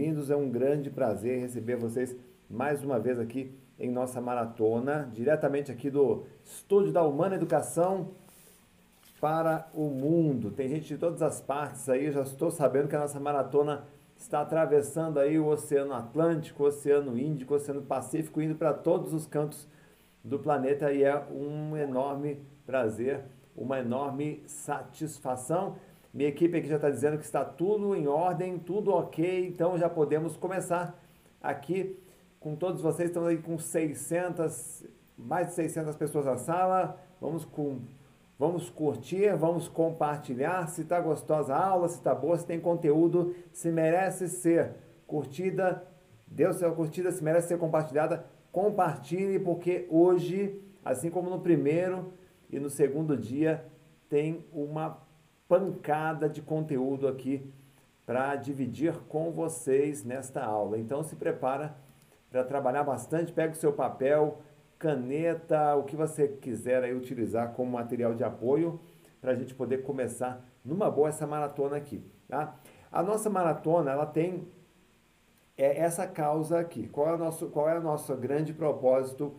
bem-vindos. É um grande prazer receber vocês mais uma vez aqui em nossa maratona, diretamente aqui do estúdio da Humana Educação para o mundo. Tem gente de todas as partes aí, já estou sabendo que a nossa maratona está atravessando aí o Oceano Atlântico, o Oceano Índico, o Oceano Pacífico, indo para todos os cantos do planeta e é um enorme prazer, uma enorme satisfação minha equipe aqui já está dizendo que está tudo em ordem, tudo ok, então já podemos começar aqui com todos vocês. Estamos aí com 600, mais de 600 pessoas na sala. Vamos com Vamos curtir, vamos compartilhar. Se está gostosa a aula, se está boa, se tem conteúdo, se merece ser curtida, dê sua curtida, se merece ser compartilhada, compartilhe, porque hoje, assim como no primeiro e no segundo dia, tem uma pancada de conteúdo aqui para dividir com vocês nesta aula. Então se prepara para trabalhar bastante, pega o seu papel, caneta, o que você quiser aí utilizar como material de apoio para a gente poder começar numa boa essa maratona aqui, tá? A nossa maratona, ela tem é essa causa aqui. Qual é o nosso, qual é o nosso grande propósito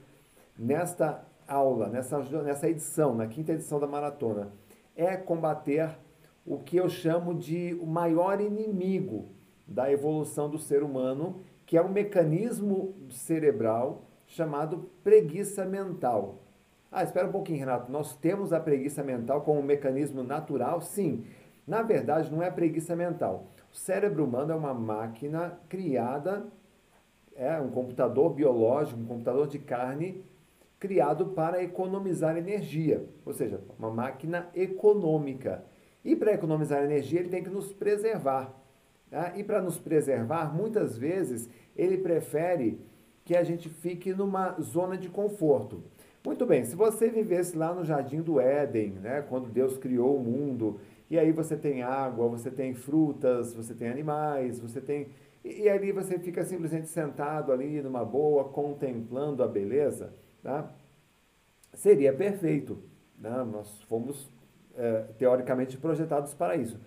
nesta aula, nessa, nessa edição, na quinta edição da maratona? é combater o que eu chamo de o maior inimigo da evolução do ser humano, que é um mecanismo cerebral chamado preguiça mental. Ah, espera um pouquinho, Renato. Nós temos a preguiça mental como um mecanismo natural? Sim. Na verdade, não é preguiça mental. O cérebro humano é uma máquina criada, é um computador biológico, um computador de carne criado para economizar energia, ou seja, uma máquina econômica. E para economizar energia, ele tem que nos preservar. Tá? E para nos preservar, muitas vezes, ele prefere que a gente fique numa zona de conforto. Muito bem, se você vivesse lá no Jardim do Éden, né, quando Deus criou o mundo, e aí você tem água, você tem frutas, você tem animais, você tem. E, e ali você fica simplesmente sentado ali numa boa, contemplando a beleza tá? seria perfeito. Né? Nós fomos, é, teoricamente, projetados para isso.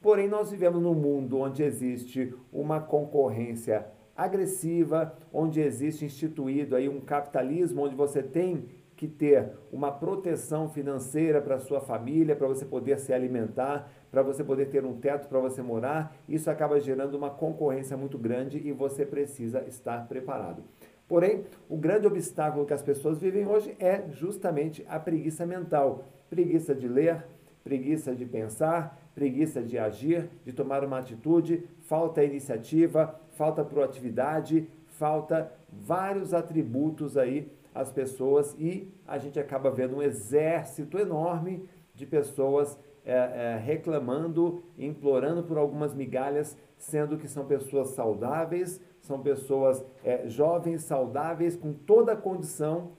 Porém, nós vivemos num mundo onde existe uma concorrência agressiva, onde existe instituído aí um capitalismo onde você tem que ter uma proteção financeira para sua família, para você poder se alimentar, para você poder ter um teto para você morar. Isso acaba gerando uma concorrência muito grande e você precisa estar preparado. Porém, o grande obstáculo que as pessoas vivem hoje é justamente a preguiça mental. Preguiça de ler, preguiça de pensar, preguiça de agir, de tomar uma atitude, falta iniciativa, falta proatividade, falta vários atributos aí às pessoas e a gente acaba vendo um exército enorme de pessoas é, é, reclamando, implorando por algumas migalhas, sendo que são pessoas saudáveis, são pessoas é, jovens, saudáveis, com toda a condição,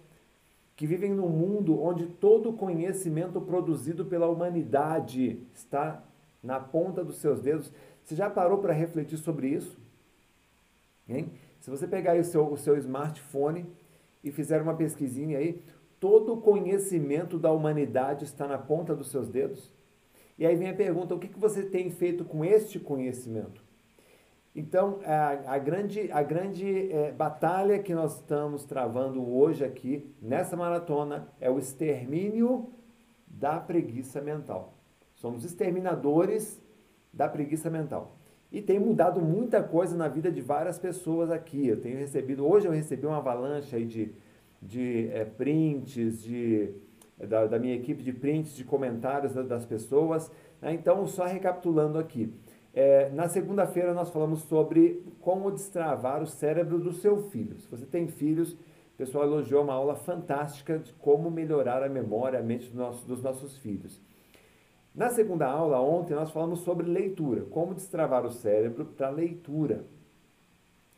que vivem num mundo onde todo o conhecimento produzido pela humanidade está na ponta dos seus dedos. Você já parou para refletir sobre isso? Hein? Se você pegar o seu, o seu smartphone e fizer uma pesquisinha aí, todo o conhecimento da humanidade está na ponta dos seus dedos. E aí vem a pergunta: o que, que você tem feito com este conhecimento? Então, a, a grande, a grande é, batalha que nós estamos travando hoje aqui, nessa maratona, é o extermínio da preguiça mental. Somos exterminadores da preguiça mental. E tem mudado muita coisa na vida de várias pessoas aqui. Eu tenho recebido, hoje eu recebi uma avalanche aí de, de é, prints, de, da, da, minha equipe de prints, de comentários das pessoas. Né? Então, só recapitulando aqui. É, na segunda-feira nós falamos sobre como destravar o cérebro do seu filho. Se você tem filhos, o pessoal elogiou uma aula fantástica de como melhorar a memória, a mente do nosso, dos nossos filhos. Na segunda aula, ontem, nós falamos sobre leitura, como destravar o cérebro para leitura.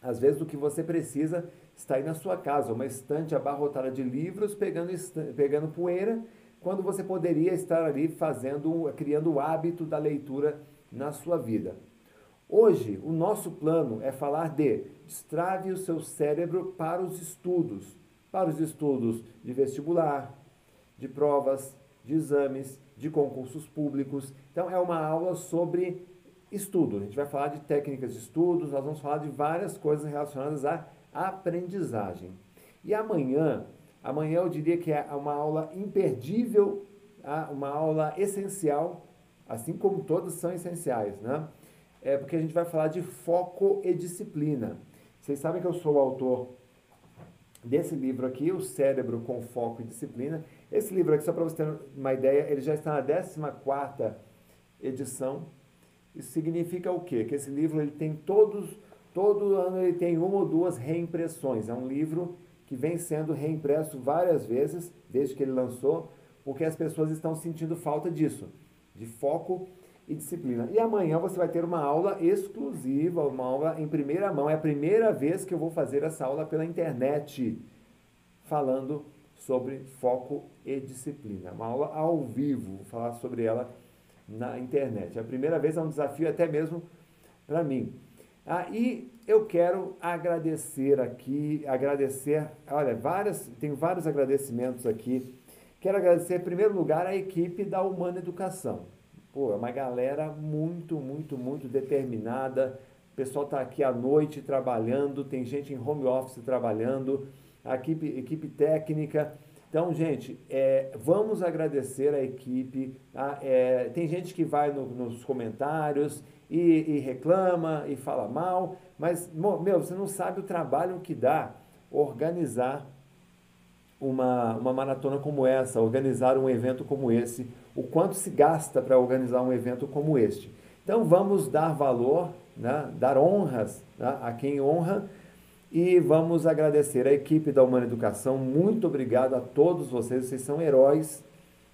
Às vezes o que você precisa está aí na sua casa, uma estante abarrotada de livros pegando, pegando poeira, quando você poderia estar ali fazendo, criando o hábito da leitura na sua vida. Hoje, o nosso plano é falar de destrave o seu cérebro para os estudos, para os estudos de vestibular, de provas, de exames, de concursos públicos. Então, é uma aula sobre estudo. A gente vai falar de técnicas de estudos, nós vamos falar de várias coisas relacionadas à aprendizagem. E amanhã, amanhã eu diria que é uma aula imperdível, tá? uma aula essencial, assim como todas são essenciais, né? É porque a gente vai falar de foco e disciplina. Vocês sabem que eu sou o autor desse livro aqui, O Cérebro com Foco e Disciplina. Esse livro aqui, só para você ter uma ideia, ele já está na 14ª edição. Isso significa o quê? Que esse livro ele tem todos, todo ano ele tem uma ou duas reimpressões. É um livro que vem sendo reimpresso várias vezes, desde que ele lançou, porque as pessoas estão sentindo falta disso, de foco e disciplina. E amanhã você vai ter uma aula exclusiva, uma aula em primeira mão. É a primeira vez que eu vou fazer essa aula pela internet, falando sobre foco e disciplina. Uma aula ao vivo, vou falar sobre ela na internet. É a primeira vez, é um desafio até mesmo para mim. Ah, e eu quero agradecer aqui, agradecer, olha, várias, tenho vários agradecimentos aqui. Quero agradecer, em primeiro lugar, a equipe da Humana Educação. Pô, é uma galera muito, muito, muito determinada. O pessoal está aqui à noite trabalhando, tem gente em home office trabalhando, a equipe, equipe técnica. Então, gente, é, vamos agradecer a equipe. Tá? É, tem gente que vai no, nos comentários e, e, reclama e fala mal, mas, meu, você não sabe o trabalho que dá organizar uma, uma maratona como essa, organizar um evento como esse, o quanto se gasta para organizar um evento como este. Então vamos dar valor, né, dar honras né, a quem honra e vamos agradecer a equipe da Humana Educação. Muito obrigado a todos vocês, vocês são heróis.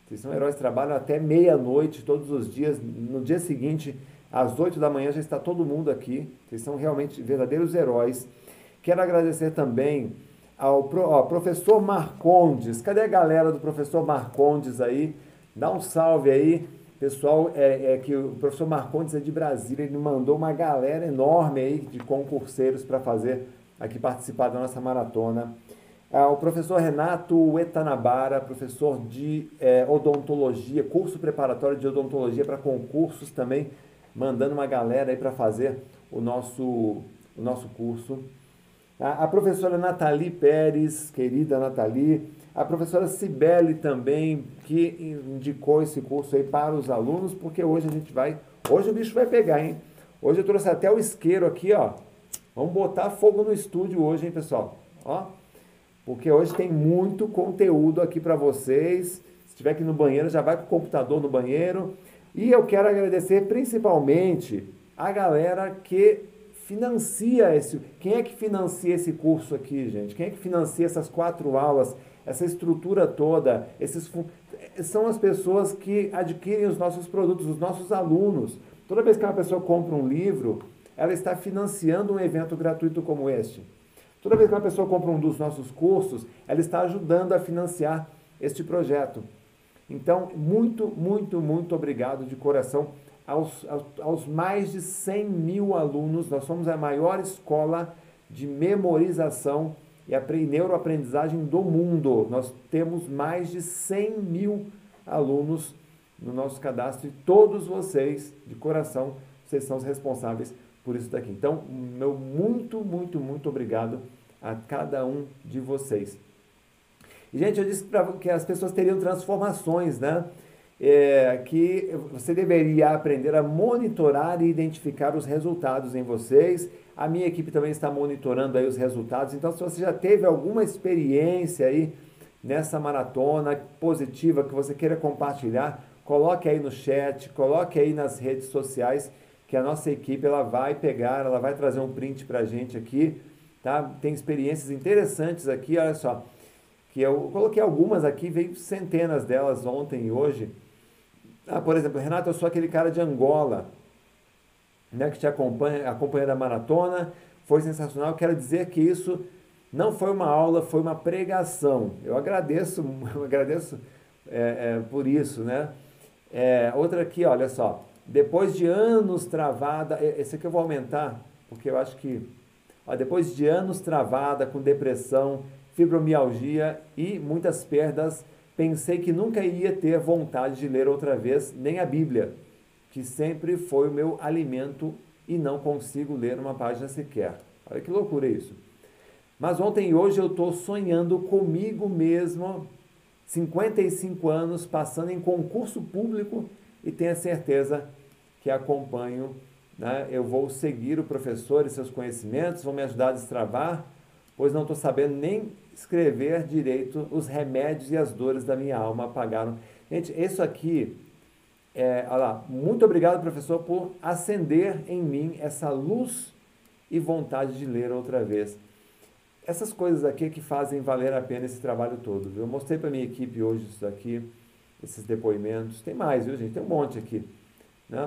Vocês são heróis, trabalham até meia-noite todos os dias. No dia seguinte, às oito da manhã, já está todo mundo aqui. Vocês são realmente verdadeiros heróis. Quero agradecer também ao ó, professor Marcondes. Cadê a galera do professor Marcondes aí? Dá um salve aí. Pessoal, é, é, que o professor Marcondes é de Brasília, ele mandou uma galera enorme aí de concurseiros para fazer aqui participar da nossa maratona. Ah, o professor Renato Etanabara, professor de é, odontologia, curso preparatório de odontologia para concursos também, mandando uma galera aí para fazer o nosso, o nosso curso. A, professora Nathalie Pérez, querida Nathalie, a professora Cibele também, que indicou esse curso aí para os alunos, porque hoje a gente vai, hoje o bicho vai pegar, hein? Hoje eu trouxe até o isqueiro aqui, ó. Vamos botar fogo no estúdio hoje, hein, pessoal? Ó, porque hoje tem muito conteúdo aqui para vocês. Se estiver aqui no banheiro, já vai com o computador no banheiro. E eu quero agradecer principalmente a galera que financia esse. Quem é que financia esse curso aqui, gente? Quem é que financia essas quatro aulas, essa estrutura toda? Esses são as pessoas que adquirem os nossos produtos, os nossos alunos. Toda vez que uma pessoa compra um livro, ela está financiando um evento gratuito como este. Toda vez que uma pessoa compra um dos nossos cursos, ela está ajudando a financiar este projeto. Então, muito, muito, muito obrigado de coração aos, aos, mais de 100 mil alunos. Nós somos a maior escola de memorização e neuroaprendizagem do mundo. Nós temos mais de 100 mil alunos no nosso cadastro e todos vocês, de coração, vocês são os responsáveis por isso daqui. Então, meu muito, muito, muito obrigado a cada um de vocês. Gente, eu disse que as pessoas teriam transformações, né? É, que você deveria aprender a monitorar e identificar os resultados em vocês. A minha equipe também está monitorando aí os resultados. Então, se você já teve alguma experiência aí nessa maratona positiva que você queira compartilhar, coloque aí no chat, coloque aí nas redes sociais, que a nossa equipe ela vai pegar, ela vai trazer um print para a gente aqui, tá? Tem experiências interessantes aqui, olha só, que eu coloquei algumas aqui, veio centenas delas ontem e hoje. Ah, por exemplo, Renato, eu sou aquele cara de Angola, né, que te acompanha, acompanha da maratona, foi sensacional. Quero dizer que isso não foi uma aula, foi uma pregação. Eu agradeço, eu agradeço é, é, por isso, né? É, outra aqui, olha só. Depois de anos travada, esse aqui eu vou aumentar, porque eu acho que ó, depois de anos travada com depressão, fibromialgia e muitas perdas pensei que nunca ia ter vontade de ler outra vez nem a Bíblia. que sempre foi o meu alimento e não consigo ler uma página sequer. Olha que loucura isso. Mas ontem e hoje eu estou sonhando comigo mesmo, 55 anos, passando em concurso público e tenho a certeza que acompanho. Né? Eu vou seguir o professor e seus conhecimentos, vão me ajudar a destravar, pois não estou sabendo nem escrever direito os remédios e as dores da minha alma apagaram. Gente, isso aqui é, olha lá, muito obrigado, professor, por acender em mim essa luz e vontade de ler outra vez. Essas coisas aqui que fazem valer a pena esse trabalho todo. Viu? Eu mostrei para minha equipe hoje isso aqui, esses depoimentos. Tem mais, viu, gente? Tem um monte aqui. Né?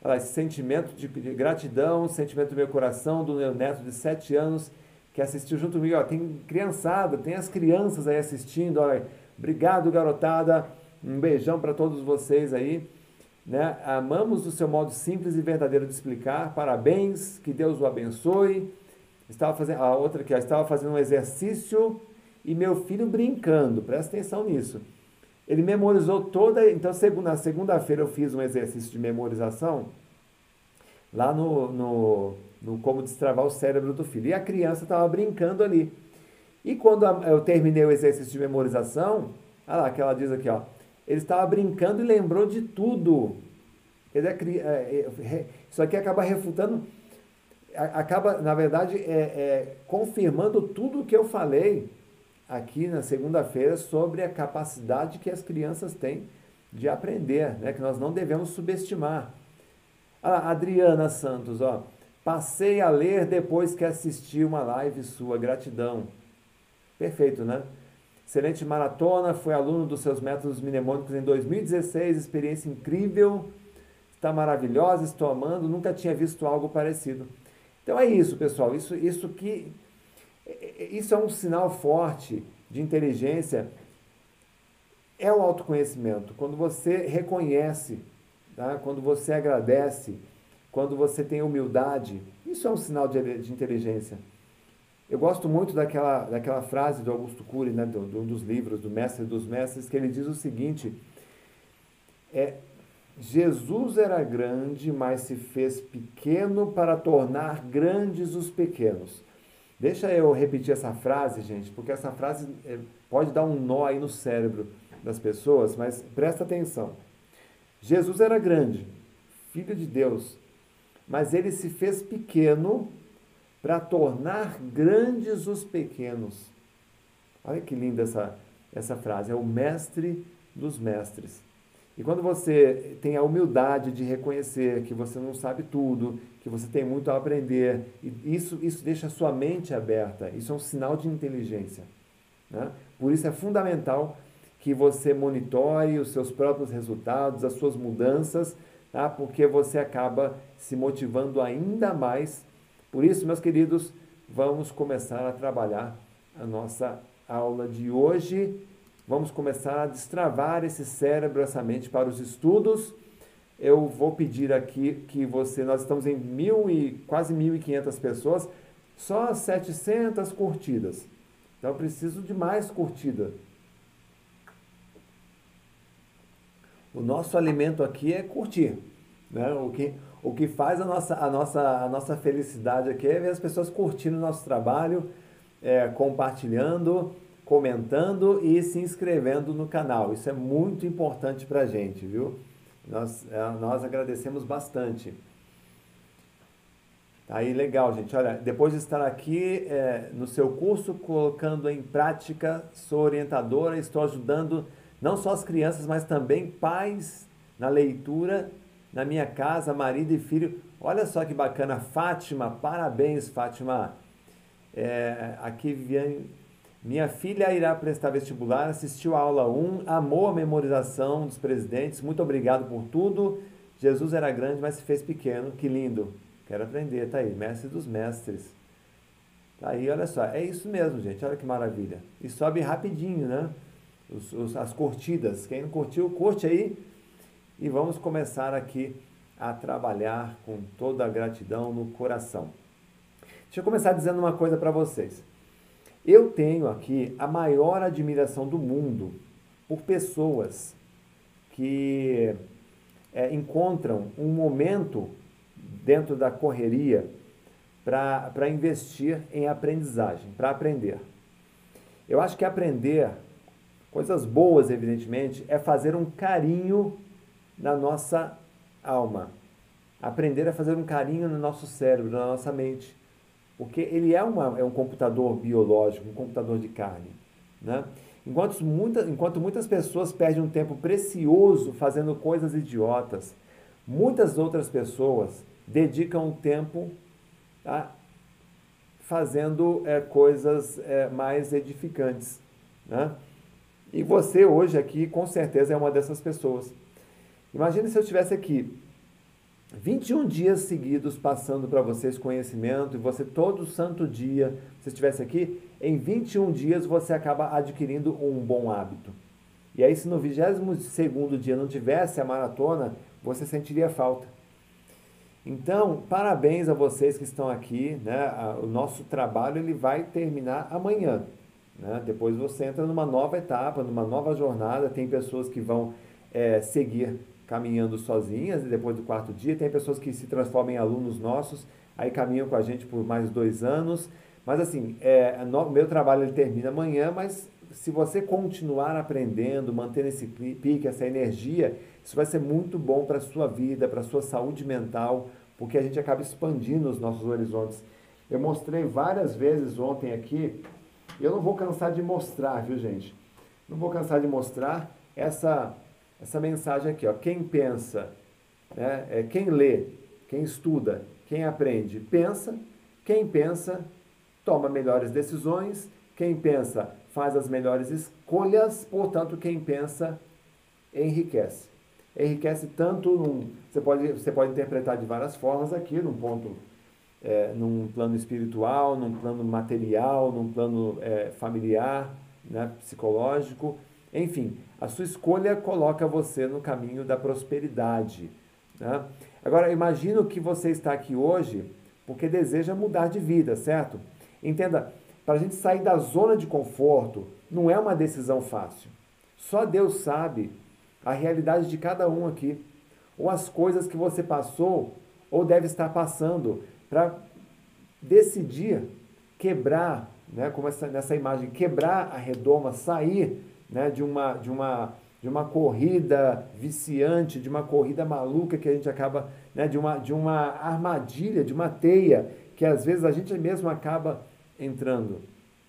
Olha lá, esse sentimento de gratidão, sentimento do meu coração, do meu neto de 7 anos, que assistiu junto comigo. Ó, tem criançada, tem as crianças aí assistindo. Olha, obrigado, garotada. Um beijão para todos vocês aí. Né? Amamos o seu modo simples e verdadeiro de explicar. Parabéns, que Deus o abençoe. Estava fazendo a outra ó, estava fazendo um exercício e meu filho brincando. Presta atenção nisso. Ele memorizou toda. Então, na segunda-feira eu fiz um exercício de memorização lá no, no, no como destravar o cérebro do filho. E a criança estava brincando ali. E quando eu terminei o exercício de memorização, olha lá, que ela diz aqui, ó. Ele estava brincando e lembrou de tudo. Ele é, é, isso aqui acaba refutando, acaba, na verdade, é, é, confirmando tudo o que eu falei aqui na segunda-feira sobre a capacidade que as crianças têm de aprender, né? que nós não devemos subestimar. Ah, Adriana Santos, ó, passei a ler depois que assisti uma live sua, gratidão. Perfeito, né? Excelente maratona, foi aluno dos seus métodos mnemônicos em 2016, experiência incrível, está maravilhosa, estou amando, nunca tinha visto algo parecido. Então é isso, pessoal, isso, isso que isso é um sinal forte de inteligência, é o autoconhecimento. Quando você reconhece, tá? quando você agradece, quando você tem humildade, isso é um sinal de, de inteligência. Eu gosto muito daquela, daquela frase do Augusto Cury, né, de um dos livros, do Mestre dos Mestres, que ele diz o seguinte: é, Jesus era grande, mas se fez pequeno para tornar grandes os pequenos. Deixa eu repetir essa frase, gente, porque essa frase é, pode dar um nó aí no cérebro das pessoas, mas presta atenção. Jesus era grande, filho de Deus, mas ele se fez pequeno para tornar grandes os pequenos. Olha que linda essa, essa frase. É o mestre dos mestres. E quando você tem a humildade de reconhecer que você não sabe tudo, que você tem muito a aprender, isso, isso deixa a sua mente aberta. Isso é um sinal de inteligência. Né? Por isso é fundamental que você monitore os seus próprios resultados, as suas mudanças, tá? porque você acaba se motivando ainda mais por isso, meus queridos, vamos começar a trabalhar a nossa aula de hoje. Vamos começar a destravar esse cérebro, essa mente para os estudos. Eu vou pedir aqui que você, nós estamos em mil e quase 1.500 pessoas, só 700 curtidas. Então, preciso de mais curtida. O nosso alimento aqui é curtir. Né? O, que, o que faz a nossa, a, nossa, a nossa felicidade aqui é ver as pessoas curtindo o nosso trabalho, é, compartilhando, comentando e se inscrevendo no canal. Isso é muito importante para a gente, viu? Nós, é, nós agradecemos bastante. Tá aí legal, gente. Olha, depois de estar aqui é, no seu curso, colocando em prática, sou orientadora, estou ajudando não só as crianças, mas também pais na leitura na minha casa, marido e filho. Olha só que bacana, Fátima, parabéns, Fátima. É, aqui, Viviane, minha filha irá prestar vestibular, assistiu a aula 1, amou a memorização dos presidentes, muito obrigado por tudo. Jesus era grande, mas se fez pequeno, que lindo. Quero aprender, tá aí, mestre dos mestres. Tá aí, olha só, é isso mesmo, gente, olha que maravilha. E sobe rapidinho, né? Os, os, as curtidas. Quem não curtiu, curte aí e vamos começar aqui a trabalhar com toda a gratidão no coração. Deixa eu começar dizendo uma coisa para vocês. Eu tenho aqui a maior admiração do mundo por pessoas que é, encontram um momento dentro da correria para investir em aprendizagem, para aprender. Eu acho que aprender, coisas boas, evidentemente, é fazer um carinho na nossa alma. Aprender a fazer um carinho no nosso cérebro, na nossa mente. Porque ele é, uma, é um computador biológico, um computador de carne. Né? Enquanto, muita, enquanto muitas pessoas perdem um tempo precioso fazendo coisas idiotas, muitas outras pessoas dedicam um tempo tá, fazendo é, coisas é, mais edificantes. Né? E você hoje aqui, com certeza, é uma dessas pessoas. Imagine se eu estivesse aqui 21 dias seguidos passando para vocês conhecimento e você todo santo dia, se estivesse aqui, em 21 dias você acaba adquirindo um bom hábito. E aí se no 22 dia não tivesse a maratona, você sentiria falta. Então, parabéns a vocês que estão aqui, né? O nosso trabalho ele vai terminar amanhã, né? Depois você entra numa nova etapa, numa nova jornada, tem pessoas que vão é, seguir caminhando sozinhas depois do quarto dia. Tem pessoas que se transformam em alunos nossos, aí caminham com a gente por mais dois anos. Mas assim, é, no, meu trabalho ele termina amanhã, mas se você continuar aprendendo, mantendo esse pique, essa energia, isso vai ser muito bom para a sua vida, para a sua saúde mental, porque a gente acaba expandindo os nossos horizontes. Eu mostrei várias vezes ontem aqui, e eu não vou cansar de mostrar, viu gente? Não vou cansar de mostrar essa essa mensagem aqui, ó. Quem pensa, né, é quem lê, quem estuda, quem aprende, pensa. Quem pensa, toma melhores decisões. Quem pensa, faz as melhores escolhas. Portanto, quem pensa, enriquece. Enriquece tanto num, você pode você pode interpretar de várias formas aqui, num ponto é, num plano espiritual, num plano material, num plano é, familiar, né, psicológico, enfim, a sua escolha coloca você no caminho da prosperidade. Né? Agora, imagino que você está aqui hoje porque deseja mudar de vida, certo? Entenda, para a gente sair da zona de conforto, não é uma decisão fácil. Só Deus sabe a realidade de cada um aqui, ou as coisas que você passou ou deve estar passando para decidir quebrar, né, como essa, nessa imagem, quebrar a redoma, sair né, de, uma, de, uma, de uma corrida viciante, de uma corrida maluca que a gente acaba, né, de, uma, de uma armadilha, de uma teia, que às vezes a gente mesmo acaba entrando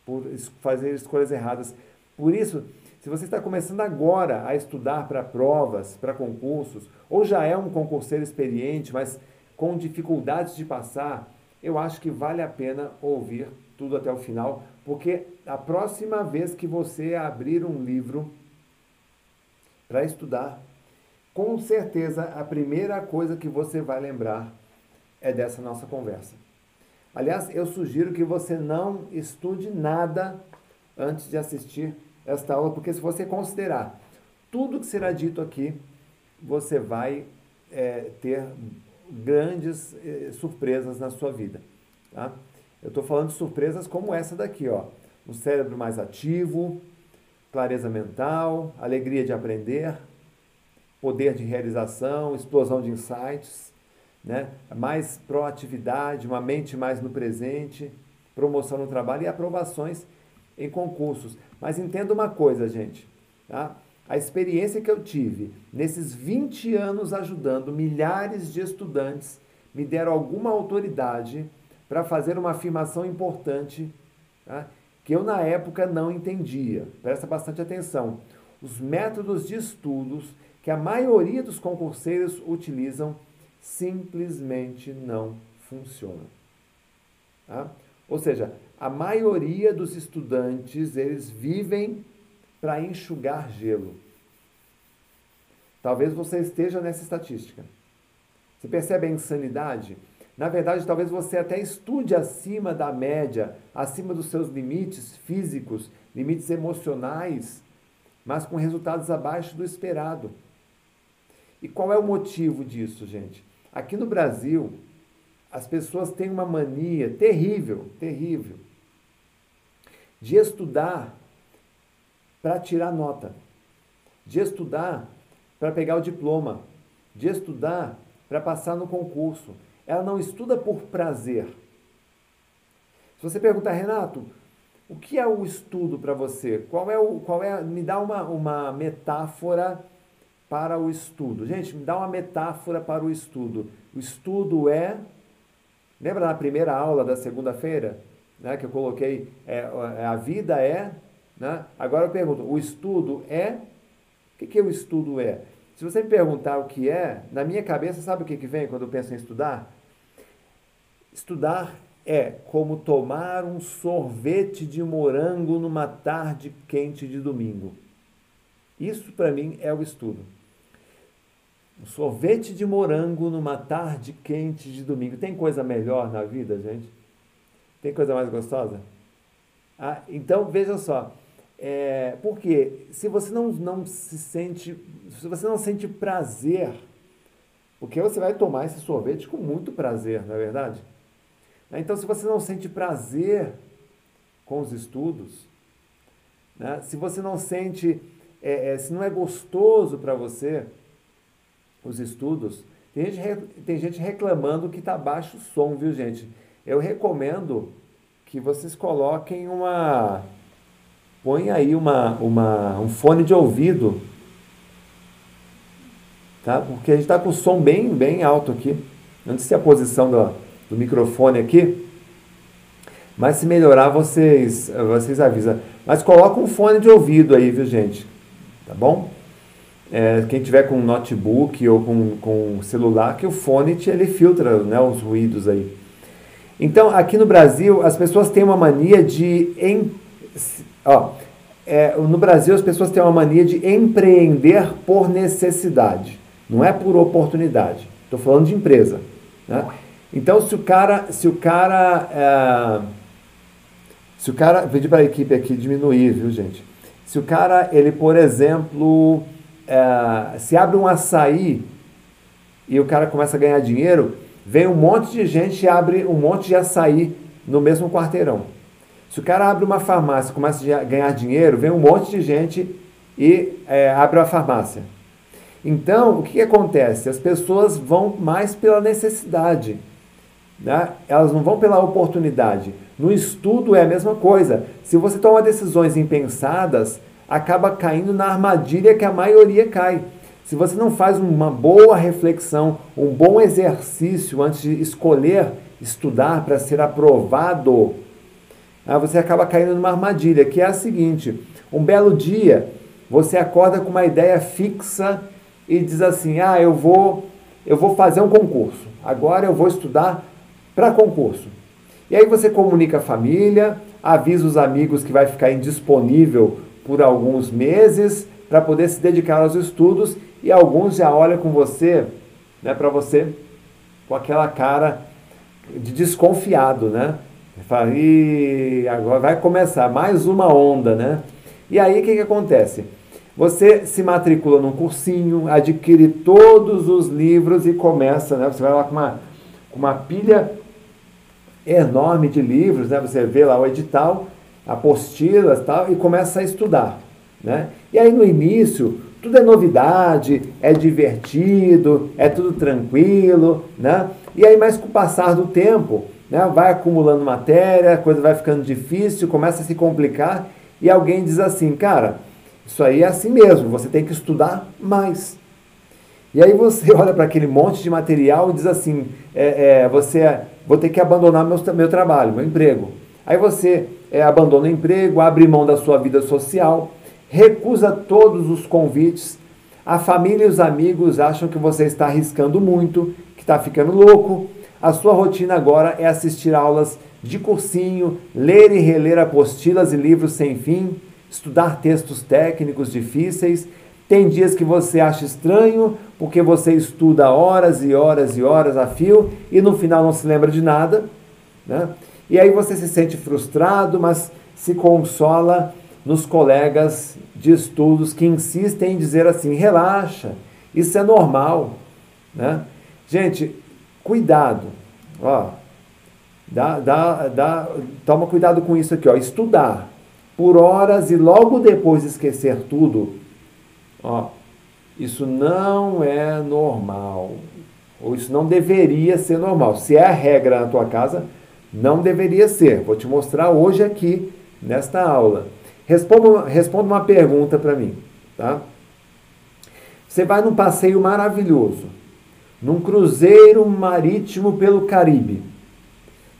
por fazer escolhas erradas. Por isso, se você está começando agora a estudar para provas, para concursos, ou já é um concurseiro experiente, mas com dificuldades de passar, eu acho que vale a pena ouvir tudo até o final, porque a próxima vez que você abrir um livro para estudar, com certeza a primeira coisa que você vai lembrar é dessa nossa conversa. Aliás, eu sugiro que você não estude nada antes de assistir esta aula, porque se você considerar tudo que será dito aqui, você vai é, ter grandes é, surpresas na sua vida. Tá? Eu estou falando de surpresas como essa daqui, ó. Um cérebro mais ativo, clareza mental, alegria de aprender, poder de realização, explosão de insights, né? mais proatividade, uma mente mais no presente, promoção no trabalho e aprovações em concursos. Mas entenda uma coisa, gente. Tá? A experiência que eu tive nesses 20 anos ajudando milhares de estudantes me deram alguma autoridade para fazer uma afirmação importante tá? que eu na época não entendia. Presta bastante atenção. Os métodos de estudos que a maioria dos concurseiros utilizam simplesmente não funcionam. Tá? Ou seja, a maioria dos estudantes eles vivem para enxugar gelo. Talvez você esteja nessa estatística. Você percebe a insanidade? Na verdade, talvez você até estude acima da média, acima dos seus limites físicos, limites emocionais, mas com resultados abaixo do esperado. E qual é o motivo disso, gente? Aqui no Brasil, as pessoas têm uma mania terrível, terrível, de estudar para tirar nota, de estudar para pegar o diploma, de estudar para passar no concurso. Ela não estuda por prazer. Se você perguntar, Renato, o que é o estudo para você? Qual é o, qual é? Me dá uma, uma metáfora para o estudo. Gente, me dá uma metáfora para o estudo. O estudo é. Lembra na primeira aula da segunda-feira, né, que eu coloquei é, é, a vida é, né? Agora eu pergunto, o estudo é? O que, que o estudo é? Se você me perguntar o que é, na minha cabeça, sabe o que, que vem quando eu penso em estudar? Estudar é como tomar um sorvete de morango numa tarde quente de domingo. Isso para mim é o estudo. Um sorvete de morango numa tarde quente de domingo. Tem coisa melhor na vida, gente? Tem coisa mais gostosa? Ah, então, veja só. É, porque se você não, não se sente, se você não sente prazer, porque você vai tomar esse sorvete com muito prazer, não é verdade? Então, se você não sente prazer com os estudos, né? se você não sente, é, é, se não é gostoso para você os estudos, tem gente, tem gente reclamando que está baixo o som, viu, gente? Eu recomendo que vocês coloquem uma. Põe aí uma, uma, um fone de ouvido. Tá? Porque a gente está com o som bem, bem alto aqui. Não sei se a posição do, do microfone aqui. Mas se melhorar, vocês, vocês avisam. Mas coloca um fone de ouvido aí, viu, gente? Tá bom? É, quem tiver com notebook ou com, com celular, que o fone ele filtra né, os ruídos aí. Então, aqui no Brasil, as pessoas têm uma mania de. Em, ó, é, no Brasil, as pessoas têm uma mania de empreender por necessidade, não é por oportunidade. Estou falando de empresa. Né? Então, se o cara, se o cara, é, se o cara, pedi para a equipe aqui diminuir, viu, gente? Se o cara, ele, por exemplo, é, se abre um açaí e o cara começa a ganhar dinheiro, vem um monte de gente e abre um monte de açaí no mesmo quarteirão. Se o cara abre uma farmácia começa a ganhar dinheiro, vem um monte de gente e é, abre a farmácia. Então, o que, que acontece? As pessoas vão mais pela necessidade. Né? Elas não vão pela oportunidade. No estudo é a mesma coisa. Se você toma decisões impensadas, acaba caindo na armadilha que a maioria cai. Se você não faz uma boa reflexão, um bom exercício antes de escolher estudar para ser aprovado, você acaba caindo numa armadilha, que é a seguinte: um belo dia você acorda com uma ideia fixa e diz assim: "Ah, eu vou eu vou fazer um concurso. Agora eu vou estudar para concurso. E aí você comunica a família, avisa os amigos que vai ficar indisponível por alguns meses para poder se dedicar aos estudos e alguns já olham com você, né, para você com aquela cara de desconfiado, né? Fala, e agora vai começar mais uma onda, né? E aí o que, que acontece? Você se matricula num cursinho, adquire todos os livros e começa, né? Você vai lá com uma, com uma pilha enorme de livros, né? Você vê lá o edital, apostilas tal, e começa a estudar, né? E aí no início, tudo é novidade, é divertido, é tudo tranquilo, né? E aí, mais com o passar do tempo, né? Vai acumulando matéria, a coisa vai ficando difícil, começa a se complicar, e alguém diz assim, cara, isso aí é assim mesmo, você tem que estudar mais. E aí você olha para aquele monte de material e diz assim, é, é, você vou ter que abandonar meu, meu trabalho, meu emprego. Aí você é, abandona o emprego, abre mão da sua vida social, recusa todos os convites. A família e os amigos acham que você está arriscando muito, que está ficando louco. A sua rotina agora é assistir aulas de cursinho, ler e reler apostilas e livros sem fim, estudar textos técnicos difíceis tem dias que você acha estranho, porque você estuda horas e horas e horas a fio e no final não se lembra de nada. Né? E aí você se sente frustrado, mas se consola nos colegas de estudos que insistem em dizer assim: relaxa, isso é normal. Né? Gente, cuidado. Ó, dá, dá, dá, toma cuidado com isso aqui. Ó, estudar por horas e logo depois esquecer tudo Ó, isso não é normal. Ou isso não deveria ser normal. Se é a regra na tua casa, não deveria ser. Vou te mostrar hoje aqui, nesta aula. Responda, responda uma pergunta para mim. Tá? Você vai num passeio maravilhoso, num cruzeiro marítimo pelo Caribe.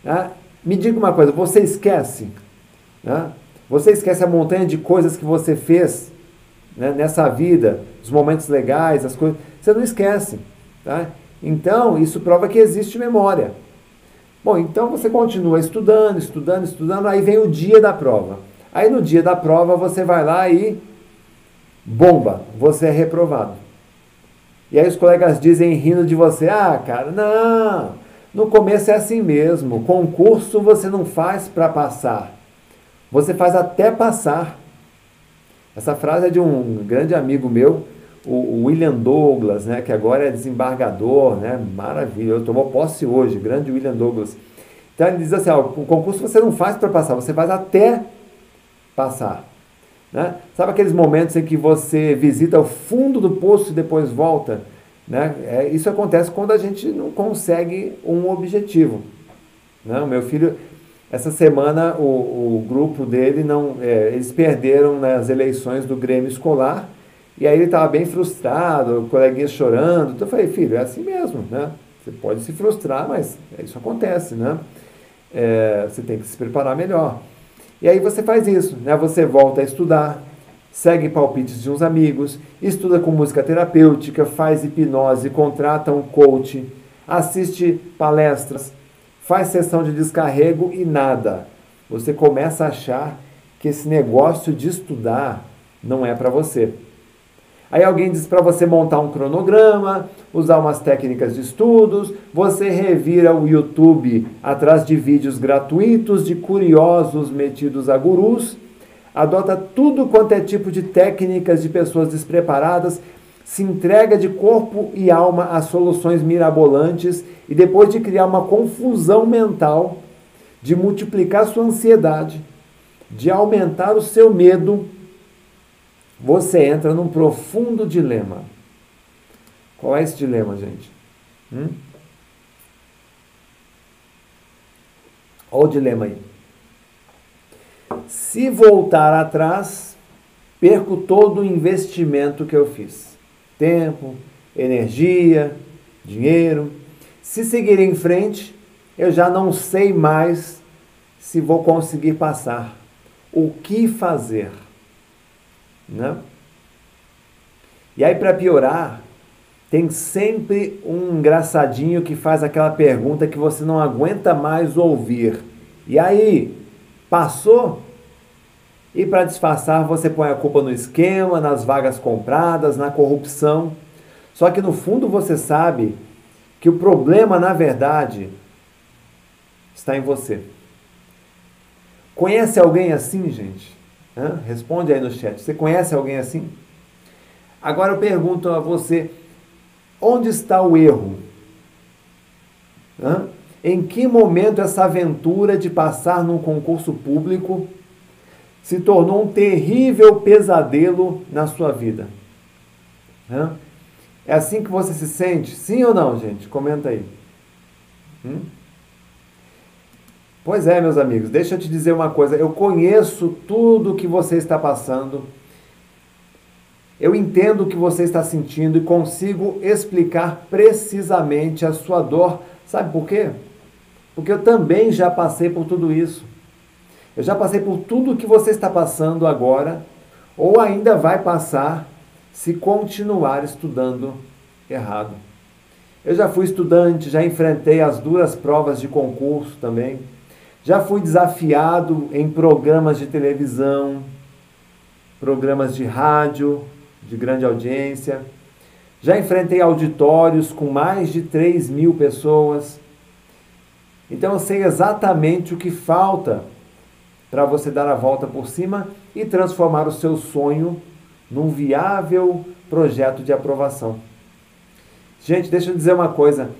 Tá? Me diga uma coisa, você esquece? Tá? Você esquece a montanha de coisas que você fez né, nessa vida, os momentos legais, as coisas. Você não esquece. Tá? Então, isso prova que existe memória. Bom, então você continua estudando, estudando, estudando, aí vem o dia da prova. Aí no dia da prova você vai lá e bomba, você é reprovado. E aí os colegas dizem rindo de você: "Ah, cara, não. No começo é assim mesmo. Concurso você não faz para passar. Você faz até passar." Essa frase é de um grande amigo meu, o William Douglas, né, que agora é desembargador, né, maravilha, eu tomou posse hoje, grande William Douglas. Então ele diz assim, ó, o concurso você não faz para passar, você faz até passar. Né? Sabe aqueles momentos em que você visita o fundo do poço e depois volta? Né? É, isso acontece quando a gente não consegue um objetivo. Né? O meu filho, essa semana, o, o grupo dele, não, é, eles perderam nas eleições do Grêmio Escolar, e aí ele estava bem frustrado, o coleguinha chorando. Então eu falei, filho, é assim mesmo, né? Você pode se frustrar, mas isso acontece, né? É, você tem que se preparar melhor. E aí você faz isso, né? Você volta a estudar, segue palpites de uns amigos, estuda com música terapêutica, faz hipnose, contrata um coach, assiste palestras, faz sessão de descarrego e nada. Você começa a achar que esse negócio de estudar não é para você. Aí alguém diz para você montar um cronograma, usar umas técnicas de estudos, você revira o YouTube atrás de vídeos gratuitos de curiosos metidos a gurus, adota tudo quanto é tipo de técnicas de pessoas despreparadas, se entrega de corpo e alma a soluções mirabolantes e depois de criar uma confusão mental, de multiplicar sua ansiedade, de aumentar o seu medo, você entra num profundo dilema. Qual é esse dilema, gente? Hum? Olha o dilema aí. Se voltar atrás, perco todo o investimento que eu fiz: tempo, energia, dinheiro. Se seguir em frente, eu já não sei mais se vou conseguir passar. O que fazer? Né? E aí, para piorar, tem sempre um engraçadinho que faz aquela pergunta que você não aguenta mais ouvir. E aí, passou? E para disfarçar, você põe a culpa no esquema, nas vagas compradas, na corrupção. Só que no fundo você sabe que o problema, na verdade, está em você. Conhece alguém assim, gente? Hã? Responde aí no chat. Você conhece alguém assim? Agora eu pergunto a você: onde está o erro? Em que momento essa aventura de passar num concurso público se tornou um terrível pesadelo na sua vida? É assim que você se sente? Sim ou não, gente? Comenta aí. Hum? Pois é, meus amigos, deixa eu te dizer uma coisa. Eu conheço tudo o que você está passando. Eu entendo o que você está sentindo e consigo explicar precisamente a sua dor. Sabe por quê? Porque eu também já passei por tudo isso. Eu já passei por tudo o que você está passando agora, ou ainda vai passar se continuar estudando errado. Eu já fui estudante, já enfrentei as duras provas de concurso também. Já fui desafiado em programas de televisão, programas de rádio de grande audiência. Já enfrentei auditórios com mais de 3 mil pessoas. Então eu sei exatamente o que falta para você dar a volta por cima e transformar o seu sonho num viável projeto de aprovação. Gente, deixa eu dizer uma coisa.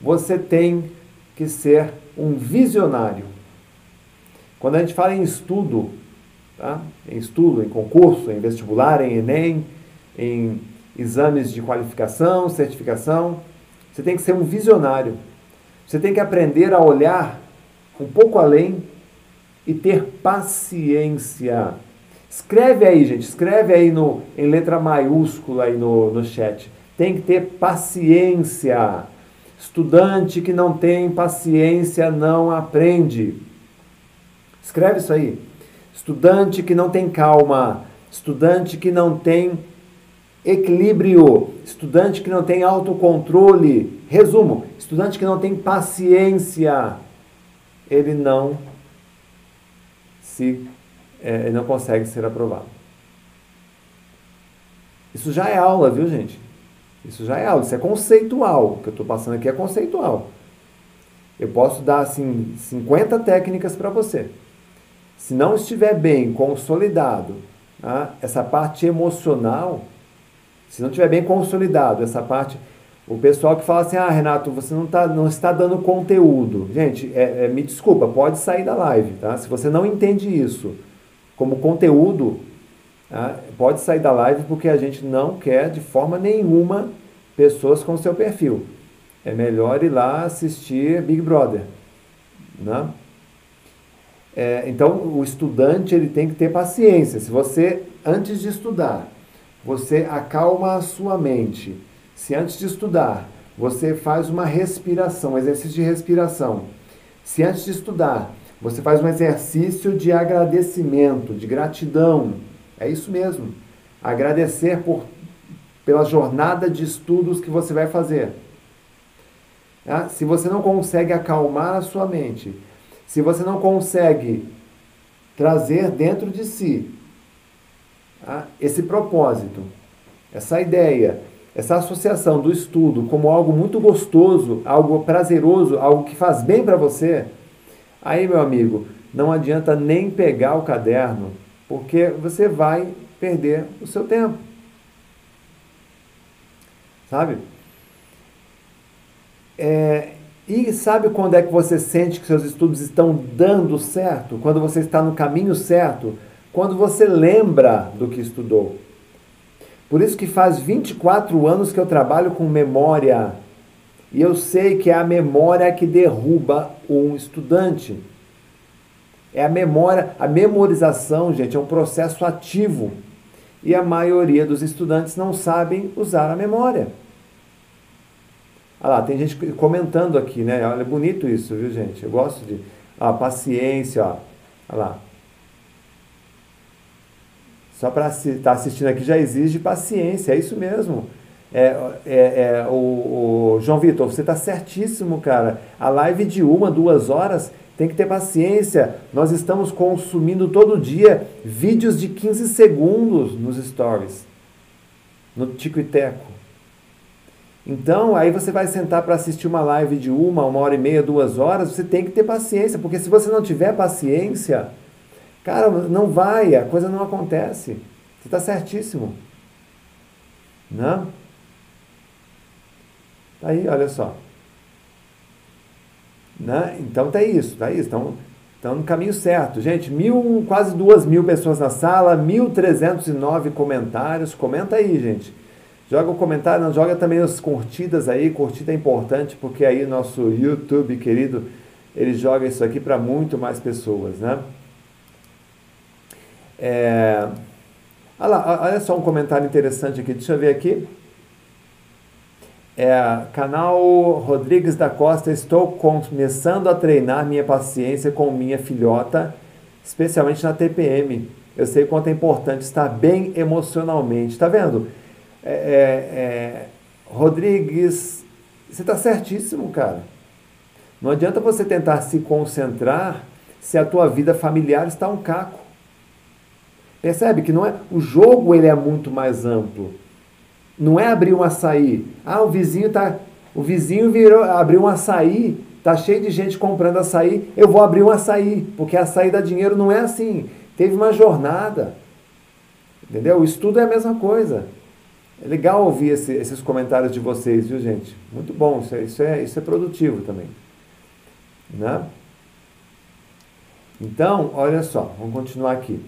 Você tem que ser um visionário. Quando a gente fala em estudo, tá? em estudo, em concurso, em vestibular, em Enem, em exames de qualificação, certificação. Você tem que ser um visionário. Você tem que aprender a olhar um pouco além e ter paciência. Escreve aí, gente, escreve aí no, em letra maiúscula aí no, no chat. Tem que ter paciência. Estudante que não tem paciência não aprende. Escreve isso aí. Estudante que não tem calma. Estudante que não tem equilíbrio. Estudante que não tem autocontrole. Resumo: estudante que não tem paciência. Ele não se é, ele não consegue ser aprovado. Isso já é aula, viu, gente? Isso já é aula, isso é conceitual. O que eu estou passando aqui é conceitual. Eu posso dar assim 50 técnicas para você. Se não estiver bem consolidado, tá? essa parte emocional, se não estiver bem consolidado, essa parte. O pessoal que fala assim, ah, Renato, você não, tá, não está dando conteúdo. Gente, é, é, me desculpa, pode sair da live, tá? Se você não entende isso como conteúdo, ah, pode sair da live porque a gente não quer de forma nenhuma pessoas com seu perfil. É melhor ir lá assistir Big Brother. Né? É, então, o estudante ele tem que ter paciência. Se você, antes de estudar, você acalma a sua mente. Se antes de estudar, você faz uma respiração, um exercício de respiração. Se antes de estudar, você faz um exercício de agradecimento, de gratidão, é isso mesmo. Agradecer por, pela jornada de estudos que você vai fazer. Tá? Se você não consegue acalmar a sua mente, se você não consegue trazer dentro de si tá? esse propósito, essa ideia, essa associação do estudo como algo muito gostoso, algo prazeroso, algo que faz bem para você, aí, meu amigo, não adianta nem pegar o caderno porque você vai perder o seu tempo. Sabe? É, e sabe quando é que você sente que seus estudos estão dando certo? Quando você está no caminho certo? Quando você lembra do que estudou. Por isso que faz 24 anos que eu trabalho com memória. E eu sei que é a memória que derruba um estudante. É a memória, a memorização, gente, é um processo ativo. E a maioria dos estudantes não sabem usar a memória. Olha lá, tem gente comentando aqui, né? Olha, é bonito isso, viu, gente? Eu gosto de. Ah, paciência, ó. Olha lá. Só para estar tá assistindo aqui já exige paciência, é isso mesmo. É, é, é o, o João Vitor, você está certíssimo, cara. A live de uma, duas horas tem que ter paciência. Nós estamos consumindo todo dia vídeos de 15 segundos nos stories, no Tico e Teco. Então, aí você vai sentar para assistir uma live de uma, uma hora e meia, duas horas, você tem que ter paciência, porque se você não tiver paciência, cara, não vai, a coisa não acontece. Você está certíssimo. Não? Tá aí, olha só. Né? Então tá isso, tá isso. Então, estão no caminho certo. Gente, mil, quase duas mil pessoas na sala, 1.309 comentários. Comenta aí, gente. Joga o comentário, não, joga também as curtidas aí. Curtida é importante porque aí nosso YouTube querido, ele joga isso aqui para muito mais pessoas, né? É... Olha, lá, olha só um comentário interessante aqui. Deixa eu ver aqui. É, canal Rodrigues da Costa, estou começando a treinar minha paciência com minha filhota, especialmente na TPM. Eu sei quanto é importante estar bem emocionalmente. Está vendo? É, é, é, Rodrigues, você está certíssimo, cara. Não adianta você tentar se concentrar se a tua vida familiar está um caco. Percebe que não é o jogo ele é muito mais amplo. Não é abrir um açaí. Ah, o vizinho tá. O vizinho virou, abriu um açaí, tá cheio de gente comprando açaí, eu vou abrir um açaí, porque açaí dá dinheiro não é assim. Teve uma jornada. Entendeu? O estudo é a mesma coisa. É legal ouvir esse, esses comentários de vocês, viu, gente? Muito bom, isso é, isso é, isso é produtivo também. Né? Então, olha só, vamos continuar aqui.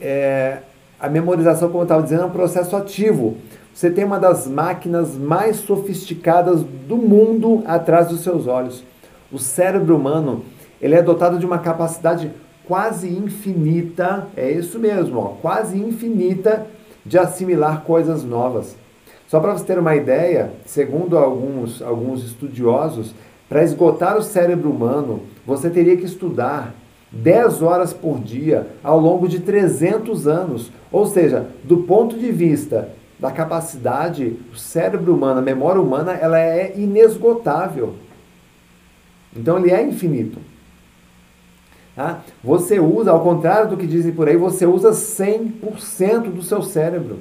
É, A memorização, como eu estava dizendo, é um processo ativo. Você tem uma das máquinas mais sofisticadas do mundo atrás dos seus olhos. O cérebro humano, ele é dotado de uma capacidade quase infinita, é isso mesmo, ó, quase infinita de assimilar coisas novas. Só para você ter uma ideia, segundo alguns, alguns estudiosos, para esgotar o cérebro humano, você teria que estudar 10 horas por dia ao longo de 300 anos. Ou seja, do ponto de vista da capacidade, o cérebro humano, a memória humana, ela é inesgotável. Então ele é infinito. Tá? Você usa, ao contrário do que dizem por aí, você usa 100% do seu cérebro.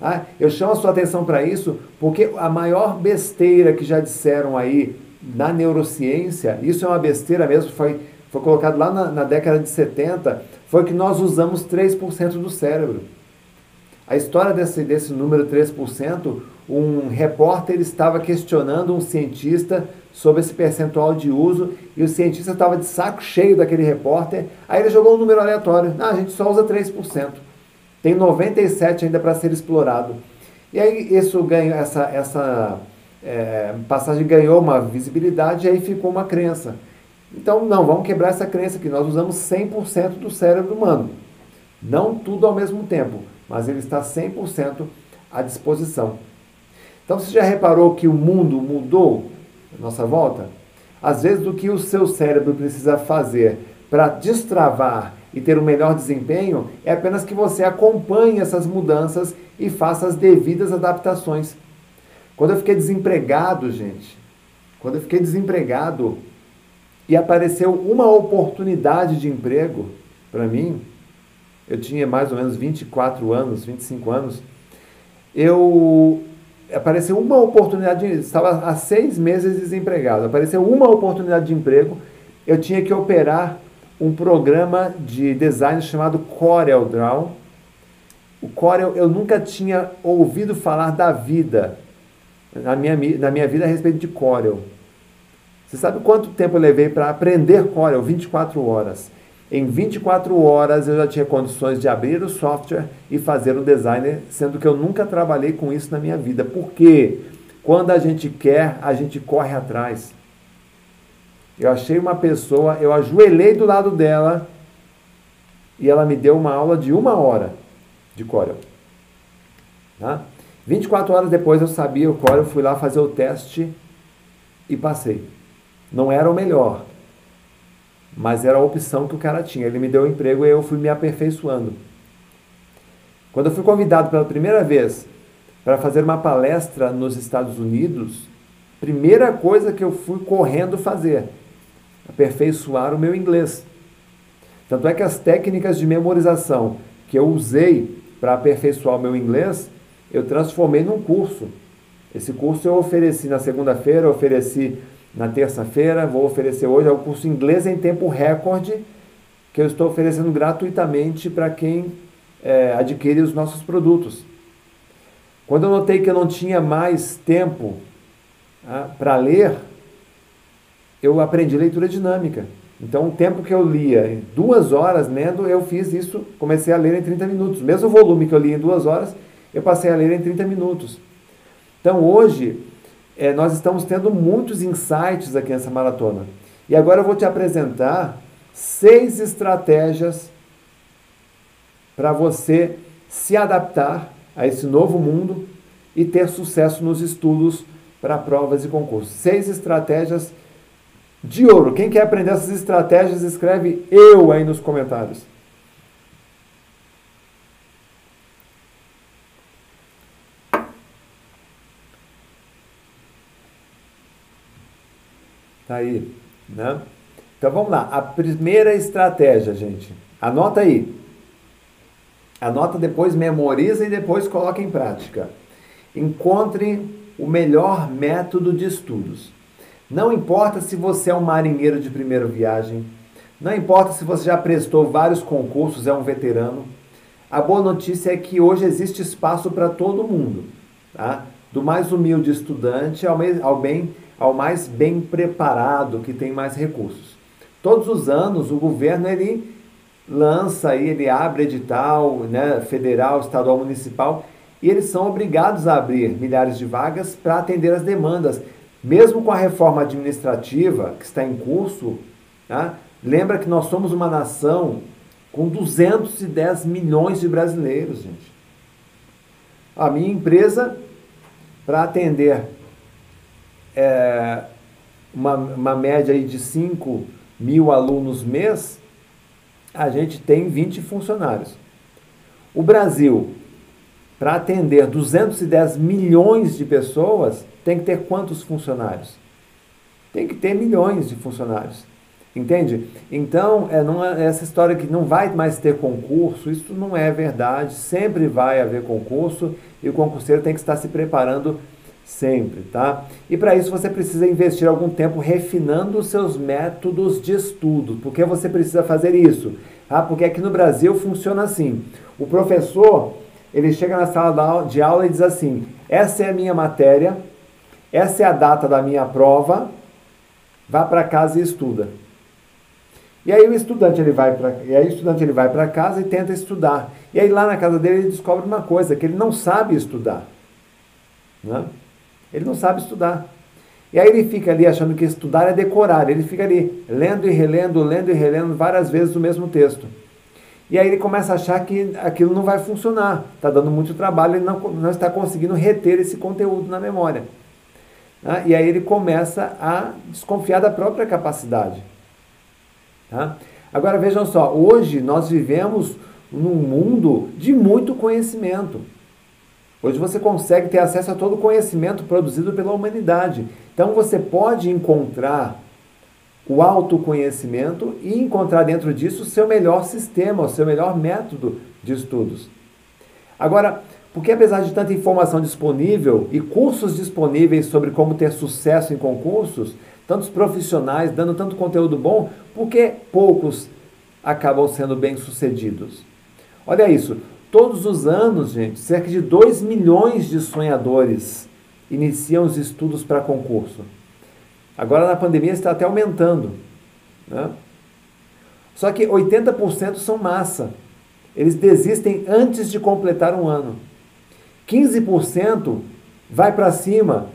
Ah, eu chamo a sua atenção para isso porque a maior besteira que já disseram aí na neurociência, isso é uma besteira mesmo, foi, foi colocado lá na, na década de 70, foi que nós usamos 3% do cérebro. A história desse, desse número 3%, um repórter estava questionando um cientista sobre esse percentual de uso e o cientista estava de saco cheio daquele repórter, aí ele jogou um número aleatório. Ah, a gente só usa 3%. Tem 97 ainda para ser explorado. E aí isso ganha, essa, essa é, passagem ganhou uma visibilidade e aí ficou uma crença. Então, não, vamos quebrar essa crença que nós usamos 100% do cérebro humano. Não tudo ao mesmo tempo, mas ele está 100% à disposição. Então, você já reparou que o mundo mudou à nossa volta? Às vezes, o que o seu cérebro precisa fazer para destravar e ter um melhor desempenho é apenas que você acompanhe essas mudanças e faça as devidas adaptações. Quando eu fiquei desempregado, gente, quando eu fiquei desempregado e apareceu uma oportunidade de emprego para mim, eu tinha mais ou menos 24 anos, 25 anos, eu apareceu uma oportunidade, de, estava há seis meses desempregado, apareceu uma oportunidade de emprego, eu tinha que operar um programa de design chamado Corel Draw. O Corel eu nunca tinha ouvido falar da vida, na minha, na minha vida a respeito de Corel. Você sabe quanto tempo eu levei para aprender Corel? 24 horas. Em 24 horas eu já tinha condições de abrir o software e fazer o designer, sendo que eu nunca trabalhei com isso na minha vida. Por quê? Quando a gente quer, a gente corre atrás. Eu achei uma pessoa, eu ajoelhei do lado dela e ela me deu uma aula de uma hora de Corel. Tá? 24 horas depois eu sabia o Corel, fui lá fazer o teste e passei. Não era o melhor, mas era a opção que o cara tinha. Ele me deu um emprego e eu fui me aperfeiçoando. Quando eu fui convidado pela primeira vez para fazer uma palestra nos Estados Unidos, primeira coisa que eu fui correndo fazer aperfeiçoar o meu inglês. Tanto é que as técnicas de memorização que eu usei para aperfeiçoar o meu inglês, eu transformei num curso. Esse curso eu ofereci na segunda-feira, ofereci na terça-feira, vou oferecer hoje, é o curso Inglês em Tempo Recorde, que eu estou oferecendo gratuitamente para quem é, adquire os nossos produtos. Quando eu notei que eu não tinha mais tempo ah, para ler, eu aprendi leitura dinâmica. Então, o tempo que eu lia em duas horas lendo, eu fiz isso, comecei a ler em 30 minutos. Mesmo volume que eu li em duas horas, eu passei a ler em 30 minutos. Então, hoje, é, nós estamos tendo muitos insights aqui nessa maratona. E agora eu vou te apresentar seis estratégias para você se adaptar a esse novo mundo e ter sucesso nos estudos para provas e concursos. Seis estratégias de ouro. Quem quer aprender essas estratégias, escreve eu aí nos comentários. Tá aí, né? Então vamos lá. A primeira estratégia, gente. Anota aí. Anota depois, memoriza e depois coloca em prática. Encontre o melhor método de estudos. Não importa se você é um marinheiro de primeira viagem, não importa se você já prestou vários concursos, é um veterano. A boa notícia é que hoje existe espaço para todo mundo, tá? Do mais humilde estudante ao, ao, bem, ao mais bem preparado, que tem mais recursos. Todos os anos o governo ele lança aí, ele abre edital, né, federal, estadual, municipal, e eles são obrigados a abrir milhares de vagas para atender as demandas. Mesmo com a reforma administrativa que está em curso, tá? lembra que nós somos uma nação com 210 milhões de brasileiros, gente. A minha empresa, para atender é, uma, uma média aí de 5 mil alunos mês, a gente tem 20 funcionários. O Brasil, para atender 210 milhões de pessoas, tem que ter quantos funcionários? Tem que ter milhões de funcionários. Entende? Então, é, não é, essa história que não vai mais ter concurso, isso não é verdade. Sempre vai haver concurso e o concurseiro tem que estar se preparando sempre, tá? E para isso você precisa investir algum tempo refinando os seus métodos de estudo. Por que você precisa fazer isso? Ah, porque aqui no Brasil funciona assim. O professor, ele chega na sala de aula e diz assim: "Essa é a minha matéria, essa é a data da minha prova, vá para casa e estuda". E aí o estudante ele vai para, e aí o estudante ele vai para casa e tenta estudar. E aí lá na casa dele ele descobre uma coisa, que ele não sabe estudar. Né? Ele não sabe estudar. E aí ele fica ali achando que estudar é decorar. Ele fica ali lendo e relendo, lendo e relendo várias vezes o mesmo texto. E aí ele começa a achar que aquilo não vai funcionar. Está dando muito trabalho, ele não, não está conseguindo reter esse conteúdo na memória. Né? E aí ele começa a desconfiar da própria capacidade. Tá? Agora vejam só, hoje nós vivemos num mundo de muito conhecimento. Hoje você consegue ter acesso a todo o conhecimento produzido pela humanidade. Então você pode encontrar o autoconhecimento e encontrar dentro disso o seu melhor sistema, o seu melhor método de estudos. Agora, porque apesar de tanta informação disponível e cursos disponíveis sobre como ter sucesso em concursos, tantos profissionais dando tanto conteúdo bom, por que poucos acabam sendo bem-sucedidos? Olha isso, Todos os anos, gente, cerca de 2 milhões de sonhadores iniciam os estudos para concurso. Agora na pandemia está até aumentando. Né? Só que 80% são massa. Eles desistem antes de completar um ano. 15% vai para cima,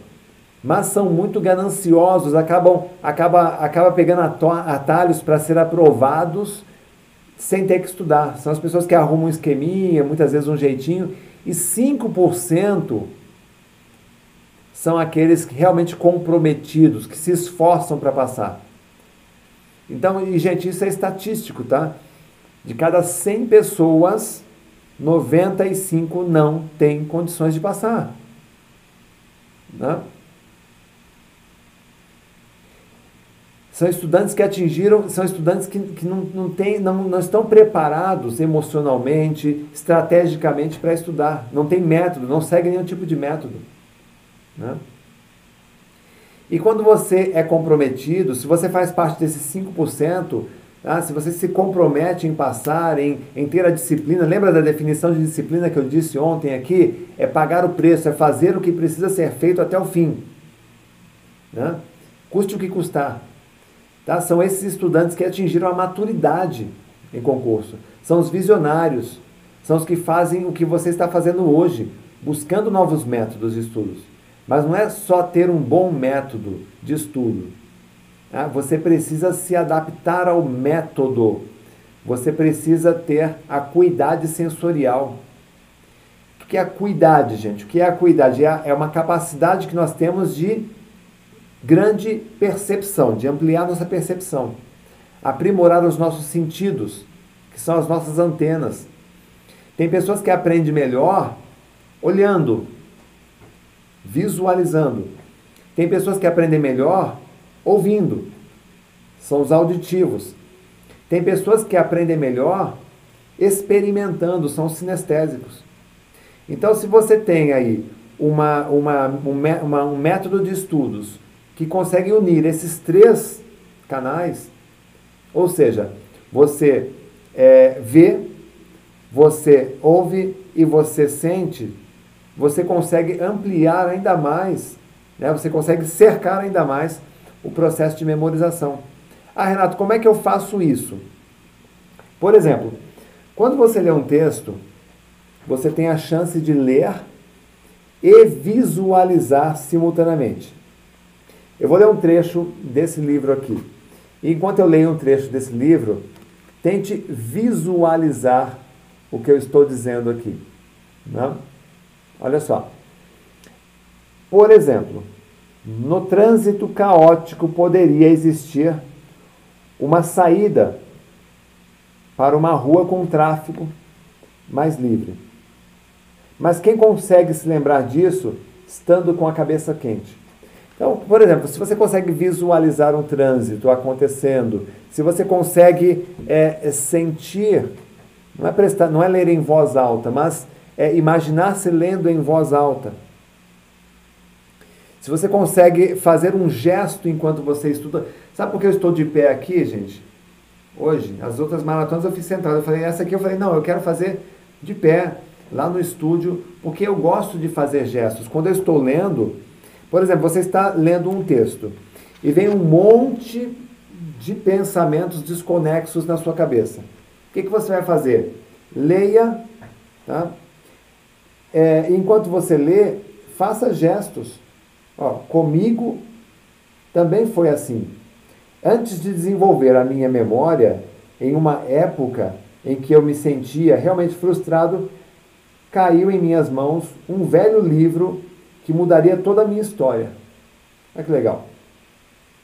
mas são muito gananciosos, acabam acaba, acaba pegando atalhos para ser aprovados sem ter que estudar. São as pessoas que arrumam um esqueminha, muitas vezes um jeitinho, e 5% são aqueles realmente comprometidos, que se esforçam para passar. Então, e gente, isso é estatístico, tá? De cada 100 pessoas, 95 não têm condições de passar. Né? São estudantes que atingiram, são estudantes que, que não, não, tem, não, não estão preparados emocionalmente, estrategicamente para estudar. Não tem método, não segue nenhum tipo de método. Né? E quando você é comprometido, se você faz parte desses 5%, ah, se você se compromete em passar, em, em ter a disciplina, lembra da definição de disciplina que eu disse ontem aqui? É pagar o preço, é fazer o que precisa ser feito até o fim. Né? Custe o que custar. Tá? São esses estudantes que atingiram a maturidade em concurso. São os visionários. São os que fazem o que você está fazendo hoje, buscando novos métodos de estudos. Mas não é só ter um bom método de estudo. Tá? Você precisa se adaptar ao método. Você precisa ter a cuidade sensorial. O que é a cuidade, gente? O que é a cuidade? É, é uma capacidade que nós temos de grande percepção, de ampliar nossa percepção, aprimorar os nossos sentidos, que são as nossas antenas. Tem pessoas que aprendem melhor olhando, visualizando. Tem pessoas que aprendem melhor ouvindo, são os auditivos. Tem pessoas que aprendem melhor experimentando, são os sinestésicos. Então, se você tem aí uma, uma, um, uma, um método de estudos que consegue unir esses três canais, ou seja, você é, vê, você ouve e você sente, você consegue ampliar ainda mais, né? você consegue cercar ainda mais o processo de memorização. Ah, Renato, como é que eu faço isso? Por exemplo, quando você lê um texto, você tem a chance de ler e visualizar simultaneamente. Eu vou ler um trecho desse livro aqui. Enquanto eu leio um trecho desse livro, tente visualizar o que eu estou dizendo aqui. Né? Olha só. Por exemplo, no trânsito caótico poderia existir uma saída para uma rua com tráfego mais livre. Mas quem consegue se lembrar disso estando com a cabeça quente? Então, por exemplo, se você consegue visualizar um trânsito acontecendo, se você consegue é, sentir, não é, prestar, não é ler em voz alta, mas é imaginar-se lendo em voz alta. Se você consegue fazer um gesto enquanto você estuda. Sabe por que eu estou de pé aqui, gente? Hoje, as outras maratonas eu fiz sentado. Eu falei, essa aqui eu falei, não, eu quero fazer de pé, lá no estúdio, porque eu gosto de fazer gestos. Quando eu estou lendo, por exemplo, você está lendo um texto e vem um monte de pensamentos desconexos na sua cabeça. O que, que você vai fazer? Leia, tá? É, enquanto você lê, faça gestos. Ó, comigo também foi assim. Antes de desenvolver a minha memória, em uma época em que eu me sentia realmente frustrado, caiu em minhas mãos um velho livro que mudaria toda a minha história. Olha que legal.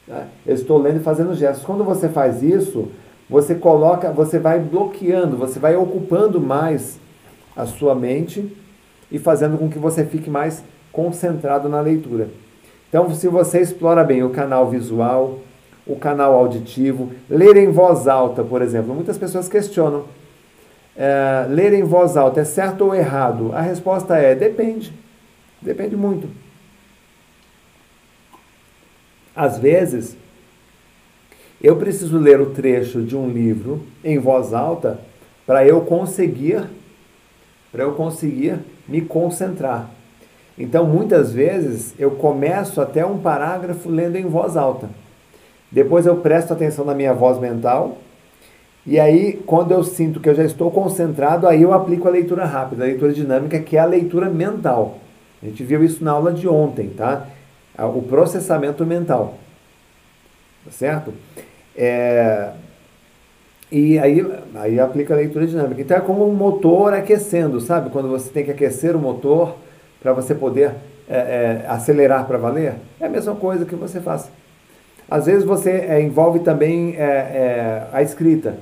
Tá? Eu estou lendo e fazendo gestos. Quando você faz isso, você coloca, você vai bloqueando, você vai ocupando mais a sua mente e fazendo com que você fique mais concentrado na leitura. Então, se você explora bem o canal visual, o canal auditivo, ler em voz alta, por exemplo, muitas pessoas questionam: é, ler em voz alta é certo ou errado? A resposta é: depende. Depende muito. Às vezes, eu preciso ler o trecho de um livro em voz alta para eu conseguir para eu conseguir me concentrar. Então, muitas vezes, eu começo até um parágrafo lendo em voz alta. Depois eu presto atenção na minha voz mental. E aí, quando eu sinto que eu já estou concentrado, aí eu aplico a leitura rápida, a leitura dinâmica, que é a leitura mental. A gente viu isso na aula de ontem, tá? O processamento mental. Tá certo? É... E aí, aí aplica a leitura dinâmica. Então é como um motor aquecendo, sabe? Quando você tem que aquecer o motor para você poder é, é, acelerar para valer, é a mesma coisa que você faz. Às vezes você é, envolve também é, é, a escrita.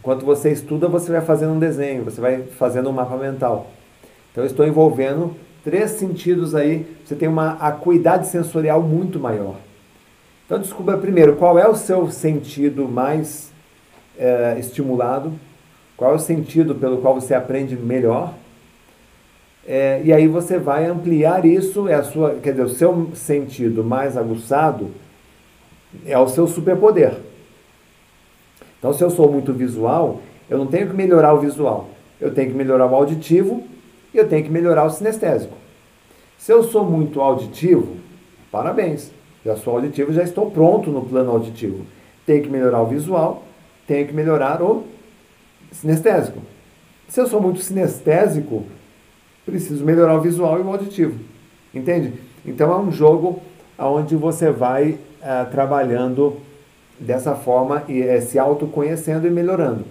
Enquanto você estuda, você vai fazendo um desenho, você vai fazendo um mapa mental. Então eu estou envolvendo três sentidos aí, você tem uma acuidade sensorial muito maior. Então descubra primeiro qual é o seu sentido mais é, estimulado, qual é o sentido pelo qual você aprende melhor. É, e aí você vai ampliar isso, é a sua, quer dizer, o seu sentido mais aguçado é o seu superpoder. Então, se eu sou muito visual, eu não tenho que melhorar o visual, eu tenho que melhorar o auditivo eu tenho que melhorar o sinestésico. Se eu sou muito auditivo, parabéns, já sou auditivo, já estou pronto no plano auditivo. Tenho que melhorar o visual, tenho que melhorar o sinestésico. Se eu sou muito sinestésico, preciso melhorar o visual e o auditivo. Entende? Então é um jogo onde você vai é, trabalhando dessa forma e é, se autoconhecendo e melhorando.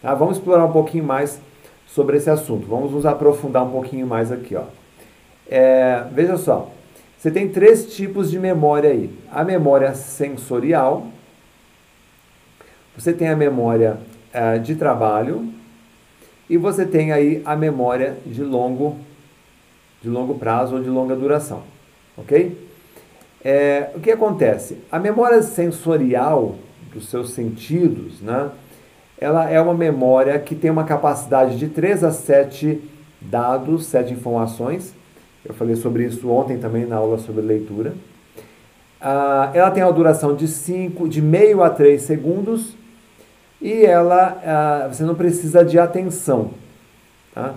Tá? Vamos explorar um pouquinho mais sobre esse assunto. Vamos nos aprofundar um pouquinho mais aqui. Ó. É, veja só, você tem três tipos de memória aí. A memória sensorial, você tem a memória é, de trabalho e você tem aí a memória de longo, de longo prazo ou de longa duração, ok? É, o que acontece? A memória sensorial dos seus sentidos, né? Ela é uma memória que tem uma capacidade de 3 a 7 dados, 7 informações. Eu falei sobre isso ontem também na aula sobre leitura. Ah, ela tem uma duração de 5, de meio a 3 segundos e ela, ah, você não precisa de atenção. Tá?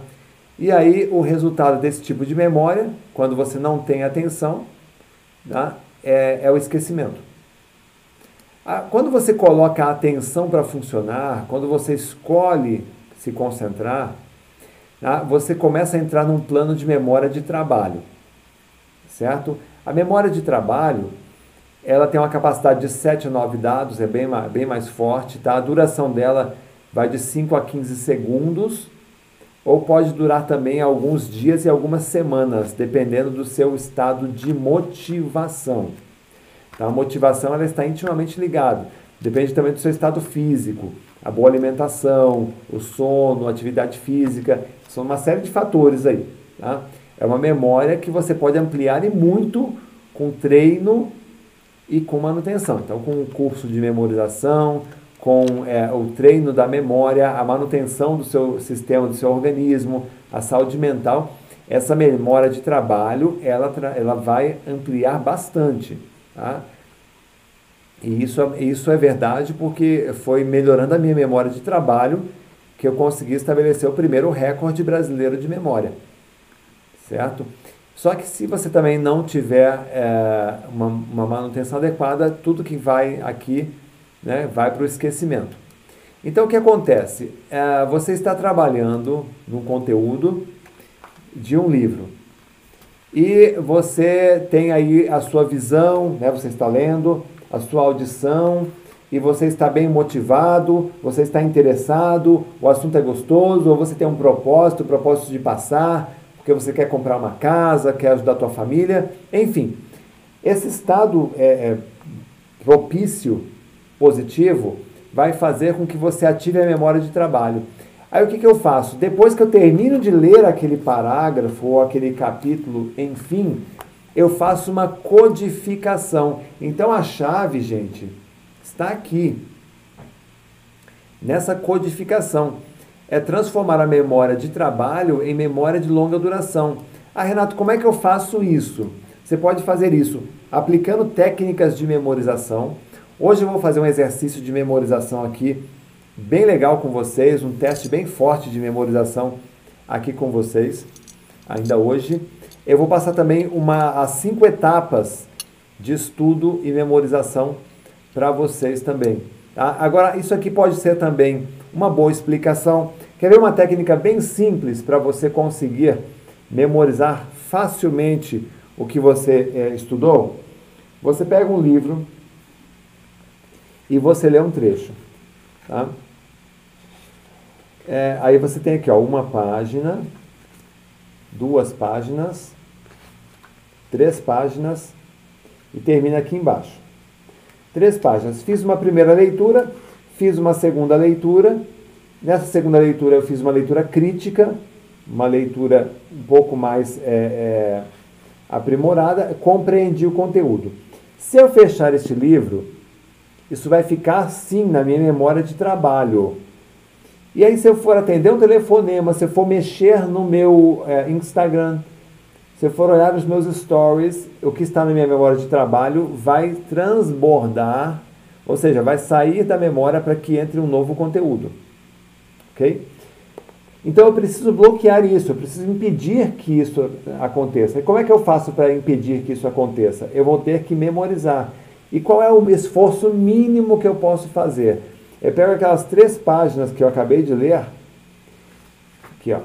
E aí o resultado desse tipo de memória, quando você não tem atenção, tá? é, é o esquecimento. Quando você coloca a atenção para funcionar, quando você escolhe se concentrar, tá? você começa a entrar num plano de memória de trabalho, certo? A memória de trabalho, ela tem uma capacidade de 7 a 9 dados, é bem, bem mais forte, tá? A duração dela vai de 5 a 15 segundos, ou pode durar também alguns dias e algumas semanas, dependendo do seu estado de motivação. Tá? A motivação ela está intimamente ligada, depende também do seu estado físico, a boa alimentação, o sono, a atividade física, são uma série de fatores aí. Tá? É uma memória que você pode ampliar e muito com treino e com manutenção. Então, com um curso de memorização, com é, o treino da memória, a manutenção do seu sistema, do seu organismo, a saúde mental, essa memória de trabalho, ela, ela vai ampliar bastante. Tá? E isso, isso é verdade porque foi melhorando a minha memória de trabalho que eu consegui estabelecer o primeiro recorde brasileiro de memória. Certo? Só que se você também não tiver é, uma, uma manutenção adequada, tudo que vai aqui né, vai para o esquecimento. Então o que acontece? É, você está trabalhando no conteúdo de um livro e você tem aí a sua visão, né, você está lendo, a sua audição e você está bem motivado, você está interessado, o assunto é gostoso, ou você tem um propósito, propósito de passar, porque você quer comprar uma casa, quer ajudar a tua família, enfim. Esse estado é, é propício positivo vai fazer com que você ative a memória de trabalho. Aí o que, que eu faço? Depois que eu termino de ler aquele parágrafo ou aquele capítulo, enfim, eu faço uma codificação. Então a chave, gente, está aqui. Nessa codificação. É transformar a memória de trabalho em memória de longa duração. Ah, Renato, como é que eu faço isso? Você pode fazer isso aplicando técnicas de memorização Hoje eu vou fazer um exercício de memorização aqui, bem legal com vocês, um teste bem forte de memorização aqui com vocês, ainda hoje. Eu vou passar também uma, as cinco etapas de estudo e memorização para vocês também. Tá? Agora, isso aqui pode ser também uma boa explicação. Quer ver uma técnica bem simples para você conseguir memorizar facilmente o que você é, estudou? Você pega um livro, e você lê um trecho. Tá? É, aí você tem aqui ó, uma página, duas páginas, três páginas e termina aqui embaixo. Três páginas. Fiz uma primeira leitura, fiz uma segunda leitura. Nessa segunda leitura eu fiz uma leitura crítica, uma leitura um pouco mais é, é, aprimorada, compreendi o conteúdo. Se eu fechar este livro, isso vai ficar sim na minha memória de trabalho. E aí, se eu for atender um telefonema, se eu for mexer no meu é, Instagram, se eu for olhar os meus stories, o que está na minha memória de trabalho vai transbordar, ou seja, vai sair da memória para que entre um novo conteúdo. Ok? Então eu preciso bloquear isso, eu preciso impedir que isso aconteça. E como é que eu faço para impedir que isso aconteça? Eu vou ter que memorizar. E qual é o esforço mínimo que eu posso fazer? Eu pego aquelas três páginas que eu acabei de ler, aqui ó,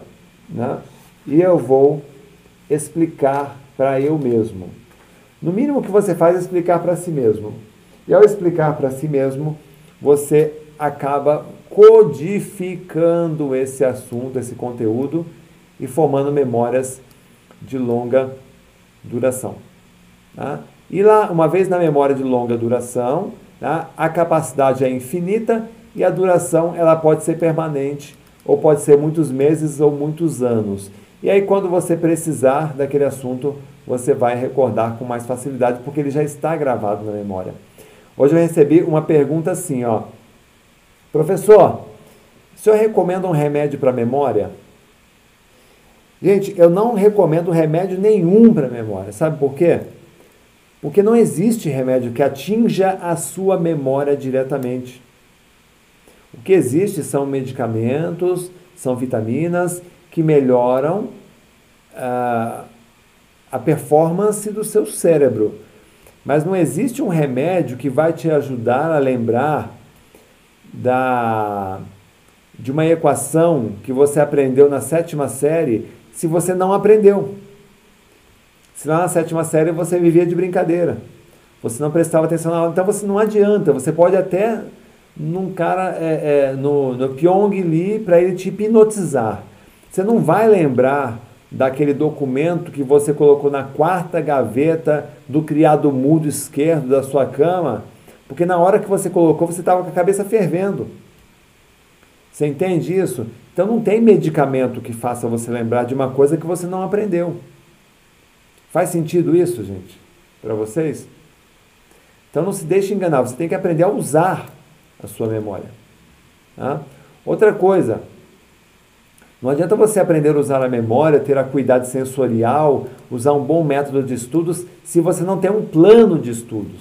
né? e eu vou explicar para eu mesmo. No mínimo que você faz é explicar para si mesmo. E ao explicar para si mesmo, você acaba codificando esse assunto, esse conteúdo e formando memórias de longa duração. Tá? E lá, uma vez na memória de longa duração, tá? a capacidade é infinita e a duração ela pode ser permanente, ou pode ser muitos meses ou muitos anos. E aí, quando você precisar daquele assunto, você vai recordar com mais facilidade, porque ele já está gravado na memória. Hoje eu recebi uma pergunta assim, ó. Professor, o senhor recomenda um remédio para memória? Gente, eu não recomendo remédio nenhum para memória. Sabe por quê? Porque não existe remédio que atinja a sua memória diretamente. O que existe são medicamentos, são vitaminas que melhoram uh, a performance do seu cérebro. Mas não existe um remédio que vai te ajudar a lembrar da de uma equação que você aprendeu na sétima série se você não aprendeu. Se lá na sétima série você vivia de brincadeira, você não prestava atenção na aula, então você não adianta. Você pode até num cara é, é, no, no Pyong Lee para ele te hipnotizar. Você não vai lembrar daquele documento que você colocou na quarta gaveta do criado mudo esquerdo da sua cama, porque na hora que você colocou você estava com a cabeça fervendo. Você entende isso? Então não tem medicamento que faça você lembrar de uma coisa que você não aprendeu. Faz sentido isso, gente? Para vocês? Então não se deixe enganar, você tem que aprender a usar a sua memória. Tá? Outra coisa, não adianta você aprender a usar a memória, ter a cuidado sensorial, usar um bom método de estudos, se você não tem um plano de estudos.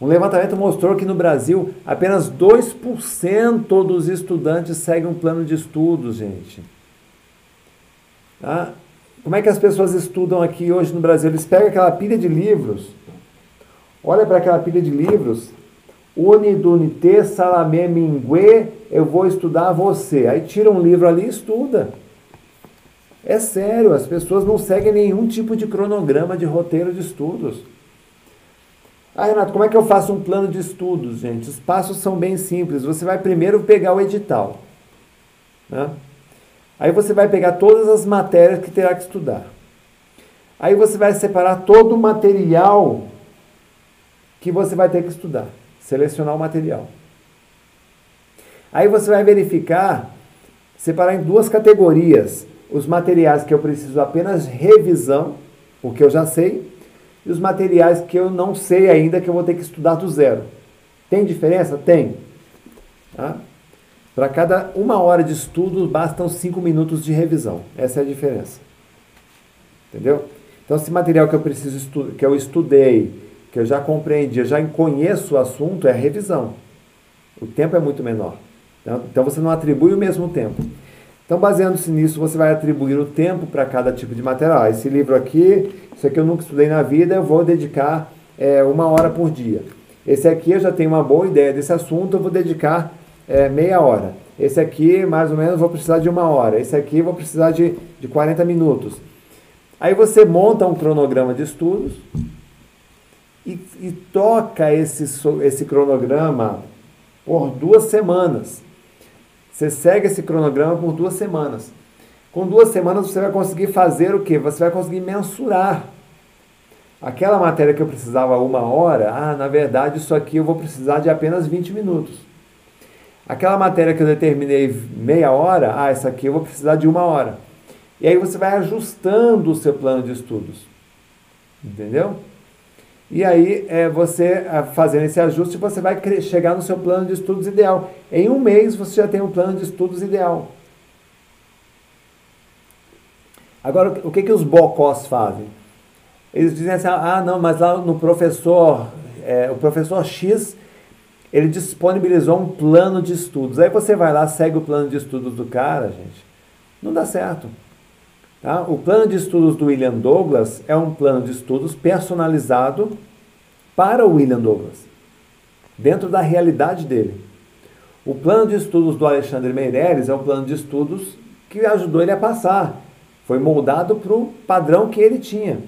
Um levantamento mostrou que no Brasil apenas 2% dos estudantes seguem um plano de estudos, gente. Tá? Como é que as pessoas estudam aqui hoje no Brasil? Eles pegam aquela pilha de livros, olha para aquela pilha de livros, Unidunité Salamé Mingue, eu vou estudar você. Aí tira um livro ali e estuda. É sério, as pessoas não seguem nenhum tipo de cronograma de roteiro de estudos. Ah, Renato, como é que eu faço um plano de estudos, gente? Os passos são bem simples. Você vai primeiro pegar o edital. Né? Aí você vai pegar todas as matérias que terá que estudar. Aí você vai separar todo o material que você vai ter que estudar selecionar o material. Aí você vai verificar, separar em duas categorias: os materiais que eu preciso apenas revisão, porque eu já sei, e os materiais que eu não sei ainda, que eu vou ter que estudar do zero. Tem diferença? Tem. Tá? Para cada uma hora de estudo, bastam cinco minutos de revisão. Essa é a diferença. Entendeu? Então, esse material que eu preciso que eu estudei, que eu já compreendi, eu já conheço o assunto, é a revisão. O tempo é muito menor. Então, então você não atribui o mesmo tempo. Então, baseando-se nisso, você vai atribuir o tempo para cada tipo de material. Ah, esse livro aqui, isso aqui eu nunca estudei na vida, eu vou dedicar é, uma hora por dia. Esse aqui eu já tenho uma boa ideia desse assunto, eu vou dedicar é, meia hora. Esse aqui, mais ou menos, vou precisar de uma hora. Esse aqui, vou precisar de, de 40 minutos. Aí você monta um cronograma de estudos, e, e toca esse, esse cronograma por duas semanas. Você segue esse cronograma por duas semanas. Com duas semanas você vai conseguir fazer o quê? Você vai conseguir mensurar. Aquela matéria que eu precisava uma hora, ah, na verdade isso aqui eu vou precisar de apenas 20 minutos. Aquela matéria que eu determinei meia hora, ah, essa aqui eu vou precisar de uma hora. E aí você vai ajustando o seu plano de estudos. Entendeu? E aí, é, você fazendo esse ajuste, você vai chegar no seu plano de estudos ideal. Em um mês, você já tem um plano de estudos ideal. Agora, o que, que os bocós fazem? Eles dizem assim, ah, não, mas lá no professor, é, o professor X, ele disponibilizou um plano de estudos. Aí você vai lá, segue o plano de estudos do cara, gente. Não dá certo. Tá? O plano de estudos do William Douglas é um plano de estudos personalizado para o William Douglas, dentro da realidade dele. O plano de estudos do Alexandre Meireles é um plano de estudos que ajudou ele a passar. Foi moldado para o padrão que ele tinha.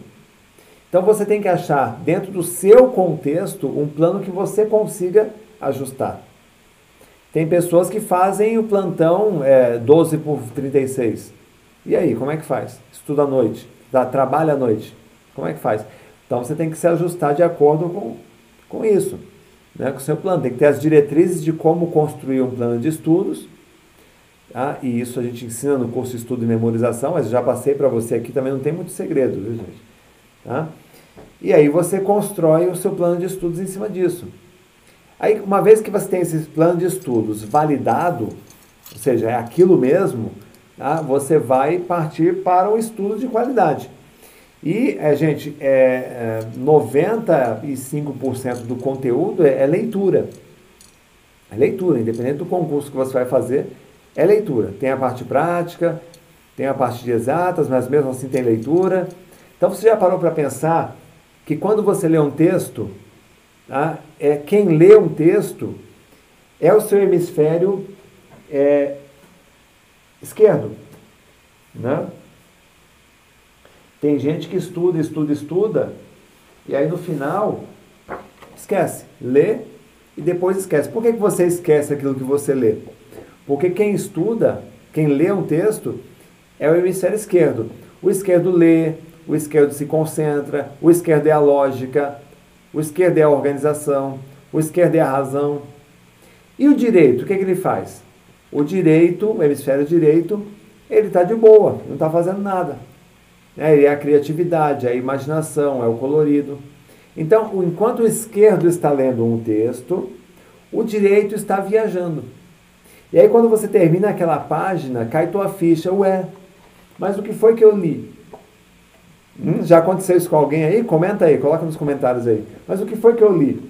Então você tem que achar, dentro do seu contexto, um plano que você consiga ajustar. Tem pessoas que fazem o plantão é, 12 por 36. E aí, como é que faz? Estuda à noite, trabalha à noite. Como é que faz? Então você tem que se ajustar de acordo com, com isso, né? com o seu plano. Tem que ter as diretrizes de como construir um plano de estudos. Tá? E isso a gente ensina no curso de estudo e memorização, mas já passei para você aqui também, não tem muito segredo, viu gente? Tá? E aí você constrói o seu plano de estudos em cima disso. Aí, uma vez que você tem esse plano de estudos validado, ou seja, é aquilo mesmo, tá? você vai partir para um estudo de qualidade. E, é, gente, é, é, 95% do conteúdo é, é, leitura. É leitura, independente do concurso que você vai fazer, é leitura. Tem a parte prática, tem a parte de exatas, mas mesmo assim tem leitura. Então você já parou para pensar que quando você lê um texto, tá, é, quem lê um texto é o seu hemisfério é, esquerdo. Né? Tem gente que estuda, estuda, estuda, e aí no final esquece, lê e depois esquece. Por que, que você esquece aquilo que você lê? Porque quem estuda, quem lê um texto, é o hemisfério esquerdo. O esquerdo lê, o esquerdo se concentra, o esquerdo é a lógica, o esquerdo é a organização, o esquerdo é a razão. E o direito, o que, é que ele faz? O direito, o hemisfério direito, ele está de boa, não está fazendo nada. É, é a criatividade, é a imaginação, é o colorido. Então, enquanto o esquerdo está lendo um texto, o direito está viajando. E aí, quando você termina aquela página, cai tua ficha, ué, mas o que foi que eu li? Hum, já aconteceu isso com alguém aí? Comenta aí, coloca nos comentários aí. Mas o que foi que eu li?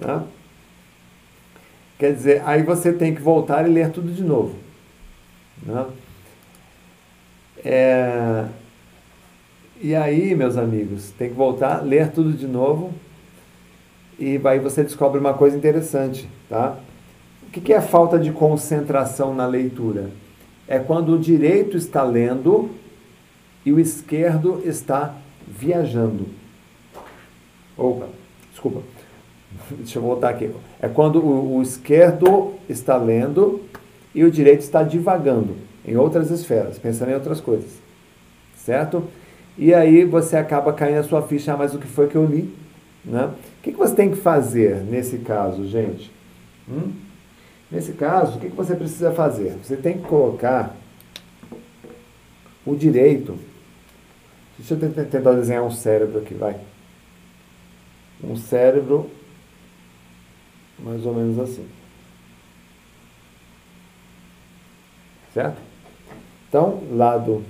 Tá? Quer dizer, aí você tem que voltar e ler tudo de novo. Né? É... E aí, meus amigos, tem que voltar, ler tudo de novo e aí você descobre uma coisa interessante, tá? O que é falta de concentração na leitura? É quando o direito está lendo e o esquerdo está viajando. Opa, desculpa. Deixa eu voltar aqui. É quando o, o esquerdo está lendo e o direito está divagando em outras esferas, pensando em outras coisas. Certo? E aí você acaba caindo a sua ficha, ah, mas o que foi que eu li? Né? O que, que você tem que fazer nesse caso, gente? Hum? Nesse caso, o que, que você precisa fazer? Você tem que colocar o direito. Deixa eu tentar desenhar um cérebro aqui, vai. Um cérebro mais ou menos assim. Certo? Então, lado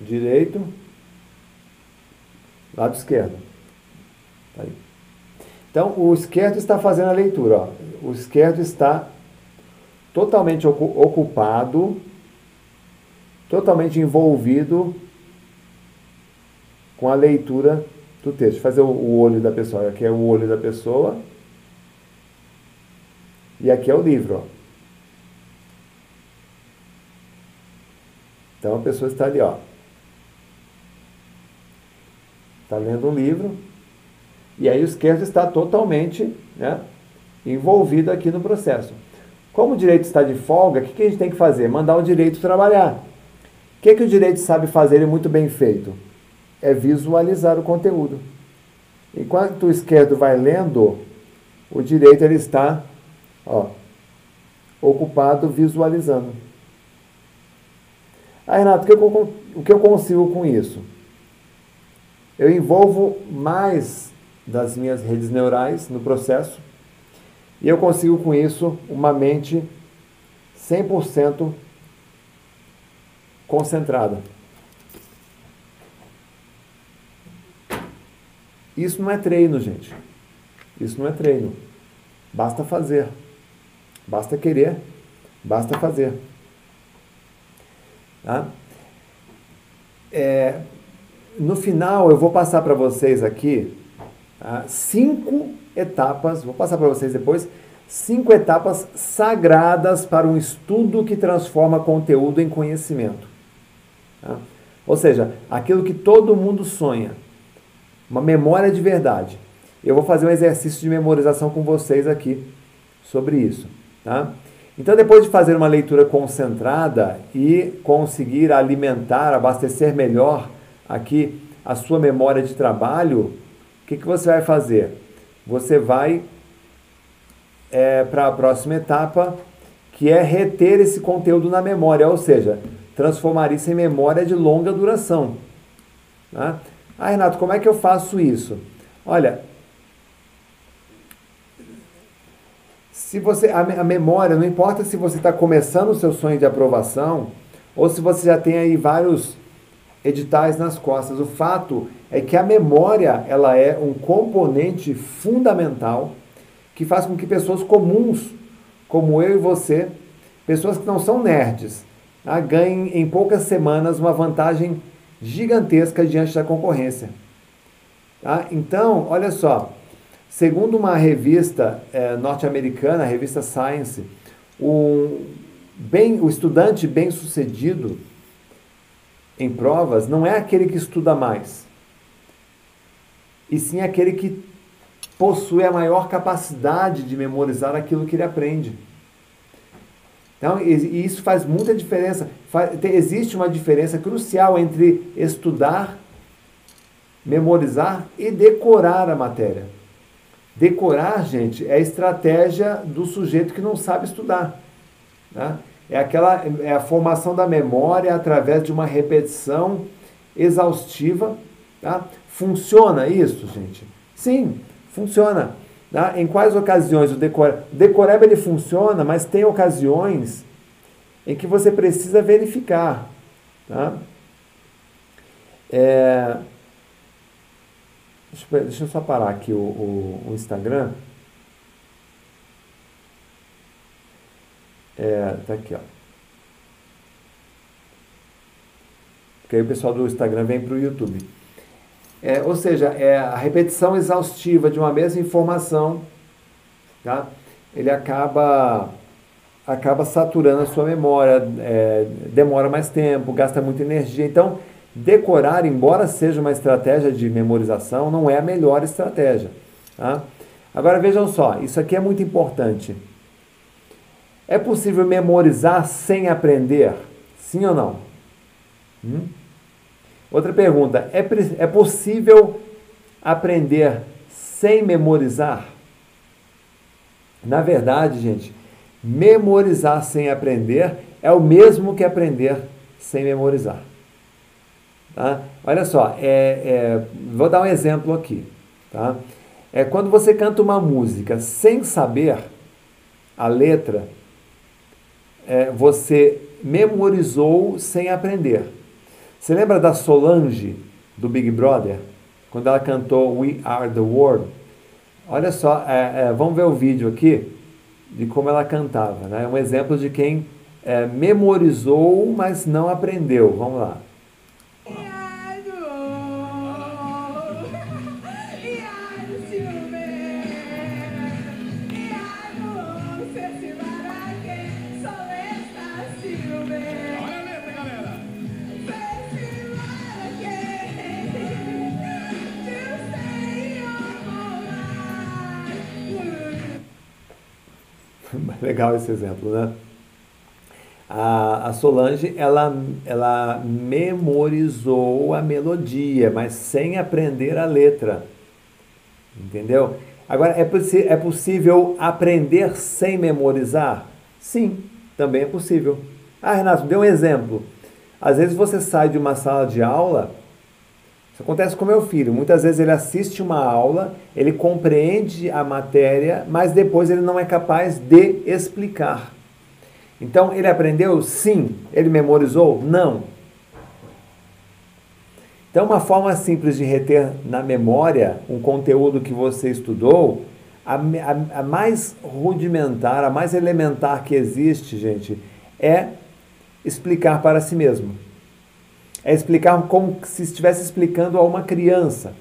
direito, lado esquerdo. Tá aí. Então, o esquerdo está fazendo a leitura. Ó. O esquerdo está totalmente ocupado, totalmente envolvido com a leitura do texto. Fazer o olho da pessoa. Aqui é o olho da pessoa. E aqui é o livro. Ó. Então a pessoa está ali, ó. Está lendo um livro. E aí o esquerdo está totalmente né, envolvido aqui no processo. Como o direito está de folga, o que, que a gente tem que fazer? Mandar o direito trabalhar. O que, que o direito sabe fazer e muito bem feito? É visualizar o conteúdo. Enquanto o esquerdo vai lendo, o direito ele está ó, ocupado visualizando. Ah, Renato, o que, eu, o que eu consigo com isso? Eu envolvo mais das minhas redes neurais no processo e eu consigo com isso uma mente 100% concentrada. Isso não é treino, gente. Isso não é treino. Basta fazer. Basta querer. Basta fazer. Tá? É, no final, eu vou passar para vocês aqui tá? cinco etapas, vou passar para vocês depois, cinco etapas sagradas para um estudo que transforma conteúdo em conhecimento. Tá? Ou seja, aquilo que todo mundo sonha, uma memória de verdade. Eu vou fazer um exercício de memorização com vocês aqui sobre isso. Tá? Então, depois de fazer uma leitura concentrada e conseguir alimentar, abastecer melhor aqui a sua memória de trabalho, o que, que você vai fazer? Você vai é, para a próxima etapa, que é reter esse conteúdo na memória, ou seja, transformar isso em memória de longa duração. Tá? Ah, Renato, como é que eu faço isso? Olha, se você a, a memória, não importa se você está começando o seu sonho de aprovação ou se você já tem aí vários editais nas costas. O fato é que a memória ela é um componente fundamental que faz com que pessoas comuns, como eu e você, pessoas que não são nerds, tá, ganhem em poucas semanas uma vantagem gigantesca diante da concorrência. Tá? Então, olha só, segundo uma revista é, norte-americana, a revista Science, o, bem, o estudante bem-sucedido em provas não é aquele que estuda mais, e sim aquele que possui a maior capacidade de memorizar aquilo que ele aprende. Então, e isso faz muita diferença. Existe uma diferença crucial entre estudar, memorizar e decorar a matéria. Decorar, gente, é a estratégia do sujeito que não sabe estudar. Né? É, aquela, é a formação da memória através de uma repetição exaustiva. Tá? Funciona isso, gente? Sim, funciona. Tá? Em quais ocasiões o decoreba? Decoreba ele funciona, mas tem ocasiões em que você precisa verificar. Tá? É... Deixa, eu, deixa eu só parar aqui o, o, o Instagram. É, tá aqui, ó. Porque aí o pessoal do Instagram vem para o YouTube. É, ou seja, é a repetição exaustiva de uma mesma informação, tá? ele acaba, acaba saturando a sua memória, é, demora mais tempo, gasta muita energia. Então, decorar, embora seja uma estratégia de memorização, não é a melhor estratégia. Tá? Agora vejam só, isso aqui é muito importante. É possível memorizar sem aprender? Sim ou não? Hum? Outra pergunta: é, é possível aprender sem memorizar? Na verdade, gente, memorizar sem aprender é o mesmo que aprender sem memorizar. Tá? Olha só, é, é, vou dar um exemplo aqui. Tá? É quando você canta uma música sem saber a letra, é, você memorizou sem aprender. Você lembra da Solange, do Big Brother? Quando ela cantou We Are the World? Olha só, é, é, vamos ver o vídeo aqui de como ela cantava. Né? É um exemplo de quem é, memorizou, mas não aprendeu. Vamos lá. Legal esse exemplo, né? A, a Solange, ela, ela memorizou a melodia, mas sem aprender a letra. Entendeu? Agora, é, é possível aprender sem memorizar? Sim, também é possível. Ah, Renato, dê um exemplo. Às vezes você sai de uma sala de aula acontece com meu filho. Muitas vezes ele assiste uma aula, ele compreende a matéria, mas depois ele não é capaz de explicar. Então, ele aprendeu? Sim. Ele memorizou? Não. Então, uma forma simples de reter na memória um conteúdo que você estudou, a, a, a mais rudimentar, a mais elementar que existe, gente, é explicar para si mesmo é explicar como se estivesse explicando a uma criança.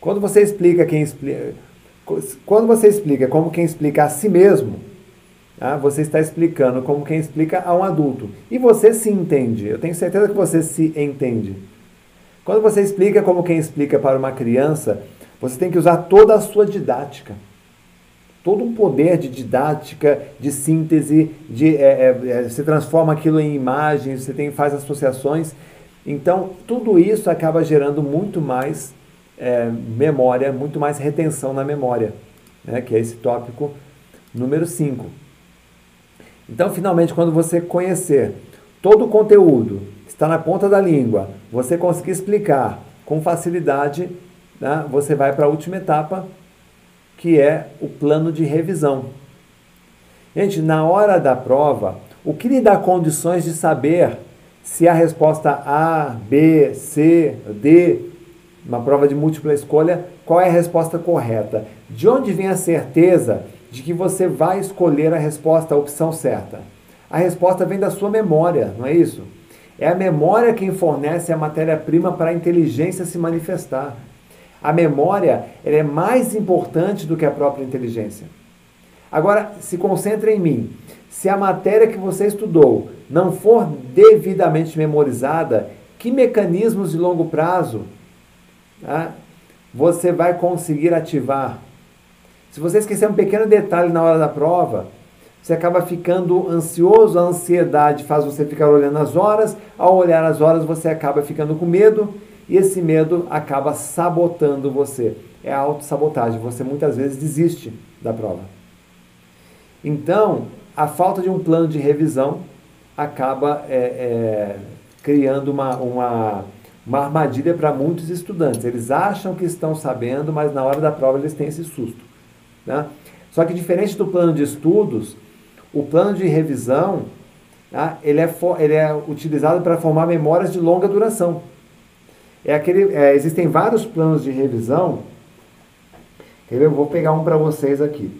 Quando você explica quem explica, quando você explica como quem explica a si mesmo, tá? você está explicando como quem explica a um adulto. E você se entende. Eu tenho certeza que você se entende. Quando você explica como quem explica para uma criança, você tem que usar toda a sua didática. Todo um poder de didática, de síntese, de, é, é, é você transforma aquilo em imagens, você tem, faz associações então, tudo isso acaba gerando muito mais é, memória, muito mais retenção na memória, né, que é esse tópico número 5. Então, finalmente, quando você conhecer todo o conteúdo, está na ponta da língua, você conseguir explicar com facilidade, né, você vai para a última etapa, que é o plano de revisão. Gente, na hora da prova, o que lhe dá condições de saber se a resposta A, B, C, D, uma prova de múltipla escolha, qual é a resposta correta? De onde vem a certeza de que você vai escolher a resposta, a opção certa? A resposta vem da sua memória, não é isso? É a memória quem fornece a matéria-prima para a inteligência se manifestar. A memória é mais importante do que a própria inteligência. Agora, se concentre em mim. Se a matéria que você estudou não for devidamente memorizada, que mecanismos de longo prazo tá, você vai conseguir ativar? Se você esquecer um pequeno detalhe na hora da prova, você acaba ficando ansioso, a ansiedade faz você ficar olhando as horas, ao olhar as horas você acaba ficando com medo e esse medo acaba sabotando você. É a autossabotagem, você muitas vezes desiste da prova. Então, a falta de um plano de revisão acaba é, é, criando uma, uma, uma armadilha para muitos estudantes. Eles acham que estão sabendo, mas na hora da prova eles têm esse susto. Né? Só que diferente do plano de estudos, o plano de revisão, tá? ele, é ele é utilizado para formar memórias de longa duração. É aquele, é, existem vários planos de revisão. Eu vou pegar um para vocês aqui.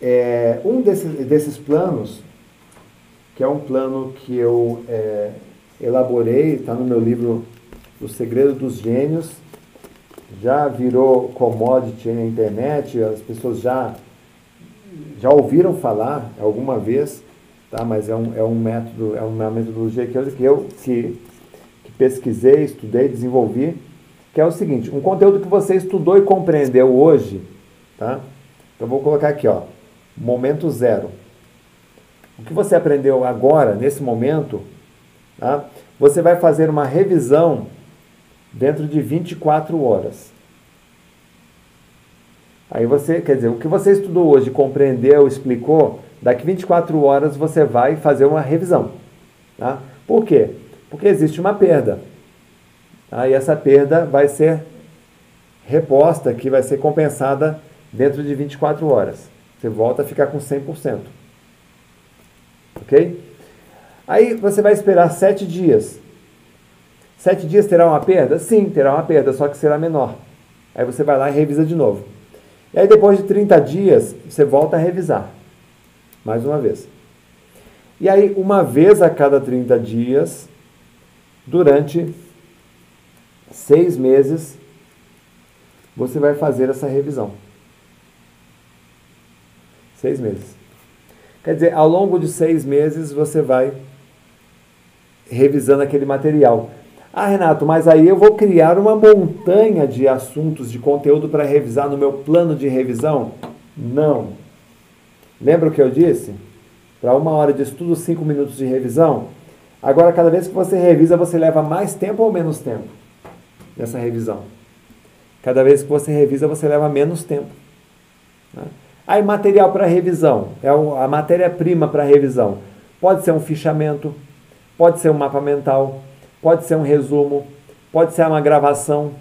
É, um desses, desses planos, que é um plano que eu é, elaborei, está no meu livro O Segredo dos Gênios, já virou commodity na internet, as pessoas já já ouviram falar alguma vez, tá? mas é um, é um método, é uma metodologia que eu, que, eu que, que pesquisei, estudei, desenvolvi, que é o seguinte, um conteúdo que você estudou e compreendeu hoje, tá? Então vou colocar aqui, ó, momento zero. O que você aprendeu agora, nesse momento, tá? você vai fazer uma revisão dentro de 24 horas. Aí você, quer dizer, o que você estudou hoje, compreendeu, explicou, daqui 24 horas você vai fazer uma revisão. Tá? Por quê? Porque existe uma perda. Tá? E essa perda vai ser reposta, que vai ser compensada dentro de 24 horas. Você volta a ficar com 100%. Ok? Aí você vai esperar 7 dias. 7 dias terá uma perda? Sim, terá uma perda, só que será menor. Aí você vai lá e revisa de novo. E aí depois de 30 dias, você volta a revisar. Mais uma vez. E aí, uma vez a cada 30 dias, durante seis meses, você vai fazer essa revisão. Seis meses. Quer dizer, ao longo de seis meses, você vai revisando aquele material. Ah, Renato, mas aí eu vou criar uma montanha de assuntos, de conteúdo para revisar no meu plano de revisão? Não. Lembra o que eu disse? Para uma hora de estudo, cinco minutos de revisão? Agora, cada vez que você revisa, você leva mais tempo ou menos tempo nessa revisão? Cada vez que você revisa, você leva menos tempo. Né? Aí, material para revisão, é a matéria-prima para revisão. Pode ser um fichamento, pode ser um mapa mental, pode ser um resumo, pode ser uma gravação.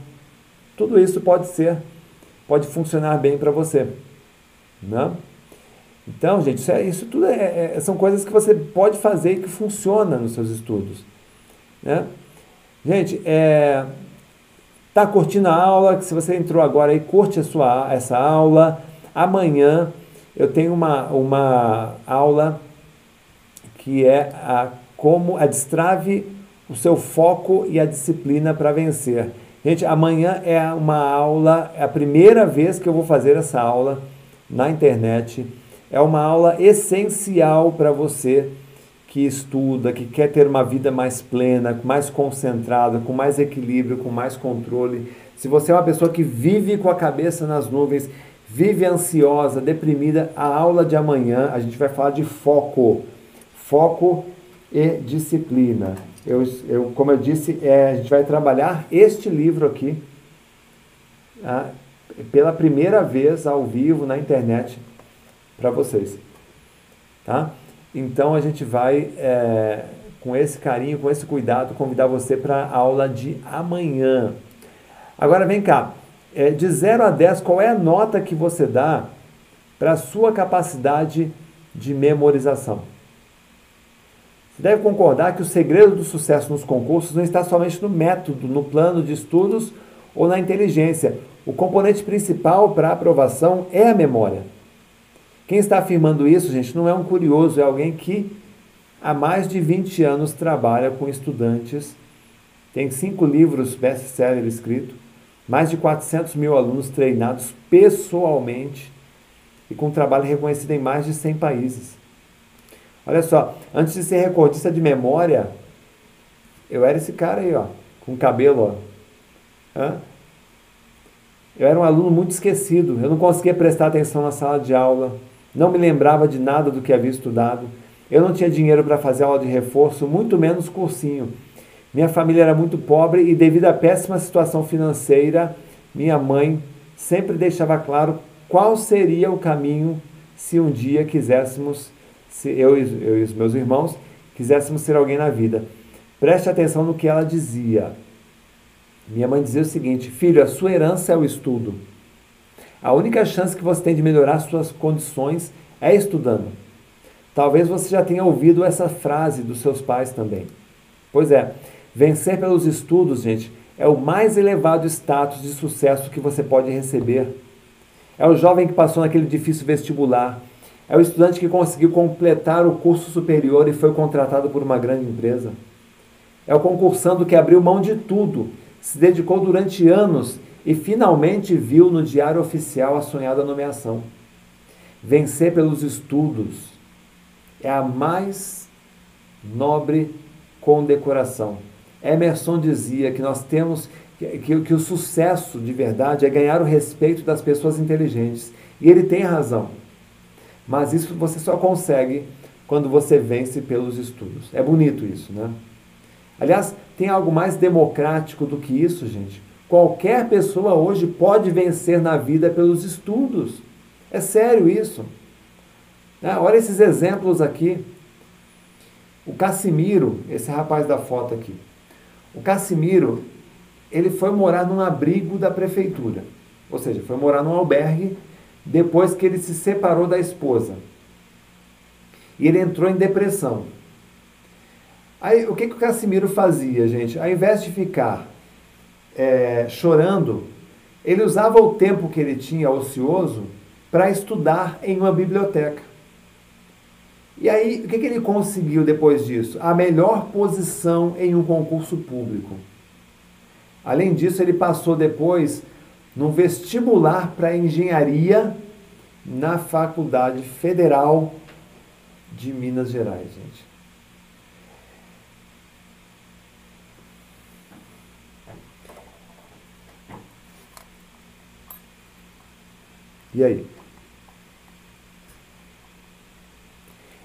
Tudo isso pode ser, pode funcionar bem para você. Né? Então, gente, isso, é, isso tudo é, é, são coisas que você pode fazer e que funciona nos seus estudos. Né? Gente, é, tá curtindo a aula? Se você entrou agora aí, curte a sua, essa aula. Amanhã eu tenho uma, uma aula que é a como a destrave o seu foco e a disciplina para vencer. Gente, amanhã é uma aula, é a primeira vez que eu vou fazer essa aula na internet. É uma aula essencial para você que estuda, que quer ter uma vida mais plena, mais concentrada, com mais equilíbrio, com mais controle. Se você é uma pessoa que vive com a cabeça nas nuvens, vive ansiosa, deprimida, a aula de amanhã a gente vai falar de foco. Foco e disciplina eu, eu, como eu disse, é, a gente vai trabalhar este livro aqui tá? pela primeira vez ao vivo na internet para vocês. Tá? Então a gente vai, é, com esse carinho, com esse cuidado, convidar você para a aula de amanhã. Agora vem cá, é, de 0 a 10, qual é a nota que você dá para a sua capacidade de memorização? Você deve concordar que o segredo do sucesso nos concursos não está somente no método, no plano de estudos ou na inteligência. O componente principal para a aprovação é a memória. Quem está afirmando isso, gente, não é um curioso, é alguém que há mais de 20 anos trabalha com estudantes, tem cinco livros best-seller escrito, Mais de 400 mil alunos treinados pessoalmente e com trabalho reconhecido em mais de 100 países. Olha só, antes de ser recordista de memória, eu era esse cara aí, ó, com cabelo, ó. Hã? Eu era um aluno muito esquecido, eu não conseguia prestar atenção na sala de aula, não me lembrava de nada do que havia estudado, eu não tinha dinheiro para fazer aula de reforço, muito menos cursinho. Minha família era muito pobre e, devido à péssima situação financeira, minha mãe sempre deixava claro qual seria o caminho se um dia quiséssemos, se eu, eu e os meus irmãos, quiséssemos ser alguém na vida. Preste atenção no que ela dizia. Minha mãe dizia o seguinte: Filho, a sua herança é o estudo. A única chance que você tem de melhorar suas condições é estudando. Talvez você já tenha ouvido essa frase dos seus pais também. Pois é, vencer pelos estudos, gente, é o mais elevado status de sucesso que você pode receber. É o jovem que passou naquele difícil vestibular. É o estudante que conseguiu completar o curso superior e foi contratado por uma grande empresa. É o concursando que abriu mão de tudo se dedicou durante anos e finalmente viu no diário oficial a sonhada nomeação. Vencer pelos estudos é a mais nobre condecoração. Emerson dizia que nós temos que, que, que o sucesso de verdade é ganhar o respeito das pessoas inteligentes. E ele tem razão. Mas isso você só consegue quando você vence pelos estudos. É bonito isso, né? Aliás, tem algo mais democrático do que isso, gente? Qualquer pessoa hoje pode vencer na vida pelos estudos. É sério isso. Ah, olha esses exemplos aqui. O Cassimiro, esse rapaz da foto aqui. O Cassimiro, ele foi morar num abrigo da prefeitura. Ou seja, foi morar num albergue depois que ele se separou da esposa. E ele entrou em depressão. Aí, o que, que o Casimiro fazia, gente? Ao invés de ficar é, chorando, ele usava o tempo que ele tinha ocioso para estudar em uma biblioteca. E aí, o que, que ele conseguiu depois disso? A melhor posição em um concurso público. Além disso, ele passou depois no vestibular para engenharia na Faculdade Federal de Minas Gerais, gente. E aí?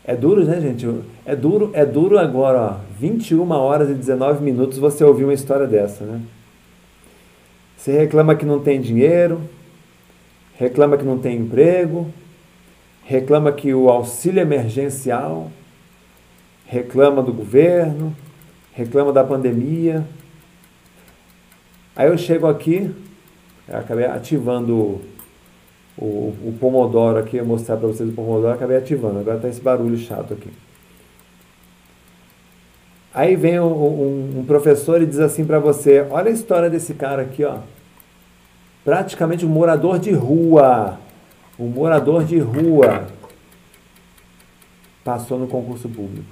É duro, né, gente? É duro, é duro agora, ó, 21 horas e 19 minutos você ouvir uma história dessa, né? Você reclama que não tem dinheiro, reclama que não tem emprego, reclama que o auxílio emergencial, reclama do governo, reclama da pandemia. Aí eu chego aqui, eu acabei ativando o, o Pomodoro aqui, eu mostrar para vocês o Pomodoro, acabei ativando. Agora está esse barulho chato aqui. Aí vem um, um, um professor e diz assim para você: olha a história desse cara aqui, ó. Praticamente um morador de rua. Um morador de rua passou no concurso público.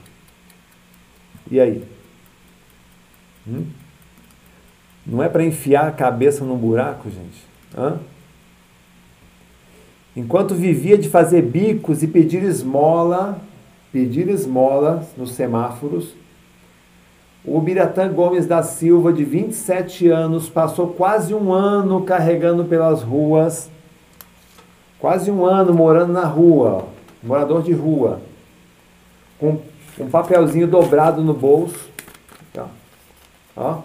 E aí? Hum? Não é para enfiar a cabeça num buraco, gente? Hã? Enquanto vivia de fazer bicos e pedir esmola, pedir esmola nos semáforos, o Biratã Gomes da Silva, de 27 anos, passou quase um ano carregando pelas ruas, quase um ano morando na rua, morador de rua, com um papelzinho dobrado no bolso. Ó,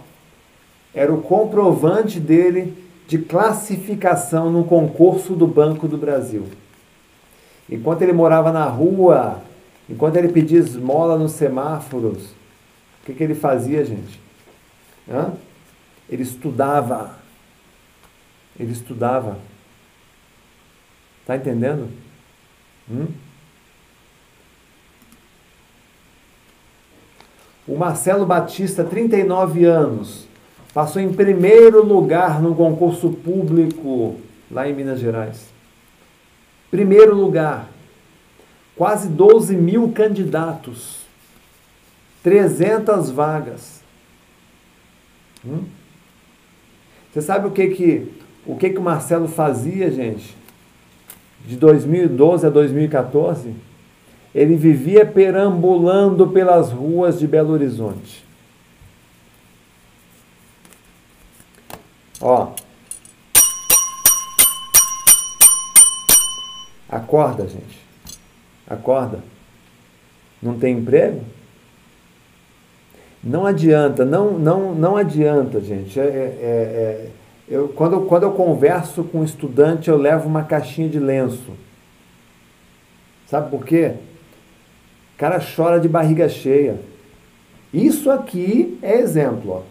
era o comprovante dele de classificação no concurso do Banco do Brasil. Enquanto ele morava na rua, enquanto ele pedia esmola nos semáforos, o que, que ele fazia, gente? Hã? Ele estudava. Ele estudava. Tá entendendo? Hum? O Marcelo Batista, 39 anos, Passou em primeiro lugar no concurso público lá em Minas Gerais. Primeiro lugar. Quase 12 mil candidatos. 300 vagas. Hum? Você sabe o que que o que que o Marcelo fazia, gente? De 2012 a 2014, ele vivia perambulando pelas ruas de Belo Horizonte. Ó. Acorda, gente. Acorda. Não tem emprego? Não adianta, não, não, não adianta, gente. É, é, é, eu, quando, quando eu converso com um estudante, eu levo uma caixinha de lenço. Sabe por quê? O cara chora de barriga cheia. Isso aqui é exemplo. Ó.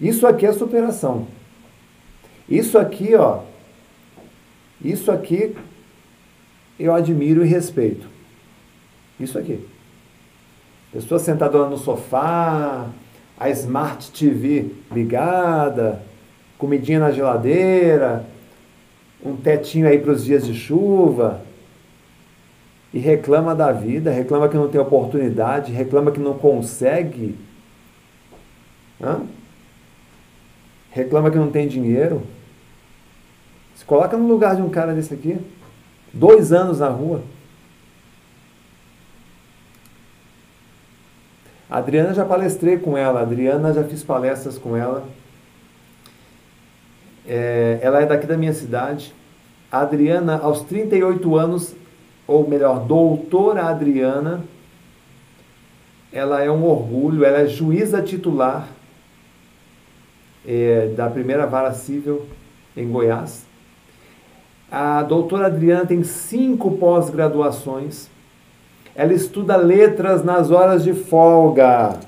Isso aqui é superação. Isso aqui, ó. Isso aqui eu admiro e respeito. Isso aqui. Pessoa sentada no sofá, a Smart TV ligada, comidinha na geladeira, um tetinho aí para os dias de chuva. E reclama da vida, reclama que não tem oportunidade, reclama que não consegue. Hã? Reclama que não tem dinheiro. Se coloca no lugar de um cara desse aqui. Dois anos na rua. A Adriana já palestrei com ela, a Adriana já fiz palestras com ela. É, ela é daqui da minha cidade. A Adriana, aos 38 anos, ou melhor, doutora Adriana, ela é um orgulho, ela é juíza titular é, da primeira vara civil em Goiás. A doutora Adriana tem cinco pós-graduações ela estuda letras nas horas de folga.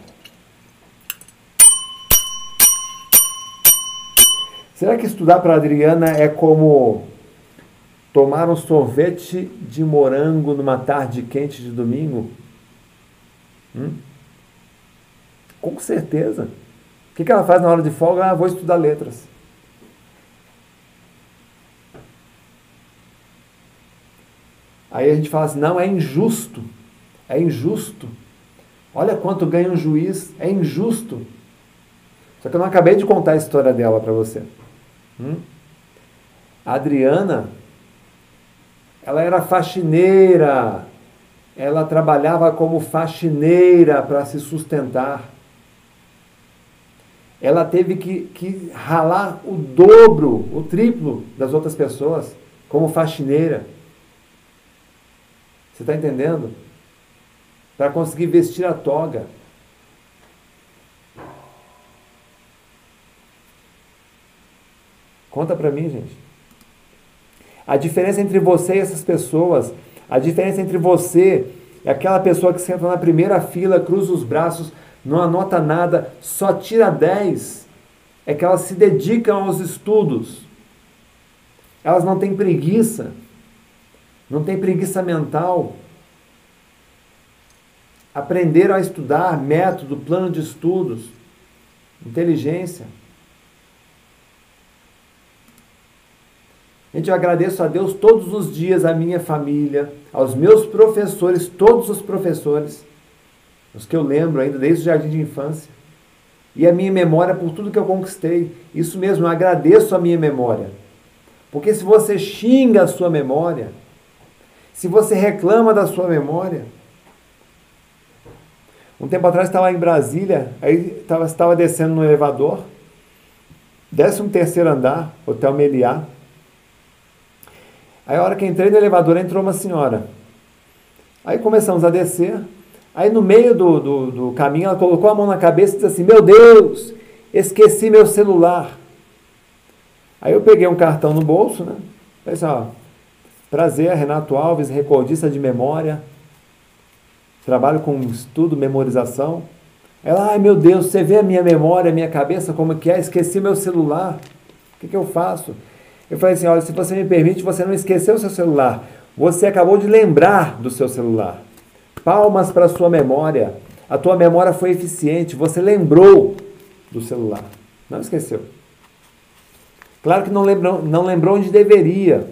Será que estudar para Adriana é como tomar um sorvete de morango numa tarde quente de domingo? Hum? Com certeza. O que ela faz na hora de folga? Ah, vou estudar letras. Aí a gente fala assim: não, é injusto. É injusto. Olha quanto ganha um juiz. É injusto. Só que eu não acabei de contar a história dela para você. Hum? A Adriana, ela era faxineira. Ela trabalhava como faxineira para se sustentar. Ela teve que, que ralar o dobro, o triplo das outras pessoas como faxineira. Você está entendendo? Para conseguir vestir a toga. Conta para mim, gente. A diferença entre você e essas pessoas, a diferença entre você e aquela pessoa que senta na primeira fila, cruza os braços, não anota nada, só tira 10, é que elas se dedicam aos estudos. Elas não têm preguiça não tem preguiça mental. Aprenderam a estudar método, plano de estudos, inteligência. Gente, eu agradeço a Deus todos os dias, a minha família, aos meus professores, todos os professores, os que eu lembro ainda desde o jardim de infância, e a minha memória por tudo que eu conquistei. Isso mesmo, eu agradeço a minha memória. Porque se você xinga a sua memória, se você reclama da sua memória. Um tempo atrás estava em Brasília, aí estava, estava descendo no elevador, décimo terceiro andar, Hotel Meliá. Aí a hora que entrei no elevador entrou uma senhora. Aí começamos a descer. Aí no meio do, do, do caminho ela colocou a mão na cabeça e disse assim: Meu Deus, esqueci meu celular. Aí eu peguei um cartão no bolso, né? Falei assim, ó, Prazer, Renato Alves, recordista de memória. Trabalho com estudo, memorização. Ela, ai meu Deus, você vê a minha memória, a minha cabeça, como que é? Esqueci meu celular. O que, que eu faço? Eu falei assim, olha, se você me permite, você não esqueceu o seu celular. Você acabou de lembrar do seu celular. Palmas para a sua memória. A tua memória foi eficiente. Você lembrou do celular. Não esqueceu. Claro que não lembrou, não lembrou onde deveria.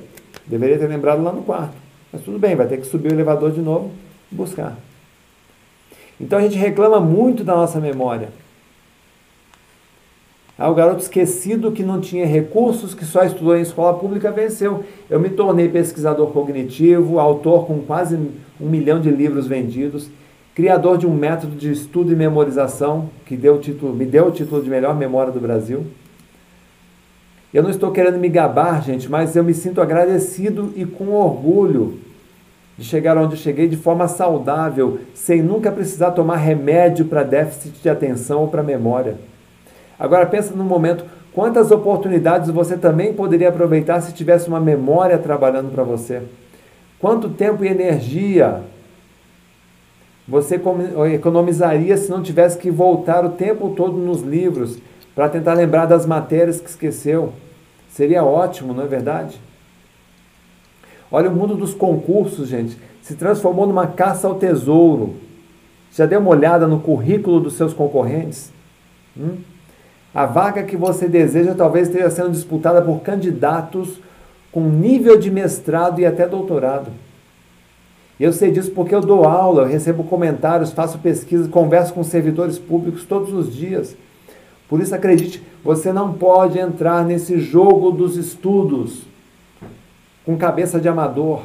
Deveria ter lembrado lá no quarto. Mas tudo bem, vai ter que subir o elevador de novo e buscar. Então a gente reclama muito da nossa memória. Aí o garoto esquecido que não tinha recursos, que só estudou em escola pública, venceu. Eu me tornei pesquisador cognitivo, autor com quase um milhão de livros vendidos, criador de um método de estudo e memorização que deu título, me deu o título de melhor memória do Brasil. Eu não estou querendo me gabar, gente, mas eu me sinto agradecido e com orgulho de chegar onde cheguei de forma saudável, sem nunca precisar tomar remédio para déficit de atenção ou para memória. Agora pensa no momento, quantas oportunidades você também poderia aproveitar se tivesse uma memória trabalhando para você? Quanto tempo e energia você economizaria se não tivesse que voltar o tempo todo nos livros para tentar lembrar das matérias que esqueceu? Seria ótimo, não é verdade? Olha, o mundo dos concursos, gente, se transformou numa caça ao tesouro. Já deu uma olhada no currículo dos seus concorrentes? Hum? A vaga que você deseja talvez esteja sendo disputada por candidatos com nível de mestrado e até doutorado. Eu sei disso porque eu dou aula, eu recebo comentários, faço pesquisas, converso com servidores públicos todos os dias. Por isso, acredite, você não pode entrar nesse jogo dos estudos com cabeça de amador.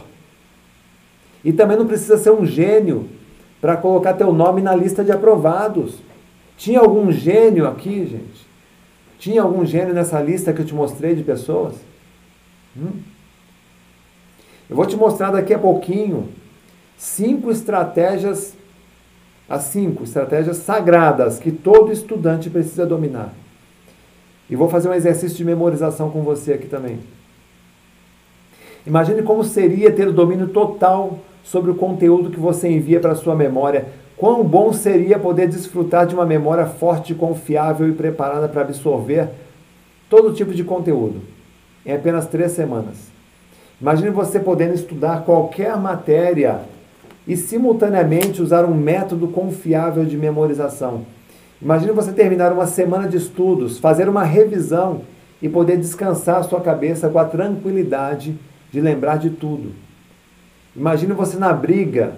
E também não precisa ser um gênio para colocar teu nome na lista de aprovados. Tinha algum gênio aqui, gente? Tinha algum gênio nessa lista que eu te mostrei de pessoas? Hum? Eu vou te mostrar daqui a pouquinho cinco estratégias, as cinco estratégias sagradas que todo estudante precisa dominar. E vou fazer um exercício de memorização com você aqui também. Imagine como seria ter o domínio total sobre o conteúdo que você envia para sua memória. Quão bom seria poder desfrutar de uma memória forte, confiável e preparada para absorver todo tipo de conteúdo em apenas três semanas. Imagine você podendo estudar qualquer matéria e simultaneamente usar um método confiável de memorização. Imagine você terminar uma semana de estudos, fazer uma revisão e poder descansar sua cabeça com a tranquilidade de lembrar de tudo. Imagine você na briga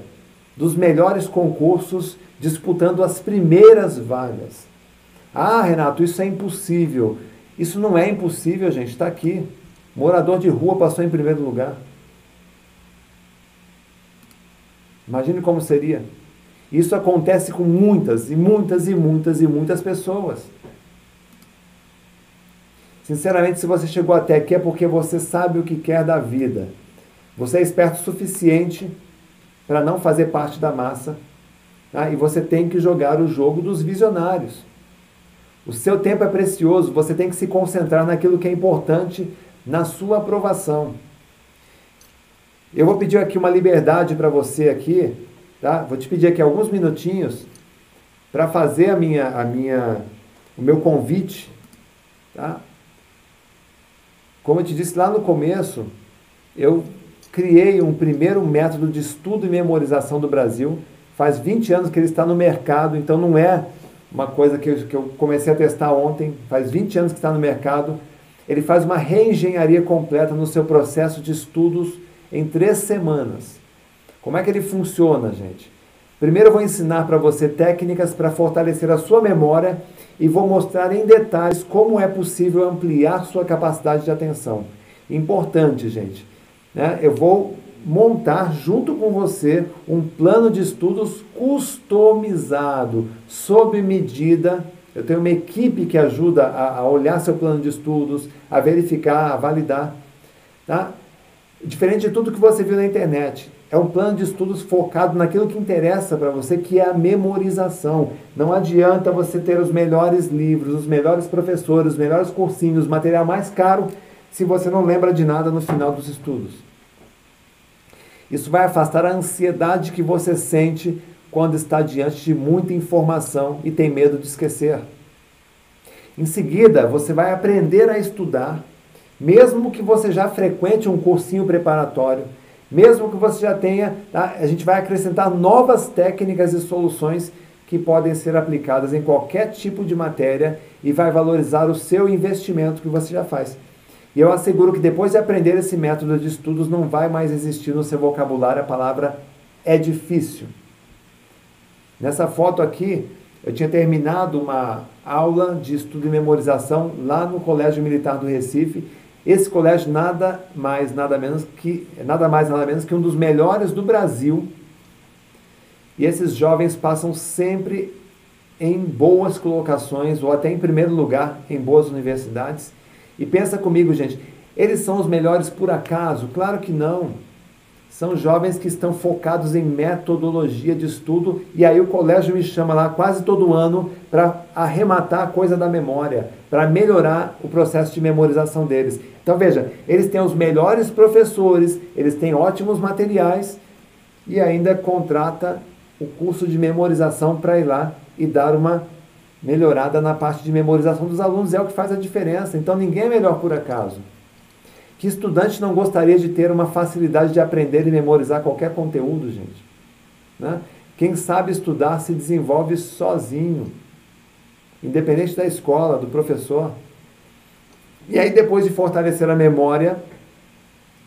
dos melhores concursos disputando as primeiras vagas. Ah, Renato, isso é impossível. Isso não é impossível, gente, está aqui. Morador de rua passou em primeiro lugar. Imagine como seria. Isso acontece com muitas e muitas e muitas e muitas pessoas. Sinceramente, se você chegou até aqui é porque você sabe o que quer da vida. Você é esperto o suficiente para não fazer parte da massa. Tá? E você tem que jogar o jogo dos visionários. O seu tempo é precioso, você tem que se concentrar naquilo que é importante na sua aprovação. Eu vou pedir aqui uma liberdade para você aqui, tá? Vou te pedir aqui alguns minutinhos para fazer a minha, a minha, o meu convite, tá? Como eu te disse lá no começo, eu criei um primeiro método de estudo e memorização do Brasil. Faz 20 anos que ele está no mercado, então não é uma coisa que eu, que eu comecei a testar ontem. Faz 20 anos que está no mercado. Ele faz uma reengenharia completa no seu processo de estudos em três semanas. Como é que ele funciona, gente? Primeiro eu vou ensinar para você técnicas para fortalecer a sua memória e vou mostrar em detalhes como é possível ampliar sua capacidade de atenção. Importante, gente. Né? Eu vou montar junto com você um plano de estudos customizado, sob medida. Eu tenho uma equipe que ajuda a, a olhar seu plano de estudos, a verificar, a validar. Tá? Diferente de tudo que você viu na internet. É um plano de estudos focado naquilo que interessa para você, que é a memorização. Não adianta você ter os melhores livros, os melhores professores, os melhores cursinhos, material mais caro, se você não lembra de nada no final dos estudos. Isso vai afastar a ansiedade que você sente quando está diante de muita informação e tem medo de esquecer. Em seguida, você vai aprender a estudar, mesmo que você já frequente um cursinho preparatório mesmo que você já tenha, tá? a gente vai acrescentar novas técnicas e soluções que podem ser aplicadas em qualquer tipo de matéria e vai valorizar o seu investimento que você já faz. E eu asseguro que depois de aprender esse método de estudos, não vai mais existir no seu vocabulário a palavra é difícil. Nessa foto aqui, eu tinha terminado uma aula de estudo e memorização lá no Colégio Militar do Recife. Esse colégio nada mais, nada menos que nada mais, nada menos que um dos melhores do Brasil. E esses jovens passam sempre em boas colocações ou até em primeiro lugar em boas universidades. E pensa comigo, gente, eles são os melhores por acaso? Claro que não. São jovens que estão focados em metodologia de estudo e aí o colégio me chama lá quase todo ano para arrematar a coisa da memória, para melhorar o processo de memorização deles. Então veja, eles têm os melhores professores, eles têm ótimos materiais e ainda contrata o curso de memorização para ir lá e dar uma melhorada na parte de memorização dos alunos, é o que faz a diferença. Então ninguém é melhor por acaso. Que estudante não gostaria de ter uma facilidade de aprender e memorizar qualquer conteúdo, gente? Né? Quem sabe estudar se desenvolve sozinho, independente da escola, do professor. E aí, depois de fortalecer a memória,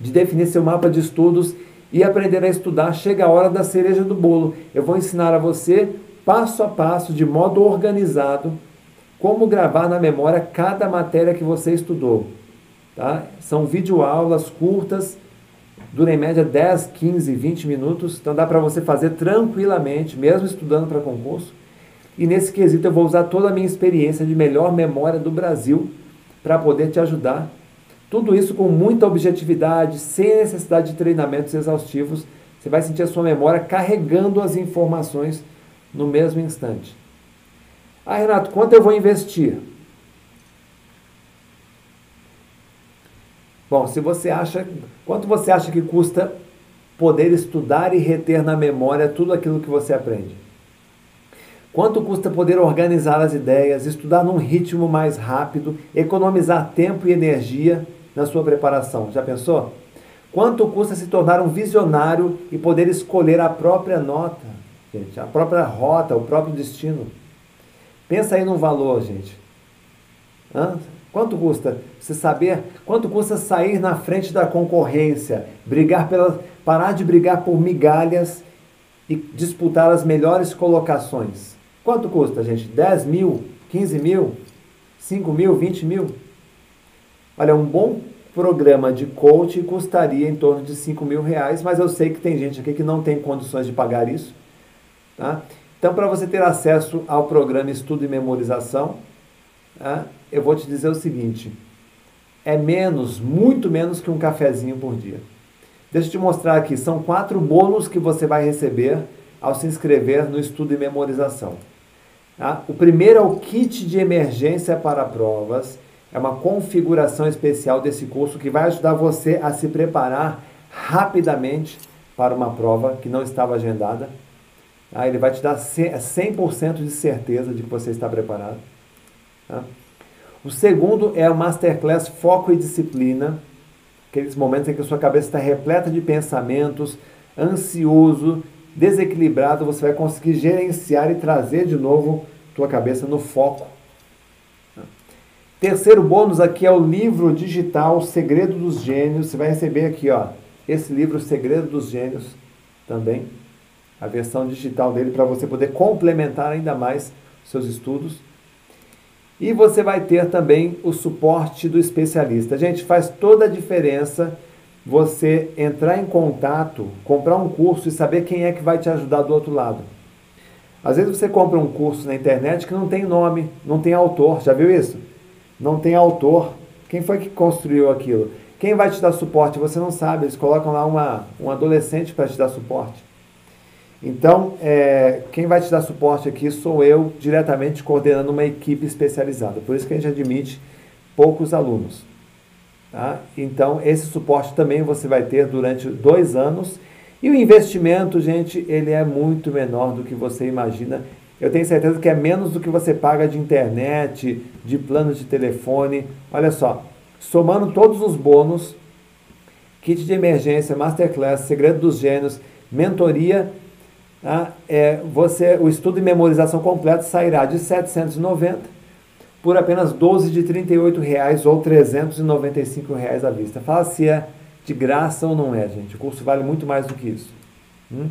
de definir seu mapa de estudos e aprender a estudar, chega a hora da cereja do bolo. Eu vou ensinar a você, passo a passo, de modo organizado, como gravar na memória cada matéria que você estudou. Tá? São videoaulas curtas, duram em média 10, 15, 20 minutos, então dá para você fazer tranquilamente, mesmo estudando para concurso. E nesse quesito eu vou usar toda a minha experiência de melhor memória do Brasil para poder te ajudar. Tudo isso com muita objetividade, sem necessidade de treinamentos exaustivos. Você vai sentir a sua memória carregando as informações no mesmo instante. Ah, Renato, quanto eu vou investir? Bom, se você acha, quanto você acha que custa poder estudar e reter na memória tudo aquilo que você aprende? Quanto custa poder organizar as ideias, estudar num ritmo mais rápido, economizar tempo e energia na sua preparação? Já pensou? Quanto custa se tornar um visionário e poder escolher a própria nota, gente, a própria rota, o próprio destino? Pensa aí num valor, gente. Hã? Quanto custa você saber? Quanto custa sair na frente da concorrência, brigar pela, parar de brigar por migalhas e disputar as melhores colocações? Quanto custa, gente? 10 mil, 15 mil, 5 mil, 20 mil? Olha, um bom programa de coaching custaria em torno de 5 mil reais, mas eu sei que tem gente aqui que não tem condições de pagar isso. Tá? Então, para você ter acesso ao programa Estudo e Memorização, tá? Eu vou te dizer o seguinte: é menos, muito menos que um cafezinho por dia. Deixa eu te mostrar aqui, são quatro bônus que você vai receber ao se inscrever no estudo e memorização. Tá? O primeiro é o kit de emergência para provas, é uma configuração especial desse curso que vai ajudar você a se preparar rapidamente para uma prova que não estava agendada. Tá? Ele vai te dar 100% de certeza de que você está preparado. Tá? O segundo é o Masterclass Foco e Disciplina, aqueles momentos em que a sua cabeça está repleta de pensamentos, ansioso, desequilibrado, você vai conseguir gerenciar e trazer de novo tua cabeça no foco. Terceiro bônus aqui é o livro digital Segredo dos Gênios. Você vai receber aqui, ó, esse livro Segredo dos Gênios também, a versão digital dele para você poder complementar ainda mais seus estudos. E você vai ter também o suporte do especialista. Gente, faz toda a diferença você entrar em contato, comprar um curso e saber quem é que vai te ajudar do outro lado. Às vezes você compra um curso na internet que não tem nome, não tem autor. Já viu isso? Não tem autor. Quem foi que construiu aquilo? Quem vai te dar suporte? Você não sabe. Eles colocam lá uma, um adolescente para te dar suporte. Então, é, quem vai te dar suporte aqui sou eu, diretamente coordenando uma equipe especializada. Por isso que a gente admite poucos alunos. Tá? Então, esse suporte também você vai ter durante dois anos. E o investimento, gente, ele é muito menor do que você imagina. Eu tenho certeza que é menos do que você paga de internet, de plano de telefone. Olha só, somando todos os bônus, kit de emergência, masterclass, segredo dos gênios, mentoria Tá? É, você, o estudo de memorização completo sairá de 790 por apenas 12 de 38 reais ou 395 reais à vista. Fala se é de graça ou não é, gente. O curso vale muito mais do que isso. Hum?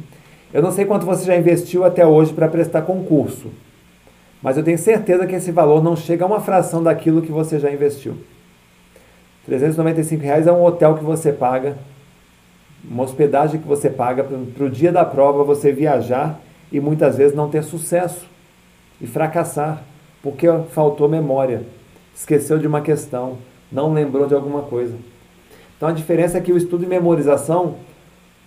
Eu não sei quanto você já investiu até hoje para prestar concurso. mas eu tenho certeza que esse valor não chega a uma fração daquilo que você já investiu. 395 reais é um hotel que você paga, uma hospedagem que você paga para o dia da prova você viajar e muitas vezes não ter sucesso e fracassar, porque faltou memória, esqueceu de uma questão, não lembrou de alguma coisa. Então a diferença é que o estudo e memorização,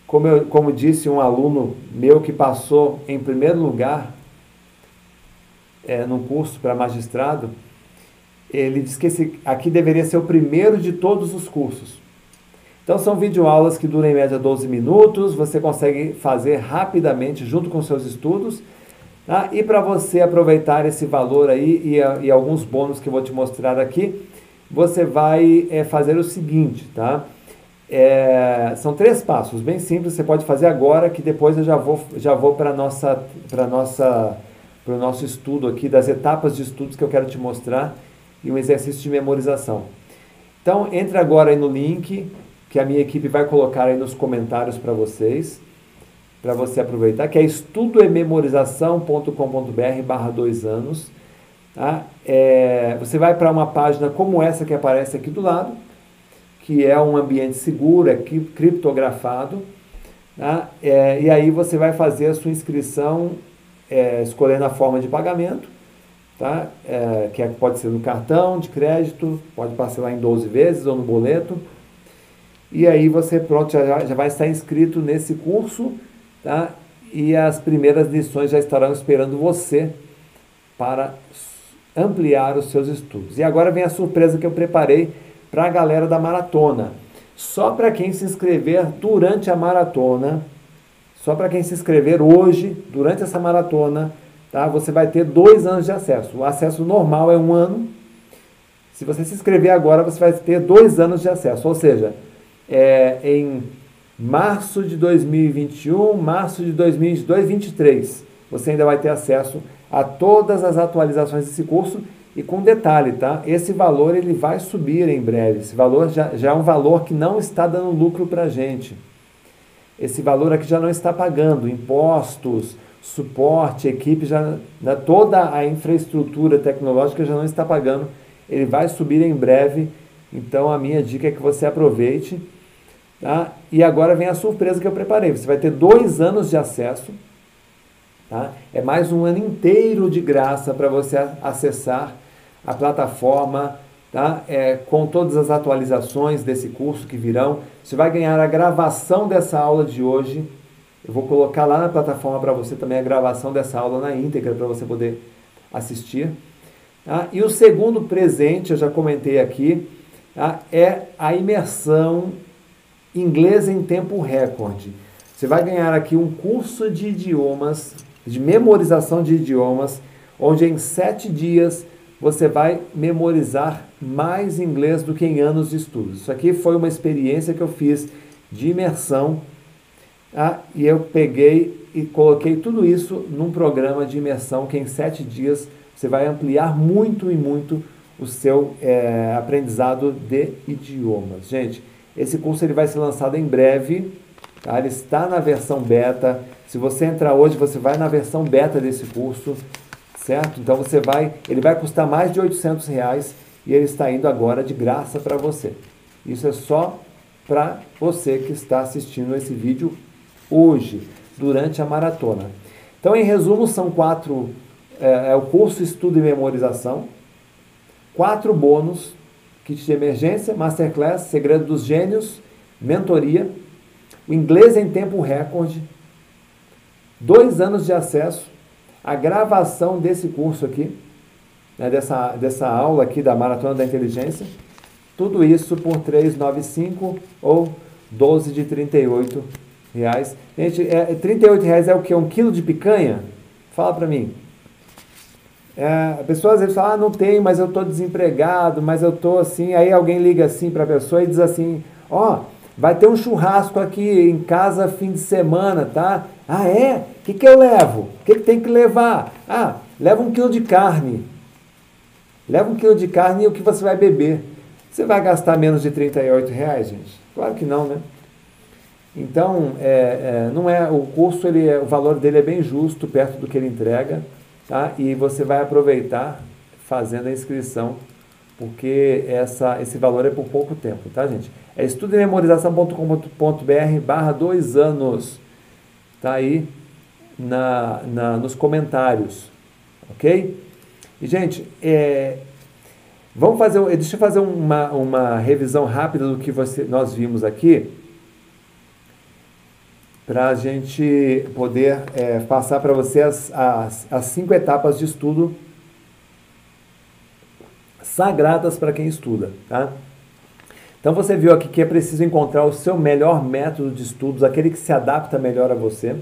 como, eu, como disse um aluno meu que passou em primeiro lugar é, num curso para magistrado, ele disse que esse aqui deveria ser o primeiro de todos os cursos. Então são videoaulas que duram em média 12 minutos, você consegue fazer rapidamente junto com seus estudos. Tá? E para você aproveitar esse valor aí e, e, alguns bônus que eu vou te mostrar aqui, você vai é, fazer o seguinte, tá? É, são três passos bem simples, você pode fazer agora, que depois eu já vou, já vou para nossa, para nossa, para o nosso estudo aqui das etapas de estudos que eu quero te mostrar e um exercício de memorização. Então, entre agora aí no link que a minha equipe vai colocar aí nos comentários para vocês, para você aproveitar, que é estudoememorização.com.br barra dois anos. Tá? É, você vai para uma página como essa que aparece aqui do lado, que é um ambiente seguro, é criptografado. Tá? É, e aí você vai fazer a sua inscrição é, escolhendo a forma de pagamento tá? É, que é, pode ser no cartão de crédito, pode parcelar em 12 vezes ou no boleto. E aí você pronto, já, já vai estar inscrito nesse curso, tá? E as primeiras lições já estarão esperando você para ampliar os seus estudos. E agora vem a surpresa que eu preparei para a galera da maratona. Só para quem se inscrever durante a maratona, só para quem se inscrever hoje, durante essa maratona, tá? você vai ter dois anos de acesso. O acesso normal é um ano. Se você se inscrever agora, você vai ter dois anos de acesso. Ou seja, é, em março de 2021, março de 2022, 2023, você ainda vai ter acesso a todas as atualizações desse curso e com detalhe, tá? Esse valor ele vai subir em breve. Esse valor já, já é um valor que não está dando lucro para a gente. Esse valor aqui já não está pagando impostos, suporte, equipe, já, né, toda a infraestrutura tecnológica já não está pagando. Ele vai subir em breve. Então a minha dica é que você aproveite. Tá? E agora vem a surpresa que eu preparei. Você vai ter dois anos de acesso. Tá? É mais um ano inteiro de graça para você acessar a plataforma tá? É, com todas as atualizações desse curso que virão. Você vai ganhar a gravação dessa aula de hoje eu vou colocar lá na plataforma para você também a gravação dessa aula na íntegra para você poder assistir. Tá? E o segundo presente, eu já comentei aqui, tá? é a imersão inglês em tempo recorde. Você vai ganhar aqui um curso de idiomas, de memorização de idiomas, onde em sete dias você vai memorizar mais inglês do que em anos de estudos. Isso aqui foi uma experiência que eu fiz de imersão ah, e eu peguei e coloquei tudo isso num programa de imersão que em sete dias você vai ampliar muito e muito o seu é, aprendizado de idiomas. Gente, esse curso ele vai ser lançado em breve, tá? ele está na versão beta. Se você entrar hoje, você vai na versão beta desse curso, certo? Então você vai, ele vai custar mais de 800 reais e ele está indo agora de graça para você. Isso é só para você que está assistindo esse vídeo hoje, durante a maratona. Então, em resumo, são quatro: é, é o curso Estudo e Memorização, quatro bônus: kit de emergência, masterclass, segredo dos gênios, mentoria, o inglês em tempo recorde, dois anos de acesso, a gravação desse curso aqui, né, dessa, dessa aula aqui da Maratona da Inteligência, tudo isso por 395 ou 12 de 38 reais. Gente, é, 38 reais é o que? Um quilo de picanha? Fala para mim. É, a pessoa às vezes fala, ah, não tem, mas eu estou desempregado, mas eu estou assim. Aí alguém liga assim para a pessoa e diz assim, ó, oh, vai ter um churrasco aqui em casa fim de semana, tá? Ah, é? O que, que eu levo? O que, que tem que levar? Ah, leva um quilo de carne. Leva um quilo de carne e o que você vai beber. Você vai gastar menos de 38 reais, gente? Claro que não, né? Então, é, é, não é o curso, ele é, o valor dele é bem justo, perto do que ele entrega. Tá? E você vai aproveitar fazendo a inscrição, porque essa, esse valor é por pouco tempo, tá, gente? É estudememorização.com.br barra dois anos. Tá aí na, na, nos comentários, ok? E, gente, é, vamos fazer, deixa eu fazer uma, uma revisão rápida do que você, nós vimos aqui, para a gente poder é, passar para você as, as, as cinco etapas de estudo sagradas para quem estuda, tá? Então você viu aqui que é preciso encontrar o seu melhor método de estudos, aquele que se adapta melhor a você.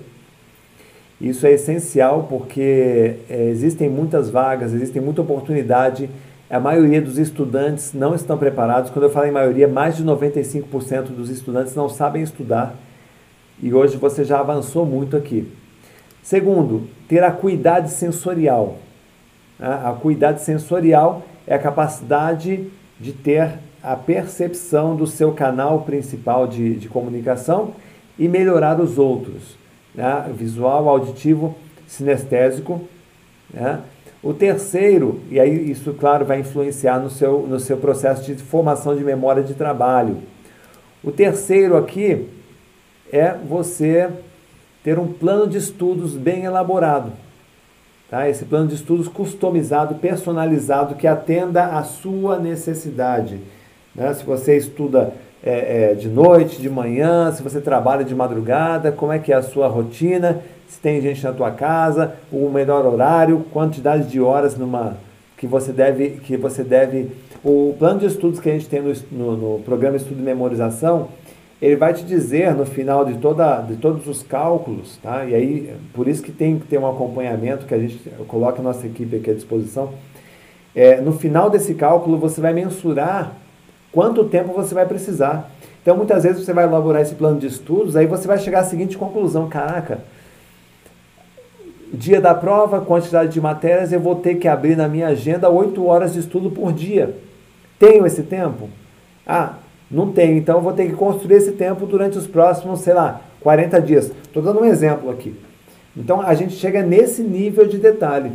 Isso é essencial porque é, existem muitas vagas, existe muita oportunidade. A maioria dos estudantes não estão preparados. Quando eu falo em maioria, mais de 95% dos estudantes não sabem estudar. E hoje você já avançou muito aqui. Segundo, ter acuidade sensorial. A acuidade sensorial é a capacidade de ter a percepção do seu canal principal de, de comunicação e melhorar os outros. Né? Visual, auditivo, sinestésico. Né? O terceiro, e aí isso, claro, vai influenciar no seu, no seu processo de formação de memória de trabalho. O terceiro aqui é você ter um plano de estudos bem elaborado. Tá? Esse plano de estudos customizado, personalizado, que atenda à sua necessidade. Né? Se você estuda é, é, de noite, de manhã, se você trabalha de madrugada, como é que é a sua rotina, se tem gente na tua casa, o melhor horário, quantidade de horas numa que você deve que você deve o plano de estudos que a gente tem no, no, no programa Estudo de Memorização ele vai te dizer no final de, toda, de todos os cálculos, tá? E aí, por isso que tem que ter um acompanhamento que a gente coloca a nossa equipe aqui à disposição. É, no final desse cálculo, você vai mensurar quanto tempo você vai precisar. Então, muitas vezes você vai elaborar esse plano de estudos, aí você vai chegar à seguinte conclusão: caraca, dia da prova, quantidade de matérias, eu vou ter que abrir na minha agenda 8 horas de estudo por dia. Tenho esse tempo? Ah, não tenho, então vou ter que construir esse tempo durante os próximos, sei lá, 40 dias. Estou dando um exemplo aqui. Então a gente chega nesse nível de detalhe.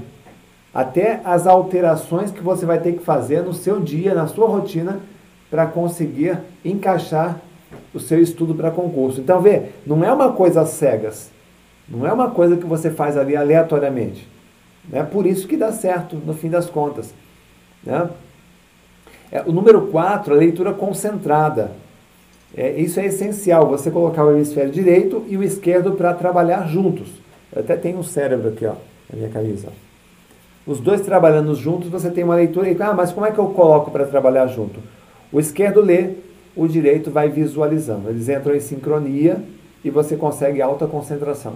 Até as alterações que você vai ter que fazer no seu dia, na sua rotina, para conseguir encaixar o seu estudo para concurso. Então, vê, não é uma coisa cegas. Não é uma coisa que você faz ali aleatoriamente. É por isso que dá certo, no fim das contas. Né? É, o número 4, a leitura concentrada. É, isso é essencial, você colocar o hemisfério direito e o esquerdo para trabalhar juntos. Eu até tenho um cérebro aqui, ó, na minha camisa. Os dois trabalhando juntos, você tem uma leitura. Ah, mas como é que eu coloco para trabalhar junto? O esquerdo lê, o direito vai visualizando. Eles entram em sincronia e você consegue alta concentração.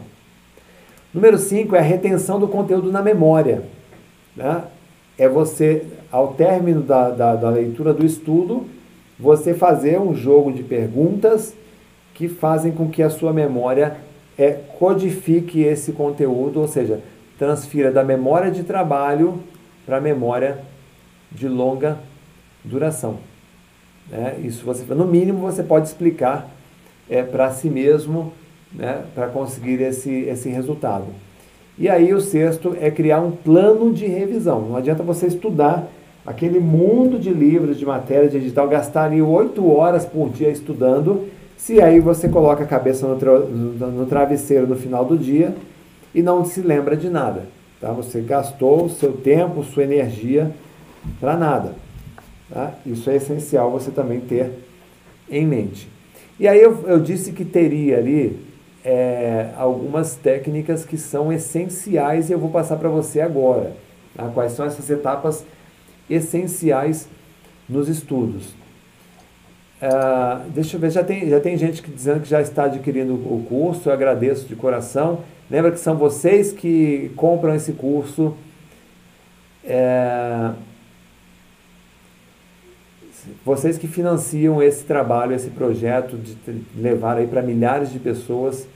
Número 5 é a retenção do conteúdo na memória. Né? É você, ao término da, da, da leitura do estudo, você fazer um jogo de perguntas que fazem com que a sua memória é, codifique esse conteúdo, ou seja, transfira da memória de trabalho para a memória de longa duração. Né? Isso você, no mínimo, você pode explicar é, para si mesmo né, para conseguir esse, esse resultado. E aí o sexto é criar um plano de revisão. Não adianta você estudar aquele mundo de livros, de matéria digital, gastar ali oito horas por dia estudando, se aí você coloca a cabeça no, tra no travesseiro no final do dia e não se lembra de nada. Tá? Você gastou seu tempo, sua energia para nada. Tá? Isso é essencial você também ter em mente. E aí eu, eu disse que teria ali é, algumas técnicas que são essenciais e eu vou passar para você agora. Tá? Quais são essas etapas essenciais nos estudos? Uh, deixa eu ver, já tem, já tem gente que dizendo que já está adquirindo o curso, eu agradeço de coração. Lembra que são vocês que compram esse curso. É, vocês que financiam esse trabalho, esse projeto de levar aí para milhares de pessoas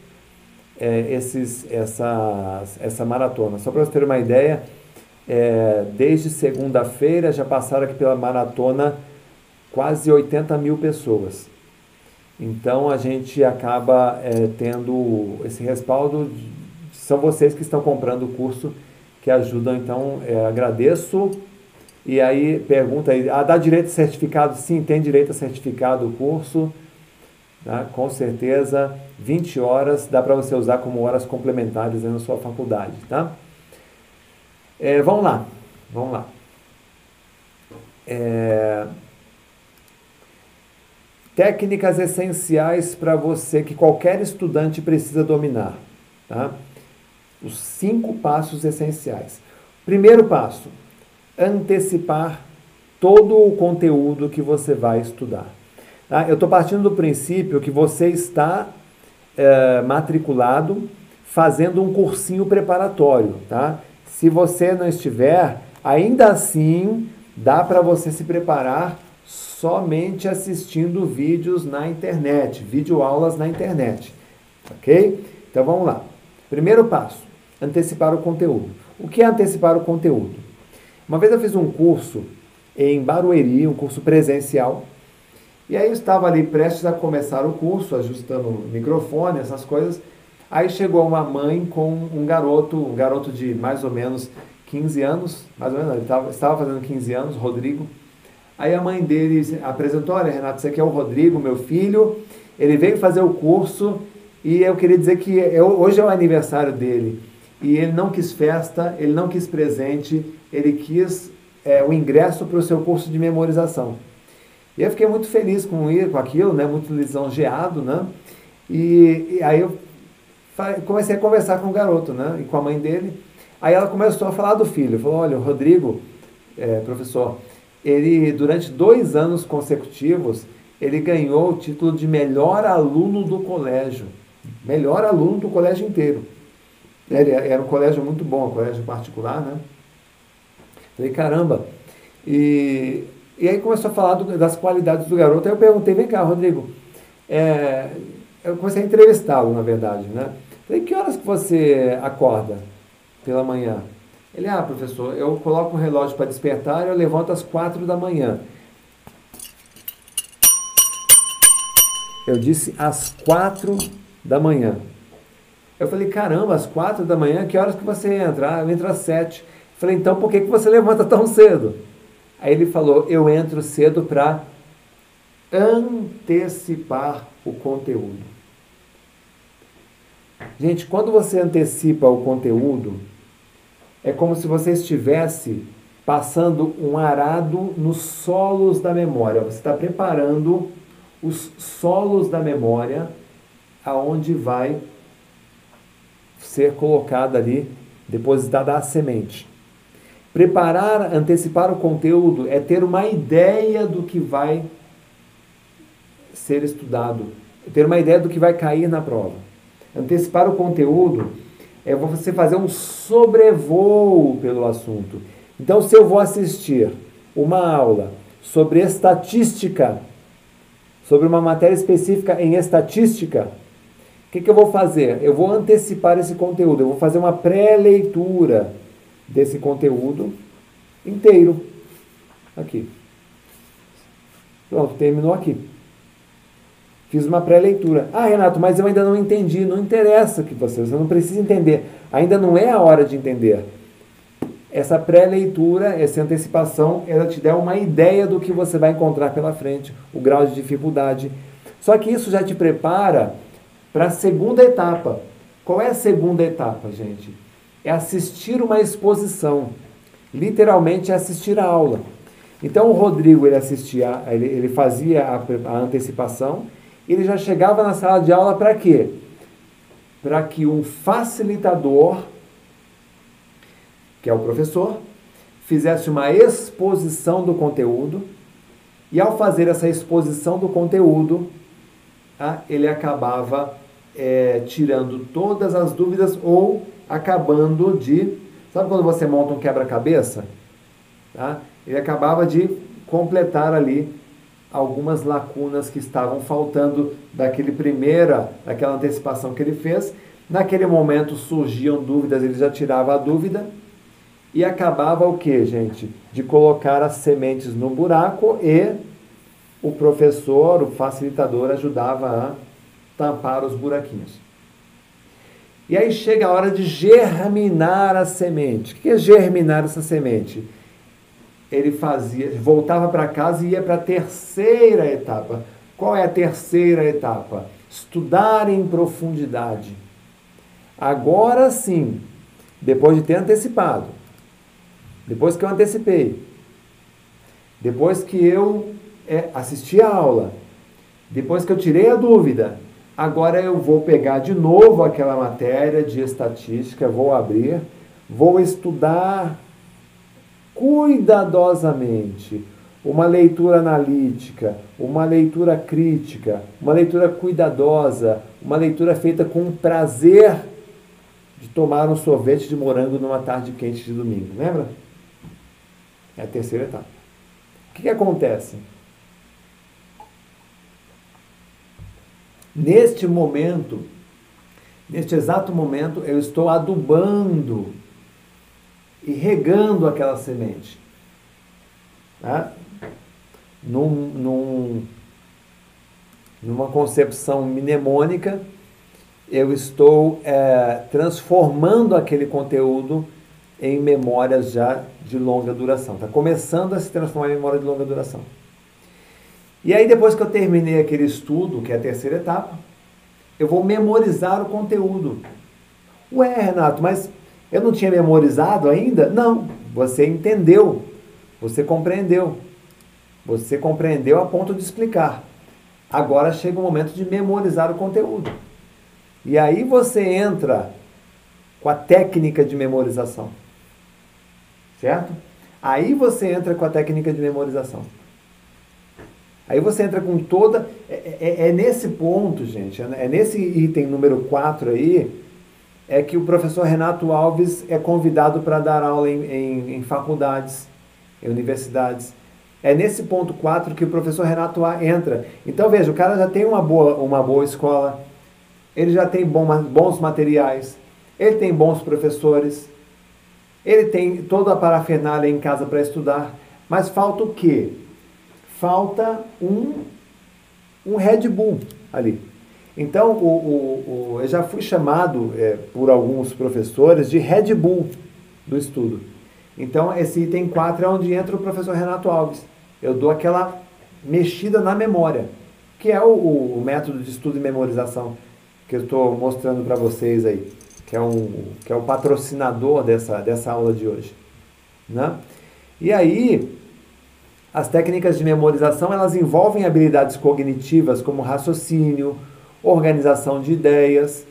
é, esses, essa, essa maratona. Só para você ter uma ideia, é, desde segunda-feira já passaram aqui pela maratona quase 80 mil pessoas. Então a gente acaba é, tendo esse respaldo. De, são vocês que estão comprando o curso que ajudam. Então, é, agradeço. E aí, pergunta aí, ah, dá direito a certificado? Sim, tem direito a certificado o curso. Tá? Com certeza, 20 horas dá para você usar como horas complementares na sua faculdade, tá? É, vamos lá, vamos lá. É, técnicas essenciais para você que qualquer estudante precisa dominar, tá? Os cinco passos essenciais. Primeiro passo: antecipar todo o conteúdo que você vai estudar. Tá? Eu estou partindo do princípio que você está é, matriculado fazendo um cursinho preparatório. Tá? Se você não estiver, ainda assim dá para você se preparar somente assistindo vídeos na internet, videoaulas na internet. Ok? Então vamos lá. Primeiro passo: antecipar o conteúdo. O que é antecipar o conteúdo? Uma vez eu fiz um curso em Barueri, um curso presencial, e aí eu estava ali prestes a começar o curso, ajustando o microfone, essas coisas. Aí chegou uma mãe com um garoto, um garoto de mais ou menos 15 anos, mais ou menos, ele estava, estava fazendo 15 anos, Rodrigo. Aí a mãe dele apresentou, olha Renato, esse aqui é o Rodrigo, meu filho, ele veio fazer o curso e eu queria dizer que eu, hoje é o aniversário dele. E ele não quis festa, ele não quis presente, ele quis é, o ingresso para o seu curso de memorização. E eu fiquei muito feliz com, com aquilo, né? muito lisonjeado, né? E, e aí eu comecei a conversar com o garoto, né? E com a mãe dele. Aí ela começou a falar do filho. Falou, olha, o Rodrigo, é, professor, ele durante dois anos consecutivos, ele ganhou o título de melhor aluno do colégio. Melhor aluno do colégio inteiro. Ele, era um colégio muito bom, um colégio particular, né? Falei, caramba. E e aí começou a falar do, das qualidades do garoto. Aí eu perguntei, vem cá, Rodrigo. É, eu comecei a entrevistá-lo, na verdade, né? Falei, que horas que você acorda pela manhã? Ele, ah, professor, eu coloco o relógio para despertar e eu levanto às quatro da manhã. Eu disse às quatro da manhã. Eu falei, caramba, às quatro da manhã, que horas que você entra? Ah, eu entro às sete. Falei, então por que, que você levanta tão cedo? Aí ele falou: Eu entro cedo para antecipar o conteúdo. Gente, quando você antecipa o conteúdo, é como se você estivesse passando um arado nos solos da memória. Você está preparando os solos da memória aonde vai ser colocada ali, depositada a semente. Preparar, antecipar o conteúdo é ter uma ideia do que vai ser estudado, ter uma ideia do que vai cair na prova. Antecipar o conteúdo é você fazer um sobrevoo pelo assunto. Então, se eu vou assistir uma aula sobre estatística, sobre uma matéria específica em estatística, o que, que eu vou fazer? Eu vou antecipar esse conteúdo, eu vou fazer uma pré-leitura desse conteúdo inteiro. Aqui. Pronto, terminou aqui. Fiz uma pré-leitura. Ah, Renato, mas eu ainda não entendi. Não interessa que você, você não precisa entender. Ainda não é a hora de entender. Essa pré-leitura, essa antecipação, ela te dá uma ideia do que você vai encontrar pela frente, o grau de dificuldade. Só que isso já te prepara para a segunda etapa. Qual é a segunda etapa, gente? É assistir uma exposição. Literalmente é assistir a aula. Então o Rodrigo ele assistia, ele, ele fazia a, a antecipação, ele já chegava na sala de aula para quê? Para que um facilitador, que é o professor, fizesse uma exposição do conteúdo, e ao fazer essa exposição do conteúdo, ah, ele acabava é, tirando todas as dúvidas ou acabando de. Sabe quando você monta um quebra-cabeça? Tá? Ele acabava de completar ali algumas lacunas que estavam faltando daquele primeira, daquela antecipação que ele fez. Naquele momento surgiam dúvidas, ele já tirava a dúvida e acabava o que, gente? De colocar as sementes no buraco e o professor, o facilitador, ajudava a tampar os buraquinhos. E aí chega a hora de germinar a semente. O que é germinar essa semente? Ele fazia, voltava para casa e ia para a terceira etapa. Qual é a terceira etapa? Estudar em profundidade. Agora sim, depois de ter antecipado, depois que eu antecipei, depois que eu é, assisti a aula, depois que eu tirei a dúvida, agora eu vou pegar de novo aquela matéria de estatística, vou abrir, vou estudar cuidadosamente uma leitura analítica, uma leitura crítica, uma leitura cuidadosa, uma leitura feita com prazer de tomar um sorvete de morango numa tarde quente de domingo. Lembra? É a terceira etapa. O que, que acontece? Neste momento, neste exato momento, eu estou adubando e regando aquela semente. Tá? Num, num, numa concepção mnemônica, eu estou é, transformando aquele conteúdo em memórias já de longa duração. Está começando a se transformar em memória de longa duração. E aí, depois que eu terminei aquele estudo, que é a terceira etapa, eu vou memorizar o conteúdo. Ué, Renato, mas eu não tinha memorizado ainda? Não, você entendeu, você compreendeu. Você compreendeu a ponto de explicar. Agora chega o momento de memorizar o conteúdo. E aí você entra com a técnica de memorização. Certo? Aí você entra com a técnica de memorização. Aí você entra com toda. É, é, é nesse ponto, gente, é, é nesse item número 4 aí, é que o professor Renato Alves é convidado para dar aula em, em, em, faculdades, em universidades. É nesse ponto 4 que o professor Renato entra. Então veja, o cara já tem uma boa, uma boa escola, ele já tem bom, bons materiais, ele tem bons professores, ele tem toda a parafernália em casa para estudar, mas falta o quê? Falta um, um Red Bull ali. Então, o, o, o eu já fui chamado é, por alguns professores de Red Bull do estudo. Então, esse item 4 é onde entra o professor Renato Alves. Eu dou aquela mexida na memória, que é o, o método de estudo e memorização que eu estou mostrando para vocês aí, que é, um, que é o patrocinador dessa, dessa aula de hoje. Né? E aí, as técnicas de memorização elas envolvem habilidades cognitivas como raciocínio, organização de ideias.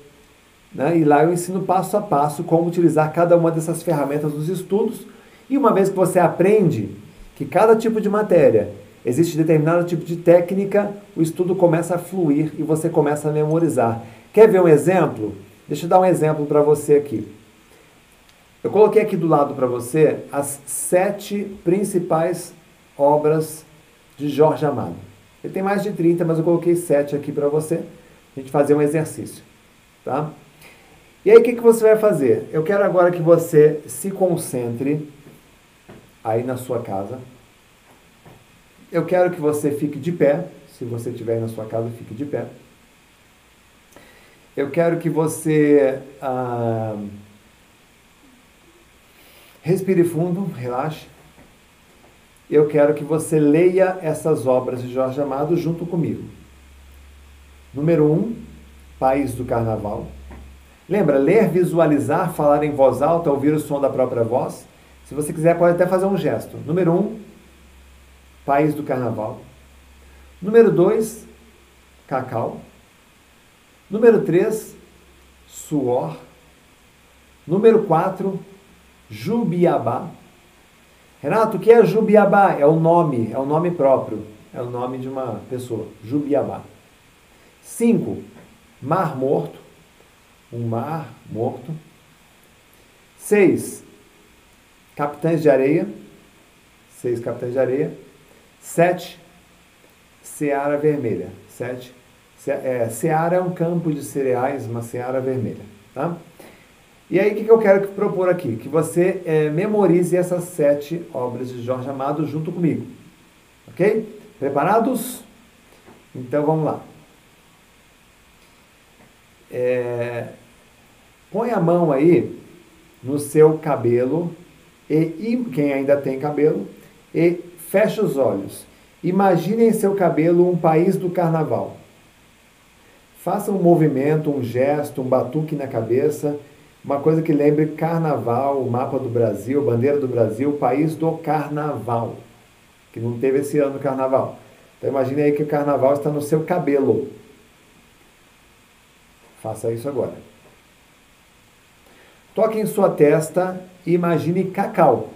Né? E lá eu ensino passo a passo como utilizar cada uma dessas ferramentas dos estudos. E uma vez que você aprende que cada tipo de matéria existe determinado tipo de técnica, o estudo começa a fluir e você começa a memorizar. Quer ver um exemplo? Deixa eu dar um exemplo para você aqui. Eu coloquei aqui do lado para você as sete principais obras de Jorge Amado. Ele tem mais de 30, mas eu coloquei 7 aqui para você, a gente fazer um exercício. Tá? E aí o que, que você vai fazer? Eu quero agora que você se concentre aí na sua casa. Eu quero que você fique de pé, se você estiver na sua casa, fique de pé. Eu quero que você ah, respire fundo, relaxe eu quero que você leia essas obras de Jorge Amado junto comigo. Número 1, um, País do Carnaval. Lembra, ler, visualizar, falar em voz alta, ouvir o som da própria voz. Se você quiser, pode até fazer um gesto. Número 1, um, País do Carnaval. Número 2, Cacau. Número 3, Suor. Número 4, Jubiabá. Renato, o que é Jubiabá? É o nome, é o nome próprio, é o nome de uma pessoa, Jubiabá. 5. Mar Morto, um mar morto. 6. Capitães de Areia, seis Capitães de Areia. 7. Seara Vermelha, 7. É, Seara é um campo de cereais, uma seara vermelha, tá? E aí, o que, eu quero propor aqui? Que você é, memorize essas sete obras de Jorge Amado junto comigo. Ok? Preparados? Então vamos lá. É, Põe a mão aí no seu cabelo e, e quem ainda tem cabelo e fecha os olhos. Imagine em seu cabelo um país do carnaval. Faça um movimento, um gesto, um batuque na cabeça, uma coisa que lembre carnaval, o mapa do Brasil, bandeira do Brasil, país do carnaval. Que não teve esse ano carnaval. Então imagine aí que o carnaval está no seu cabelo. Faça isso agora. Toque em sua testa e imagine cacau.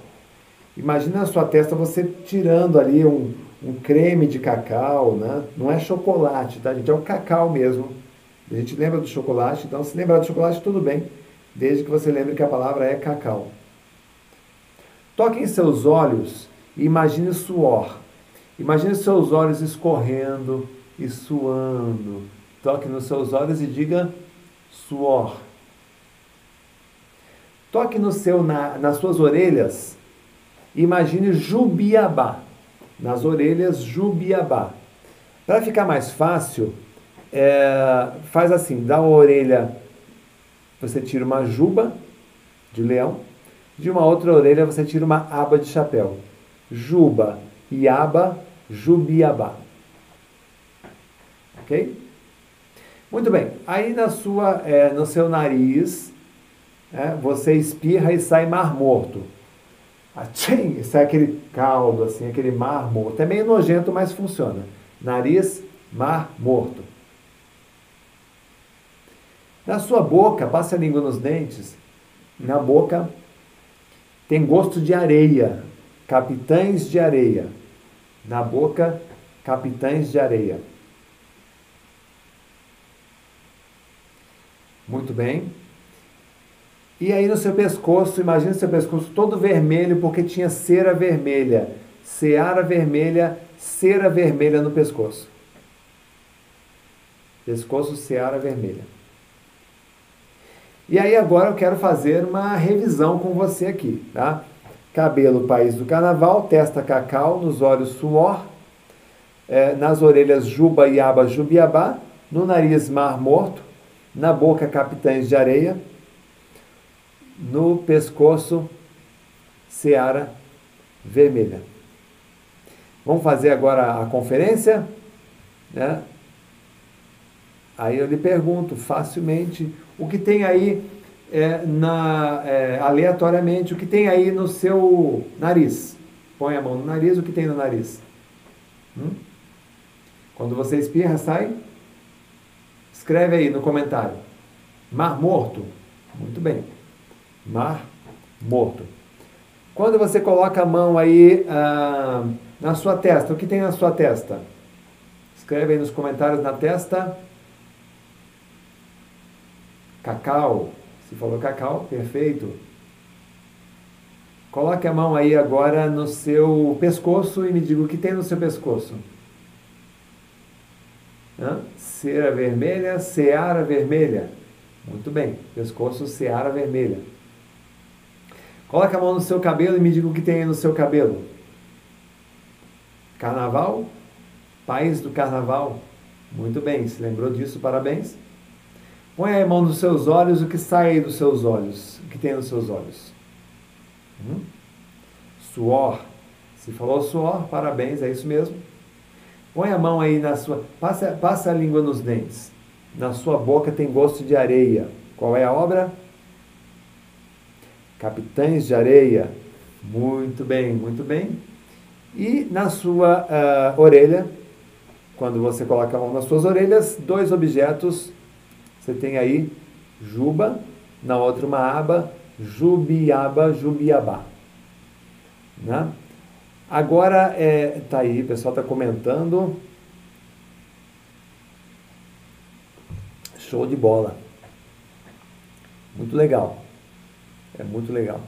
Imagine na sua testa você tirando ali um, um creme de cacau, né? Não é chocolate, tá, gente? É o cacau mesmo. A gente lembra do chocolate, então se lembrar do chocolate, tudo bem, desde que você lembre que a palavra é cacau. Toque em seus olhos e imagine suor. Imagine seus olhos escorrendo e suando. Toque nos seus olhos e diga suor. Toque no seu, na, nas suas orelhas. Imagine Jubiabá. Nas orelhas, Jubiabá. Para ficar mais fácil, é, faz assim: da orelha você tira uma juba de leão, de uma outra orelha você tira uma aba de chapéu. Juba, Iaba, Jubiabá. Ok? Muito bem. Aí na sua, é, no seu nariz, é, você espirra e sai mar morto. Atchim, sai aquele caldo, assim, aquele mar morto. É meio nojento, mas funciona. Nariz, mar morto. Na sua boca, passe a língua nos dentes. Na boca tem gosto de areia. Capitães de areia. Na boca, capitães de areia. Muito bem. E aí no seu pescoço, imagine seu pescoço todo vermelho porque tinha cera vermelha. Seara vermelha, cera vermelha no pescoço. Pescoço, seara vermelha. E aí agora eu quero fazer uma revisão com você aqui, tá? Cabelo, país do carnaval, testa cacau, nos olhos suor, é, nas orelhas juba, iaba, jubiabá, no nariz mar morto, na boca capitães de areia, no pescoço seara vermelha. Vamos fazer agora a conferência, né? Aí eu lhe pergunto facilmente o que tem aí é, na, é, aleatoriamente, o que tem aí no seu nariz. Põe a mão no nariz, o que tem no nariz? Hum? Quando você espirra, sai? Escreve aí no comentário. Mar morto. Muito bem. Mar morto. Quando você coloca a mão aí ah, na sua testa, o que tem na sua testa? Escreve aí nos comentários na testa. Cacau. Se falou cacau, perfeito. Coloque a mão aí agora no seu pescoço e me diga o que tem no seu pescoço. Hã? Cera vermelha, seara vermelha. Muito bem, pescoço, seara vermelha. Coloque a mão no seu cabelo e me diga o que tem aí no seu cabelo. Carnaval? País do carnaval. Muito bem, se lembrou disso, parabéns. Põe a mão nos seus olhos, o que sai dos seus olhos? O que tem nos seus olhos? Hum? Suor. Se falou suor, parabéns, é isso mesmo. Põe a mão aí na sua. Passa, passa a língua nos dentes. Na sua boca tem gosto de areia. Qual é a obra? Capitães de Areia. Muito bem, muito bem. E na sua uh, orelha, quando você coloca a mão nas suas orelhas, dois objetos você tem aí juba, na outra uma aba, jubiaba, jubiabá. Né? Agora, é, tá aí, o pessoal está comentando. Show de bola. Muito legal. É muito legal.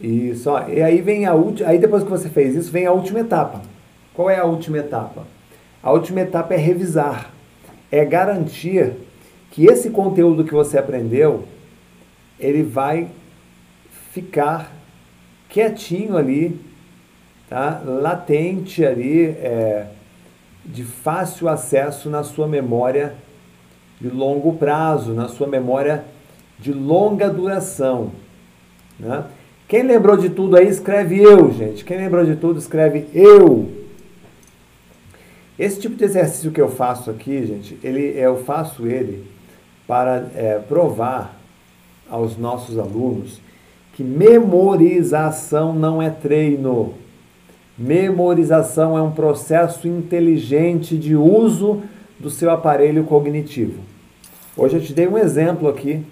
Isso, ó. e aí vem a última, aí depois que você fez isso, vem a última etapa. Qual é a última etapa? A última etapa é revisar, é garantir que esse conteúdo que você aprendeu, ele vai ficar quietinho ali, tá? latente ali, é, de fácil acesso na sua memória de longo prazo, na sua memória de longa duração. Né? Quem lembrou de tudo aí, escreve eu, gente. Quem lembrou de tudo, escreve eu. Esse tipo de exercício que eu faço aqui, gente, ele, eu faço ele para é, provar aos nossos alunos que memorização não é treino. Memorização é um processo inteligente de uso do seu aparelho cognitivo. Hoje eu te dei um exemplo aqui,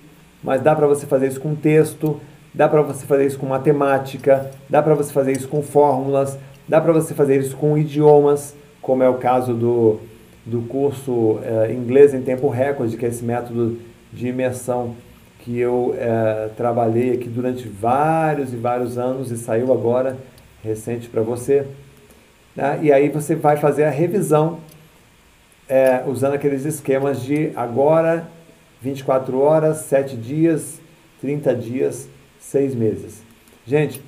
mas dá para você fazer isso com texto, dá para você fazer isso com matemática, dá para você fazer isso com fórmulas, dá para você fazer isso com idiomas, como é o caso do, do curso é, Inglês em Tempo Recorde, que é esse método de imersão que eu é, trabalhei aqui durante vários e vários anos e saiu agora recente para você. Né? E aí você vai fazer a revisão é, usando aqueles esquemas de agora, 24 horas, 7 dias, 30 dias, 6 meses. Gente,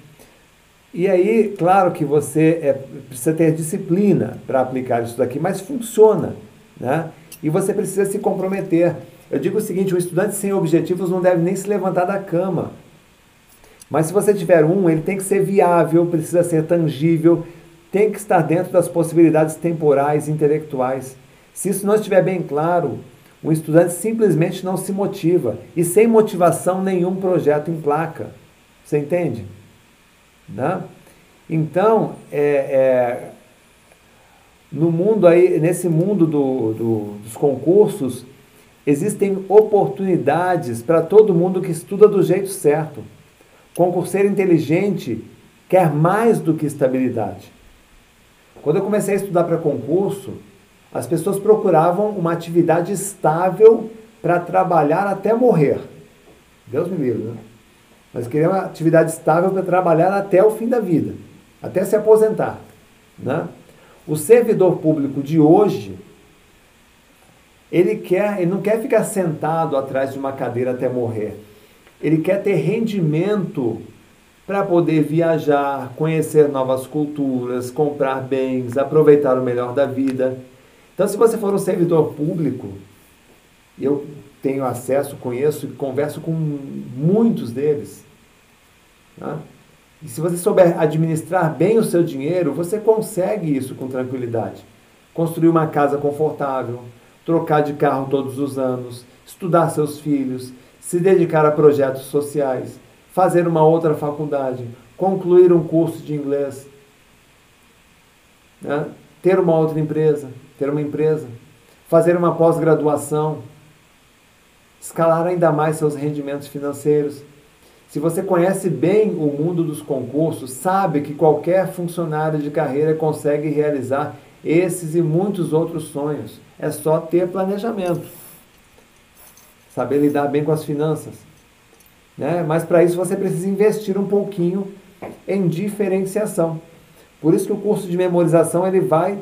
e aí, claro que você é, precisa ter disciplina para aplicar isso daqui, mas funciona, né? E você precisa se comprometer. Eu digo o seguinte: um estudante sem objetivos não deve nem se levantar da cama. Mas se você tiver um, ele tem que ser viável, precisa ser tangível, tem que estar dentro das possibilidades temporais e intelectuais. Se isso não estiver bem claro, o estudante simplesmente não se motiva e sem motivação nenhum projeto emplaca. Você entende? Né? Então, é, é, no mundo aí, nesse mundo do, do, dos concursos, Existem oportunidades para todo mundo que estuda do jeito certo. Concurseiro inteligente quer mais do que estabilidade. Quando eu comecei a estudar para concurso, as pessoas procuravam uma atividade estável para trabalhar até morrer. Deus me livre, né? Mas queriam uma atividade estável para trabalhar até o fim da vida, até se aposentar. Né? O servidor público de hoje ele quer, ele não quer ficar sentado atrás de uma cadeira até morrer. Ele quer ter rendimento para poder viajar, conhecer novas culturas, comprar bens, aproveitar o melhor da vida. Então, se você for um servidor público, eu tenho acesso, conheço e converso com muitos deles. Tá? E se você souber administrar bem o seu dinheiro, você consegue isso com tranquilidade. Construir uma casa confortável, trocar de carro todos os anos, estudar seus filhos, se dedicar a projetos sociais, fazer uma outra faculdade, concluir um curso de inglês, né? ter uma outra empresa, ter uma empresa, fazer uma pós-graduação, escalar ainda mais seus rendimentos financeiros. Se você conhece bem o mundo dos concursos, sabe que qualquer funcionário de carreira consegue realizar esses e muitos outros sonhos. É só ter planejamento. Saber lidar bem com as finanças. Né? Mas para isso você precisa investir um pouquinho em diferenciação. Por isso que o curso de memorização ele vai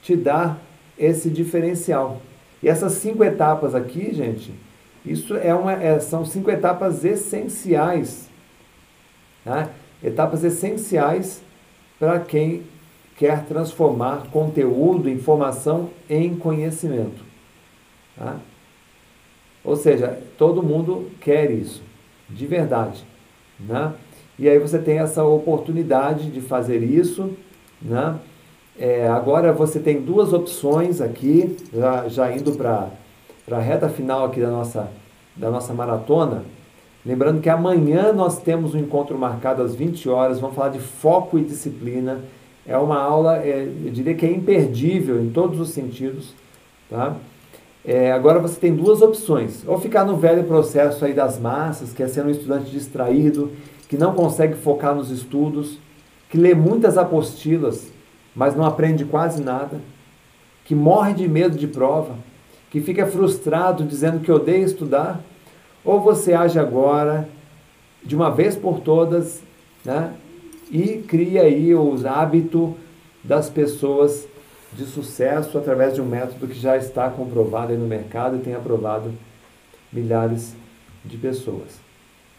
te dar esse diferencial. E essas cinco etapas aqui, gente, isso é uma, é, são cinco etapas essenciais. Né? Etapas essenciais para quem quer transformar conteúdo, informação em conhecimento. Tá? Ou seja, todo mundo quer isso, de verdade. Né? E aí você tem essa oportunidade de fazer isso. Né? É, agora você tem duas opções aqui, já, já indo para a reta final aqui da nossa, da nossa maratona. Lembrando que amanhã nós temos um encontro marcado às 20 horas, vamos falar de foco e disciplina. É uma aula, é, eu diria que é imperdível em todos os sentidos. Tá? É, agora você tem duas opções. Ou ficar no velho processo aí das massas, que é ser um estudante distraído, que não consegue focar nos estudos, que lê muitas apostilas, mas não aprende quase nada, que morre de medo de prova, que fica frustrado dizendo que odeia estudar. Ou você age agora, de uma vez por todas, né, e cria aí os hábitos das pessoas de sucesso através de um método que já está comprovado no mercado e tem aprovado milhares de pessoas.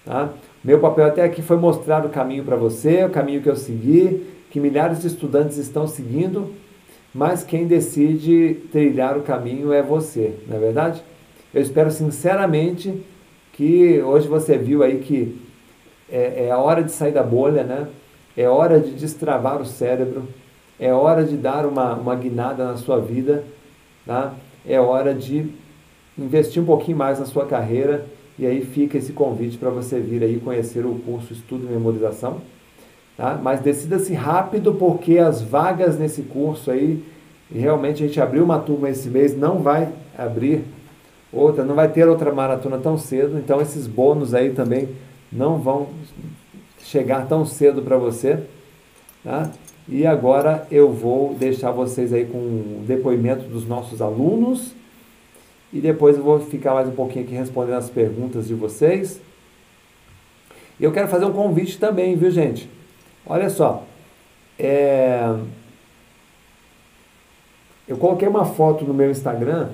Tá? Meu papel até aqui foi mostrar o caminho para você, o caminho que eu segui, que milhares de estudantes estão seguindo, mas quem decide trilhar o caminho é você, não é verdade? Eu espero sinceramente que hoje você viu aí que é, é a hora de sair da bolha, né? É hora de destravar o cérebro, é hora de dar uma, uma guinada na sua vida, tá? é hora de investir um pouquinho mais na sua carreira e aí fica esse convite para você vir aí conhecer o curso Estudo e Memorização. Tá? Mas decida-se rápido porque as vagas nesse curso aí, realmente a gente abriu uma turma esse mês, não vai abrir outra, não vai ter outra maratona tão cedo, então esses bônus aí também não vão chegar tão cedo para você. Tá? E agora eu vou deixar vocês aí com o depoimento dos nossos alunos e depois eu vou ficar mais um pouquinho aqui respondendo as perguntas de vocês. E eu quero fazer um convite também, viu gente? Olha só, é... eu coloquei uma foto no meu Instagram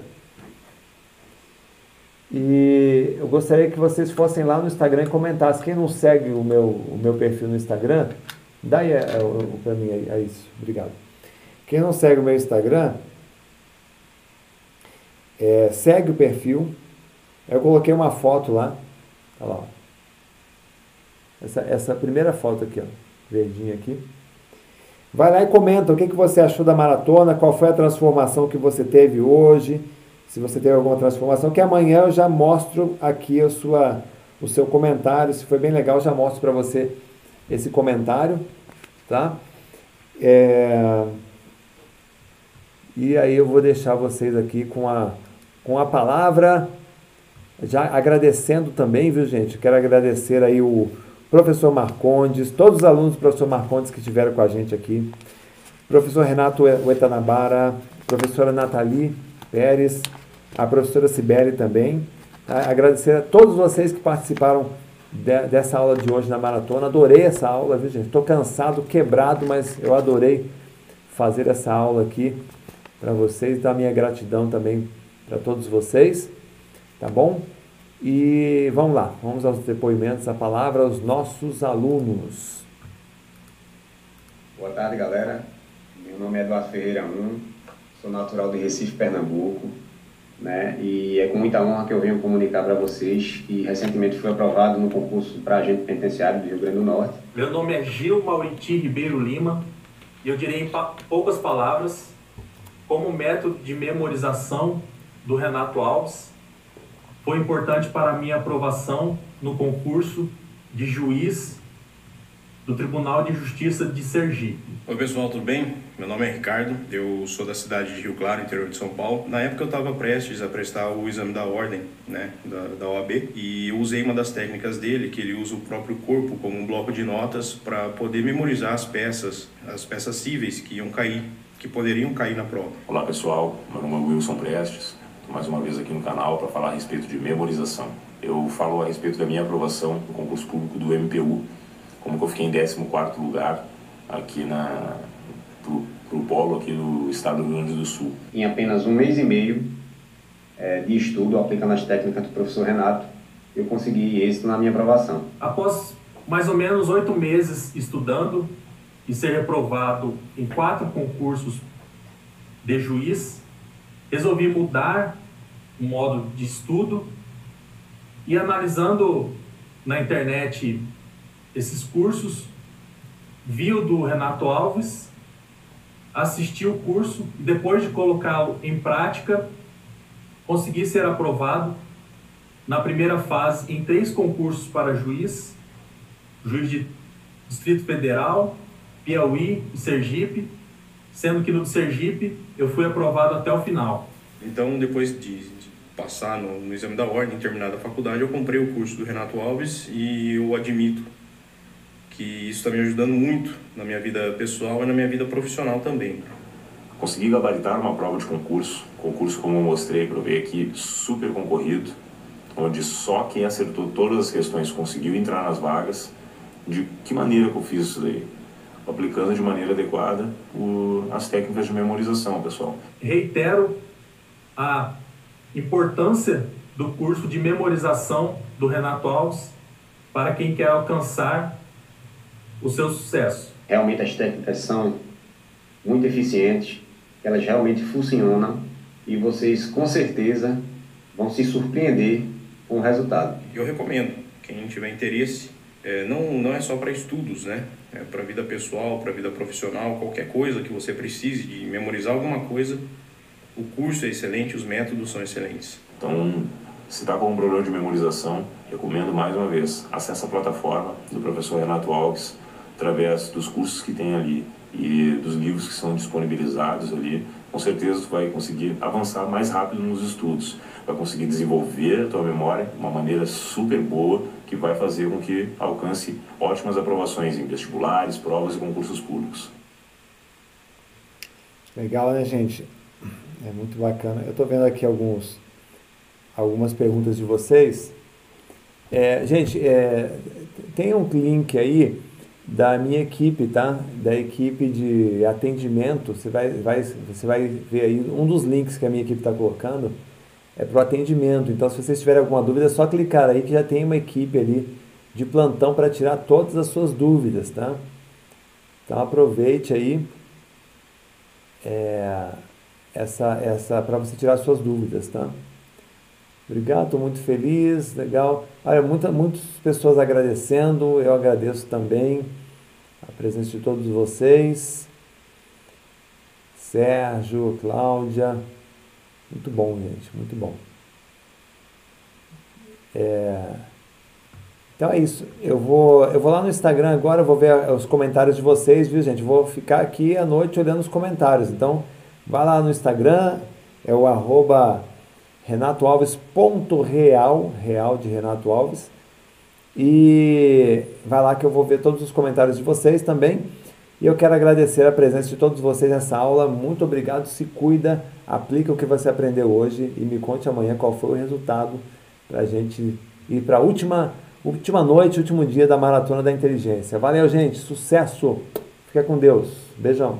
e eu gostaria que vocês fossem lá no Instagram e comentassem. Quem não segue o meu, o meu perfil no Instagram, dá aí é, é, para mim aí, é isso. Obrigado. Quem não segue o meu Instagram, é, segue o perfil. Eu coloquei uma foto lá. Olha lá. Essa, essa primeira foto aqui, ó, verdinha aqui. Vai lá e comenta o que, que você achou da maratona, qual foi a transformação que você teve hoje se você teve alguma transformação, que amanhã eu já mostro aqui a sua, o seu comentário. Se foi bem legal, eu já mostro para você esse comentário, tá? É... E aí eu vou deixar vocês aqui com a, com a palavra, já agradecendo também, viu gente? Quero agradecer aí o professor Marcondes, todos os alunos do professor Marcondes que estiveram com a gente aqui, professor Renato Uetanabara, professora Nathalie Pérez, a professora Sibeli também. Agradecer a todos vocês que participaram de, dessa aula de hoje na maratona. Adorei essa aula, viu gente? Estou cansado, quebrado, mas eu adorei fazer essa aula aqui para vocês. Dar minha gratidão também para todos vocês, tá bom? E vamos lá, vamos aos depoimentos, a palavra aos nossos alunos. Boa tarde, galera. Meu nome é Eduardo Ferreira 1, sou natural de Recife, Pernambuco né? E é com muita honra que eu venho comunicar para vocês que recentemente fui aprovado no concurso para agente penitenciário do Rio Grande do Norte. Meu nome é Gil Mauriti Ribeiro Lima e eu direi em poucas palavras como método de memorização do Renato Alves foi importante para a minha aprovação no concurso de juiz do Tribunal de Justiça de Sergipe. Oi pessoal, tudo bem? Meu nome é Ricardo, eu sou da cidade de Rio Claro, interior de São Paulo. Na época eu estava prestes a prestar o exame da ordem, né, da, da OAB, e eu usei uma das técnicas dele, que ele usa o próprio corpo como um bloco de notas para poder memorizar as peças, as peças cíveis que iam cair, que poderiam cair na prova. Olá pessoal, meu nome é Wilson Prestes, mais uma vez aqui no canal para falar a respeito de memorização. Eu falo a respeito da minha aprovação no concurso público do MPU como que eu fiquei em 14 lugar aqui na pro, pro polo aqui no estado do Rio Grande do Sul. Em apenas um mês e meio é, de estudo, aplicando as técnicas do professor Renato, eu consegui êxito na minha aprovação. Após mais ou menos oito meses estudando e ser reprovado em quatro concursos de juiz, resolvi mudar o modo de estudo e analisando na internet esses cursos, viu do Renato Alves, assistiu o curso e depois de colocá-lo em prática, consegui ser aprovado na primeira fase em três concursos para juiz, juiz de Distrito Federal, Piauí e Sergipe, sendo que no Sergipe eu fui aprovado até o final. Então, depois de, de passar no, no, exame da ordem, terminada a faculdade, eu comprei o curso do Renato Alves e eu admito que isso está me ajudando muito na minha vida pessoal e na minha vida profissional também. Consegui gabaritar uma prova de concurso, concurso como eu mostrei, provei aqui, super concorrido, onde só quem acertou todas as questões conseguiu entrar nas vagas. De que maneira que eu fiz isso daí? Aplicando de maneira adequada o, as técnicas de memorização, pessoal. Reitero a importância do curso de memorização do Renato Alves para quem quer alcançar o seu sucesso. Realmente as técnicas são muito eficientes elas realmente funcionam e vocês com certeza vão se surpreender com o resultado. Eu recomendo, quem tiver interesse, é, não, não é só para estudos, né? É para vida pessoal, para vida profissional, qualquer coisa que você precise de memorizar alguma coisa, o curso é excelente, os métodos são excelentes. Então, se está com um problema de memorização, recomendo mais uma vez, acesse a plataforma do professor Renato Alves, através dos cursos que tem ali e dos livros que são disponibilizados ali, com certeza tu vai conseguir avançar mais rápido nos estudos, vai conseguir desenvolver a tua memória de uma maneira super boa que vai fazer com que alcance ótimas aprovações em vestibulares, provas e concursos públicos. Legal, né, gente? É muito bacana. Eu estou vendo aqui alguns, algumas perguntas de vocês. É, gente, é, tem um link aí da minha equipe, tá? Da equipe de atendimento. Você vai, vai, você vai ver aí um dos links que a minha equipe está colocando é para o atendimento. Então, se vocês tiverem alguma dúvida, é só clicar aí que já tem uma equipe ali de plantão para tirar todas as suas dúvidas, tá? Então, aproveite aí é, essa, essa para você tirar suas dúvidas, tá? Obrigado, estou muito feliz, legal. Olha, muita, muitas pessoas agradecendo, eu agradeço também a presença de todos vocês. Sérgio, Cláudia, muito bom, gente, muito bom. É... Então é isso. Eu vou, eu vou lá no Instagram agora, vou ver os comentários de vocês, viu, gente? Vou ficar aqui à noite olhando os comentários. Então, vai lá no Instagram, é o arroba renatoalves.real, real de Renato Alves. E vai lá que eu vou ver todos os comentários de vocês também. E eu quero agradecer a presença de todos vocês nessa aula. Muito obrigado. Se cuida, aplica o que você aprendeu hoje e me conte amanhã qual foi o resultado para a gente ir para a última, última noite, último dia da Maratona da Inteligência. Valeu, gente. Sucesso. Fica com Deus. Beijão.